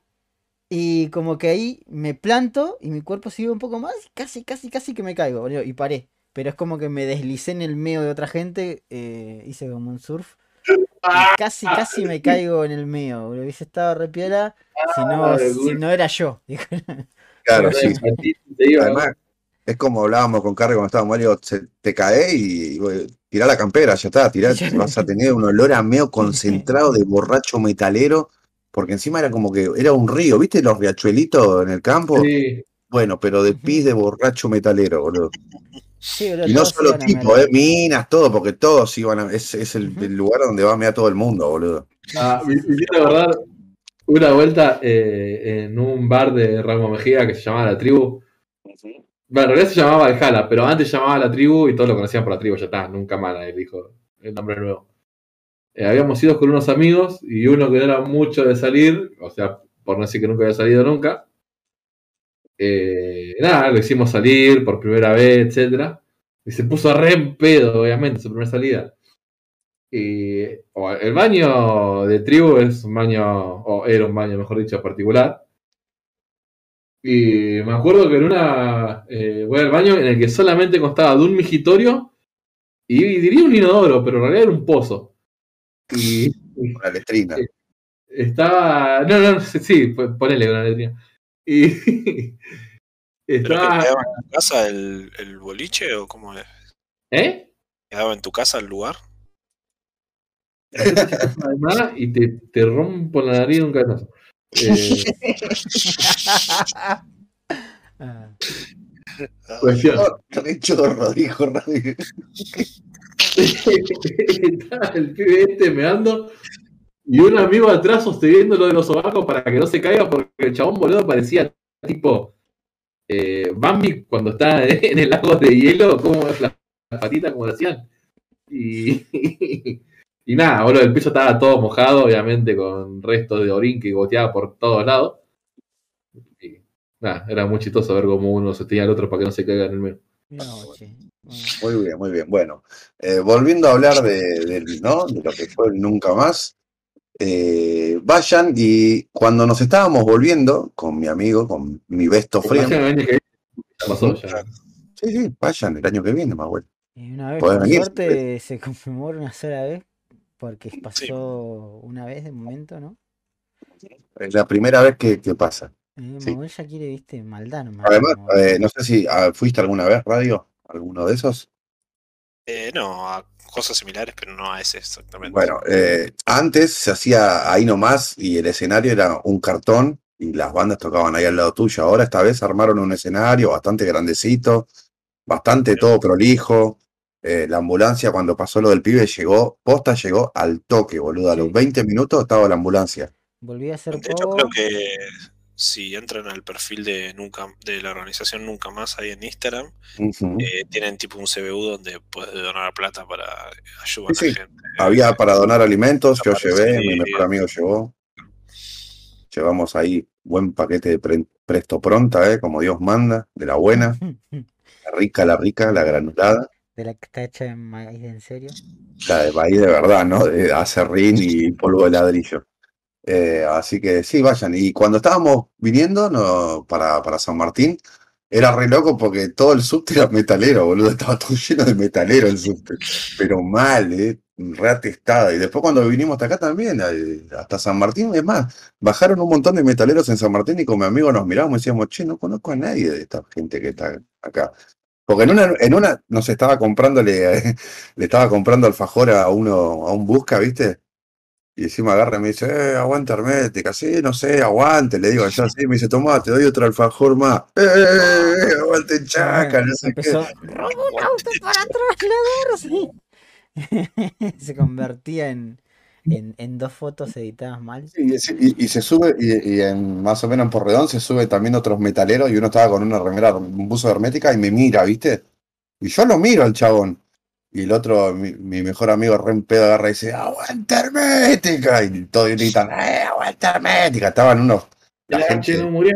y como que ahí me planto y mi cuerpo sigue un poco más y casi, casi, casi que me caigo, boludo, y paré. Pero es como que me deslicé en el medio de otra gente, eh, hice como un surf. Y casi, casi me caigo en el medio, boludo. Hubiese estado re piola si no, Ah, si no era yo. Claro, sí. Te iba, Además, es como hablábamos con Carrie cuando estábamos Mario, te cae y, y, tirá la campera, ya está, tirá, vas a tener un olor a medio concentrado de borracho metalero, porque encima era como que era un río, ¿viste los riachuelitos en el campo? Sí. Bueno, pero de pis de borracho metalero, boludo. Sí, boludo, Y no solo tipo, eh, minas, todo, porque todos iban a. Es, es el, lugar donde va a mear todo el mundo, boludo. Ah, me, me hiciste acordar una vuelta eh, en un bar de Ramo Mejía que se llamaba La Tribu. Bueno, en realidad se llamaba Valhalla, pero antes se llamaba La Tribu y todos lo conocían por La Tribu, ya está, nunca más nadie dijo el nombre nuevo. Eh, habíamos ido con unos amigos y uno que no era mucho de salir, o sea, por no decir que nunca había salido nunca. eh, nada, lo hicimos salir por primera vez, etcétera Y se puso re en pedo, obviamente, su primera salida. Y el baño de tribu es un baño, o era un baño, mejor dicho, particular. Y me acuerdo que en una eh, voy al baño en el que solamente constaba de un migitorio y diría un inodoro, pero en realidad era un pozo. Y Una letrina. Sí. estaba. No, no, sí, ponele una letrina. Y ¿Pero que estaba. quedaba en tu casa el, el boliche o cómo es? ¿Eh? ¿Quedaba en tu casa el lugar? Además, y te, te rompo la nariz de un cabezazo. Eh, Ah, cuestión. Dijo Radio. Estaba el pibe este meando y un amigo atrás sosteniendo lo de los sobacos para que no se caiga porque el chabón boludo parecía tipo eh, Bambi cuando está en el lago de hielo, como las patitas como lo hacían. Y, y nada, boludo, el piso estaba todo mojado, obviamente, con restos de orín que goteaba por todos lados. Y nada, era muy chistoso ver cómo uno sostenía al otro para que no se caiga en el medio. Muy bien, muy bien. Bueno, eh, volviendo a hablar de, del- ¿no? de lo que fue el Nunca Más, eh, vayan y cuando nos estábamos volviendo con mi amigo, con mi besto friend, sí, sí, vayan el año que viene, más bueno. Y una vez, venir, suerte, se conmemora una sola vez, porque pasó una vez de momento, ¿no? Es la primera vez que, que pasa. Eh, Sí. Manuel ya quiere, viste, maldad nomás. Además, eh, no sé si ah, fuiste alguna vez radio, alguno de esos. Eh, no, a cosas similares, pero no a ese exactamente. Bueno, eh, antes se hacía ahí nomás y el escenario era un cartón y las bandas tocaban ahí al lado tuyo. Ahora esta vez armaron un escenario bastante grandecito, bastante todo prolijo. Eh, la ambulancia cuando pasó lo del pibe llegó, posta llegó al toque, boludo. A los Sí. 20 minutos estaba la ambulancia. Volví a hacer de hecho, creo que si entran al perfil de nunca de la organización Nunca Más ahí en Instagram, eh, tienen tipo un CBU donde puedes donar plata para ayudar Sí, a sí. gente. Había para donar alimentos, yo llevé, ahí. mi mejor amigo llevó. Llevamos ahí buen paquete de pre- presto pronta, eh, como Dios manda, de la buena, la rica, la rica, la granulada. De la que está hecha en maíz, en serio. La de maíz de verdad, ¿no? De acerrín y polvo de ladrillo. Eh, así que sí, vayan. Y cuando estábamos viniendo no, para, para San Martín, era re loco porque todo el subte era metalero, boludo. Estaba todo lleno de metalero el subte. Pero mal, ¿eh? Re atestado. Y después cuando vinimos hasta acá también, hasta San Martín, es más, bajaron un montón de metaleros en San Martín y con mi amigo nos mirábamos y decíamos, che, no conozco a nadie de esta gente que está acá. Porque en una, en una nos estaba comprándole, eh, le estaba comprando alfajor a uno, a un busca, ¿viste? Y encima agarra y me dice, eh, aguante hermética, sí, no sé, aguante, le digo yo así, me dice, tomá, te doy otro alfajor más, eh, eh, aguante chaca, no sé qué. Robo un auto para trasladar, sí. se convertía en, en, en dos fotos editadas mal. Sí, y, se- y- y se sube, y, y en más o menos en Porredón se sube también otros metaleros y uno estaba con una remera, un buzo hermética y me mira, ¿viste? Y yo lo miro al chabón. Y el otro, mi, mi mejor amigo re en pedo agarra y dice, ¡Aguanta hermética! Y todos gritan, ¡Eh, aguanta hermética! Estaban unos. La La gente, gente no murió.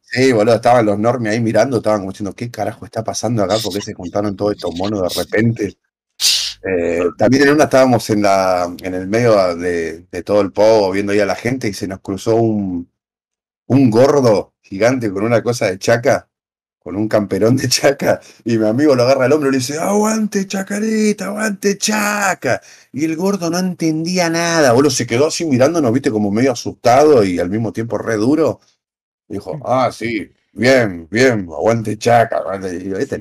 sí, boludo, estaban los normies ahí mirando, estaban como diciendo, ¿qué carajo está pasando acá? ¿Por qué se juntaron todos estos monos de repente? Eh, también en una estábamos en la, en el medio de, de todo el pogo viendo ahí a la gente y se nos cruzó un, un gordo gigante con una cosa de chaca, con un camperón de chaca, y mi amigo lo agarra al hombro y le dice, aguante chacarita, aguante chaca. Y el gordo no entendía nada, boludo, se quedó así mirándonos, viste, como medio asustado y al mismo tiempo re duro. Dijo, ah, sí, bien, bien, aguante chaca, aguante. Y digo, este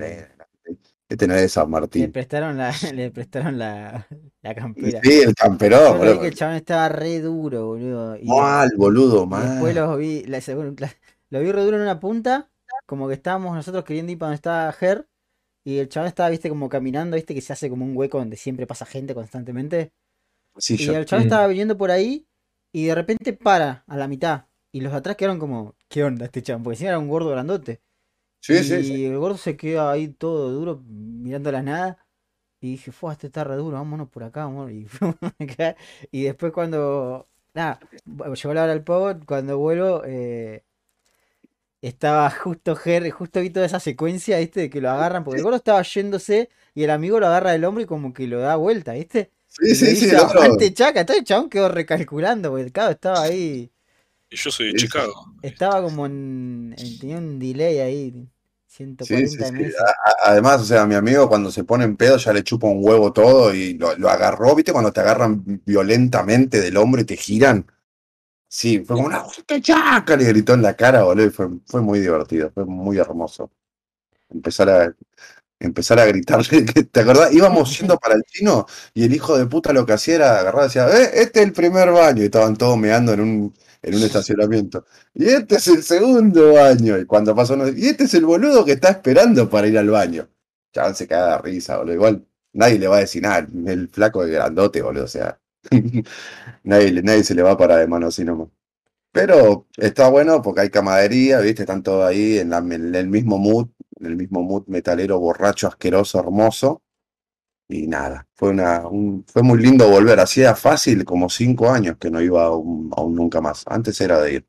este no es San Le Martín. prestaron la, le prestaron la, la Y campera. sí, el Yo camperón, boludo. que el chabón estaba re duro, boludo. Y, Mal, boludo, y después mal. los vi, la, lo vi re duro en una punta, como que estábamos nosotros queriendo ir para donde estaba Ger, y el chabón estaba, viste, como caminando, viste, que se hace como un hueco donde siempre pasa gente constantemente. Sí, Y yo. el chabón Mm. estaba viniendo por ahí, y de repente para a la mitad. Y los de atrás quedaron como, ¿qué onda este chabón? Porque encima era un gordo grandote. Sí, y sí, sí. el gordo se queda ahí todo duro, mirando la nada. Y dije, fue, este está re duro, vámonos por acá, amor. Y, y después cuando, nada, llegó la hora del pogo, cuando vuelvo, eh, estaba justo Ger, justo vi toda esa secuencia, ¿viste? De que lo agarran, porque el gordo estaba yéndose y el amigo lo agarra del hombro y como que lo da vuelta, ¿viste? Sí, Y sí, sí, dice. "Aguante, chaca, entonces el chabón quedó recalculando, porque el cabo estaba ahí, Y yo soy de. Chicago. estaba como en, en- tenía un delay ahí, 140 sí, sí. meses. A- a- Además, o sea, mi amigo cuando se pone en pedo ya le chupa un huevo todo y lo, lo agarró, ¿viste? Cuando te agarran violentamente del hombro y te giran. Sí, fue como una ¡Qué chaca! Le gritó en la cara, boludo, y fue, fue muy divertido, fue muy hermoso. Empezar a, empezar a gritarle, ¿te acordás? Íbamos yendo para el chino y el hijo de puta lo que hacía era agarrar y decía, eh, este es el primer baño, y estaban todos meando en un, en un estacionamiento. Y este es el segundo baño. Y cuando pasó uno, y este es el boludo que está esperando para ir al baño. Chabón se caga de risa, boludo. Igual nadie le va a decir nada. El flaco es grandote, boludo. O sea, nadie, nadie se le va para de mano así nomás. Pero está bueno porque hay camaradería, ¿viste? Están todos ahí en, la- en el mismo mood, en el mismo mood metalero, borracho, asqueroso, hermoso. Y nada, fue una, un- fue muy lindo volver. Hacía fácil como cinco años que no iba a un, a un nunca más. Antes era de ir.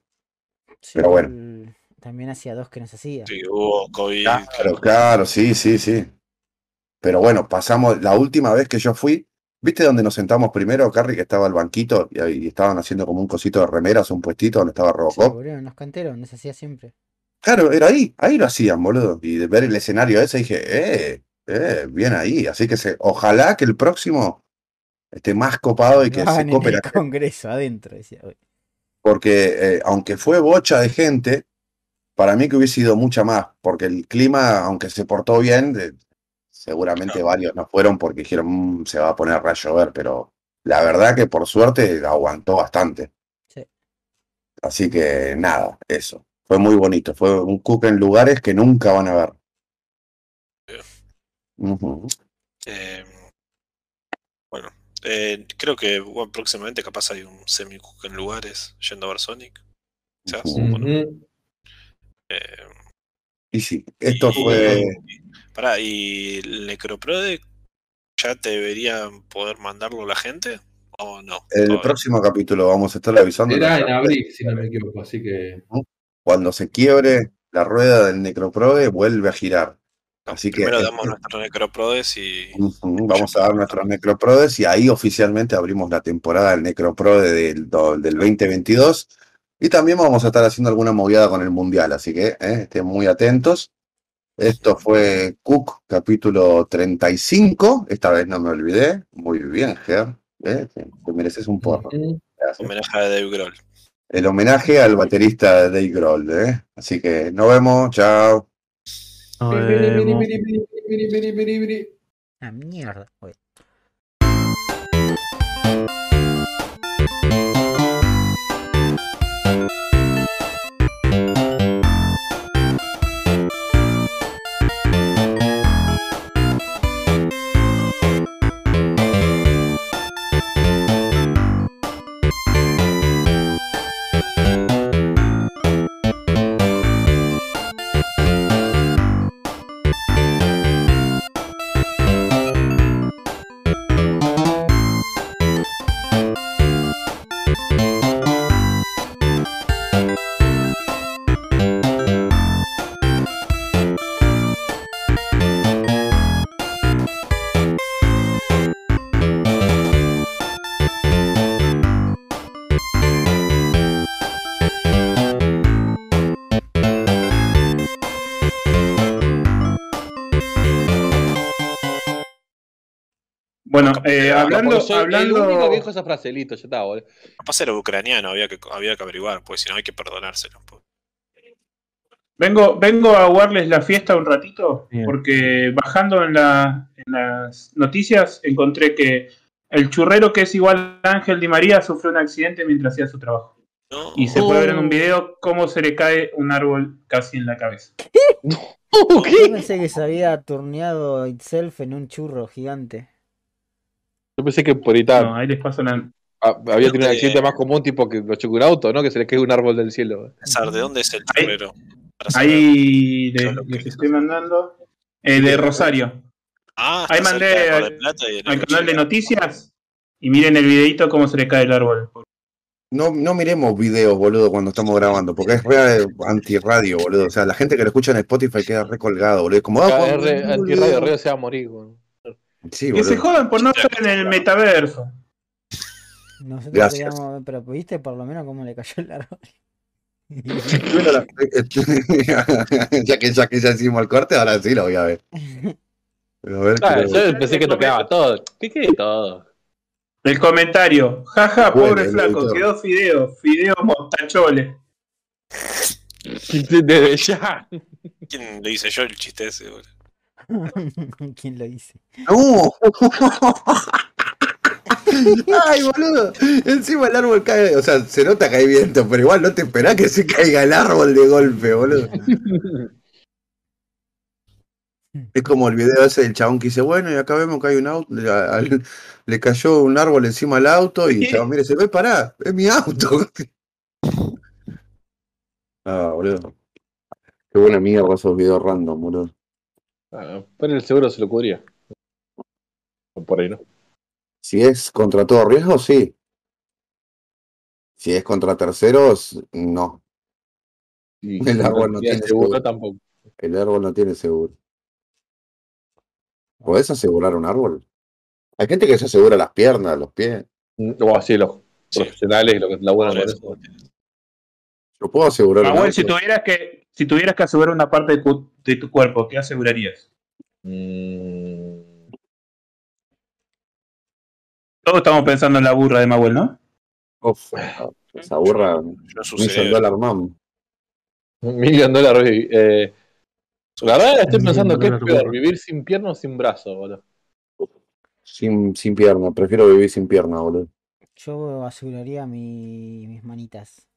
Sí, Pero bueno. También hacía dos que no se hacía. Sí, hubo COVID. Claro, claro, sí, sí, sí. Pero bueno, pasamos, la última vez que yo fui, ¿viste donde nos sentamos primero, Carrie, que estaba el banquito y estaban haciendo como un cosito de remeras, un puestito donde estaba Sí, Robocop? boludo, en los canteros, donde se hacía siempre. Claro, era ahí, ahí lo hacían, boludo. Y de ver el escenario ese dije, eh, eh, bien ahí. Así que se, ojalá que el próximo esté más copado y que se cope la el gente. congreso, adentro, decía. hoy. Porque eh, aunque fue bocha de gente, para mí que hubiese sido mucha más, porque el clima, aunque se portó bien, de- seguramente varios no fueron porque dijeron "Mm, se va a poner a llover, pero la verdad que por suerte aguantó bastante. Sí. Así que nada, eso. Fue muy bonito, fue un cook en lugares que nunca van a ver. Eh, bueno, eh, creo que bueno, próximamente capaz hay un semi en lugares yendo a ver Sonic. Quizás. Ujú. bueno, Ujú. eh, Y sí, esto y- fue... Pará, ¿y el Necroprode ya te deberían poder mandarlo la gente? ¿O no? El Todavía. próximo capítulo vamos a estar avisando. Era en abril, si no me equivoco, así que. Cuando se quiebre la rueda del Necroprode, vuelve a girar. Así que Primero eh, damos nuestros Necroprodes y. Vamos a dar nuestros Necroprodes y ahí oficialmente abrimos la temporada del Necroprode del, del 2022. Y también vamos a estar haciendo alguna movida con el Mundial, así que eh, estén muy atentos. Esto fue Cook, capítulo 35. Esta vez no me olvidé. Muy bien, Ger. eh, Te mereces un porro. Gracias. Homenaje a Dave Grohl. El homenaje al baterista de Dave Grohl. eh. Así que nos vemos. Chao. Ah, mierda. Oye. Eh, No, hablando, soy hablando, el único que dijo esa frase, listo, ya está, boludo. Capaz era ucraniano, había que, había que averiguar, porque si no hay que perdonárselo. pues. vengo, vengo a aguarles la fiesta un ratito, Bien. porque bajando en, la- en las noticias encontré que el churrero que es igual a Ángel Di María sufrió un accidente mientras hacía su trabajo. No, Y se puede ver en un Oh. video cómo se le cae un árbol casi en la cabeza. Yo pensé que se había turneado itself en un churro gigante. Yo pensé que por ahí estaba- No, ahí les paso una... ah, había tenido un accidente más común, tipo que lo chocó un auto, ¿no? Que se le cae un árbol del cielo. César, ¿de dónde es el Ahí- saber. Ahí Yo les, lo les que- estoy mandando. Eh, de Rosario. Ah, ahí mandé al- canal de noticias. Y miren el videito cómo se le cae el árbol. No, no miremos videos, boludo, cuando estamos grabando, porque es re antirradio, boludo. O sea, la gente que lo escucha en Spotify queda recolgado, boludo. Es como, ah, re-. Antirradio, radio se va a morir, boludo. Sí, Que se jodan por no estar en el metaverso. Nosotros Gracias. queríamos, pero viste por lo menos cómo le cayó el árbol. La- ya que ya que ya hicimos el corte, ahora sí lo voy a ver. Pero a ver, quiero- yo pensé que tocaba todo. ¿Qué qué todo? El comentario. Jaja, Bueno, pobre flaco, quedó fideo. Fideo mostachole. Desde ya. ¿Quién le hice yo el chiste ese, boludo? ¿Quién lo dice? ¡No! ¡Ay, boludo! Encima el árbol cae, o sea, se nota que hay viento, pero igual no te esperás que se caiga el árbol de golpe, boludo. Es como el video ese del chabón que dice, bueno, y acá vemos que hay un auto, le, al- le cayó un árbol encima al auto y el chabón mire, se ve, pará, es mi auto. Ah, boludo. Qué buena mierda esos videos random, boludo. Ah, pero el seguro se lo cubría. Por ahí, ¿no? Si es contra todo riesgo, sí. Si es contra terceros, no. El árbol no tiene seguro seguro. tampoco. El árbol no tiene seguro. ¿Podés asegurar un árbol? Hay gente que se asegura las piernas, los pies. O así los Sí. profesionales y los que eso. eso. Yo puedo asegurar un Manuel, si tuvieras que, si tuvieras que asegurar una parte de tu, de tu cuerpo, ¿qué asegurarías? Mm, Todos estamos pensando en la burra de Manuel, ¿no? Uf, esa burra dólar mam. Un millón de dólares. Eh, la verdad estoy pensando que es peor, vivir sin pierna o sin brazo, boludo. Sin, sin pierna, prefiero vivir sin pierna, boludo. Yo aseguraría mi- mis manitas.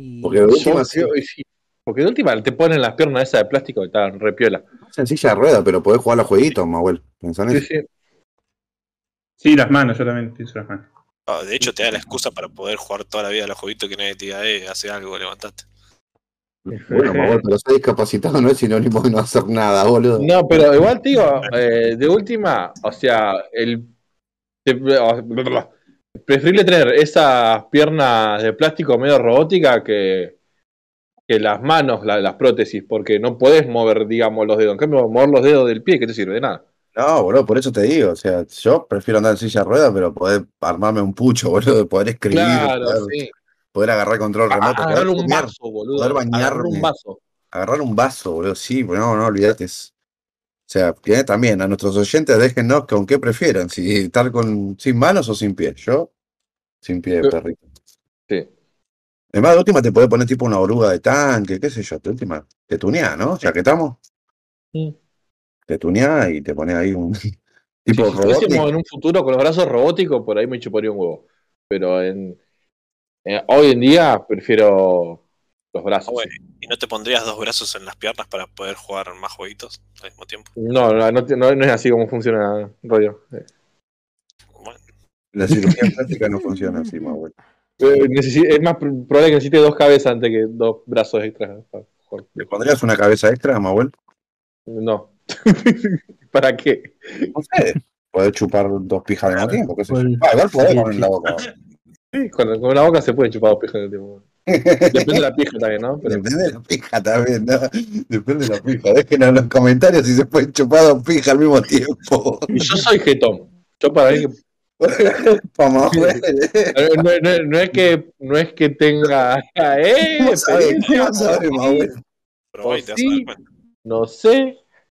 Y Porque de última, Yo sí, creo- sí. Porque de última te ponen las piernas esas de plástico que están re piola. sencilla de rueda, pero podés jugar a los jueguitos, Mahuel. Pensá en Sí, eso. sí. Sí, las manos, yo también pienso las manos. De hecho, te da la excusa para poder jugar toda la vida a los jueguitos que nadie te diga, eh, hace algo, levantate. Bueno, Mahuel, pero ser discapacitado no es sinónimo de no hacer nada, boludo. No, pero igual, tío, eh, de última, o sea, el. te- preferible tener esas piernas de plástico medio robótica que, que las manos, la- las prótesis, porque no podés mover, digamos, los dedos. En cambio, mover los dedos del pie, ¿qué te sirve? De nada. No, boludo, por eso te digo. O sea, yo prefiero andar en silla de ruedas, pero poder armarme un pucho, boludo, poder escribir, Claro, poder, sí. poder agarrar control remoto, Agarrar poder un comer, vaso, boludo. poder Agarrar bañarme. un vaso. agarrar un vaso, boludo. Sí, pero no, no, olvídate. es- O sea, que también a nuestros oyentes déjennos con qué prefieren, si estar con sin manos o sin pies. Yo, sin pie, Sí. perrito. Sí. Además, de última te puede poner tipo una oruga de tanque, qué sé yo, de última, te tunea, ¿no? Ya que estamos, Mm. te tunea y te pone ahí un tipo Si robótico. fuésemos en un futuro con los brazos robóticos, por ahí me chuparía un huevo. Pero en, eh, hoy en día prefiero los brazos. Ah, bueno. ¿Y no te pondrías dos brazos en las piernas para poder jugar más jueguitos al mismo tiempo? No, no, no, te- no- no es así como funciona rollo. Bueno, La cirugía plástica no funciona así, más bueno. eh, es más pr- probable que necesite dos cabezas antes que dos brazos extras. para jugar. ¿Le pondrías una cabeza extra, Mahuel? No. ¿Para qué? No sé. Podés chupar dos pijas al mismo tiempo, qué sé yo. ¿Cuál? Ah, igual podés con la boca. Sí, Con, con la boca se pueden chupar dos pijas al tiempo. Depende de la pija también, ¿no? Pero, Depende de la pija también, ¿no? Depende de la pija. Déjenos en los comentarios si se pueden chupar dos pijas al mismo tiempo. y yo soy jetón. Yo para mí que no, no- no- no es que no es que tenga eh, ¿Cómo sabés? experiencia, ¿Cómo sabés, Mahuel? pero ahí O te vas a dar sí. cuenta. no sé,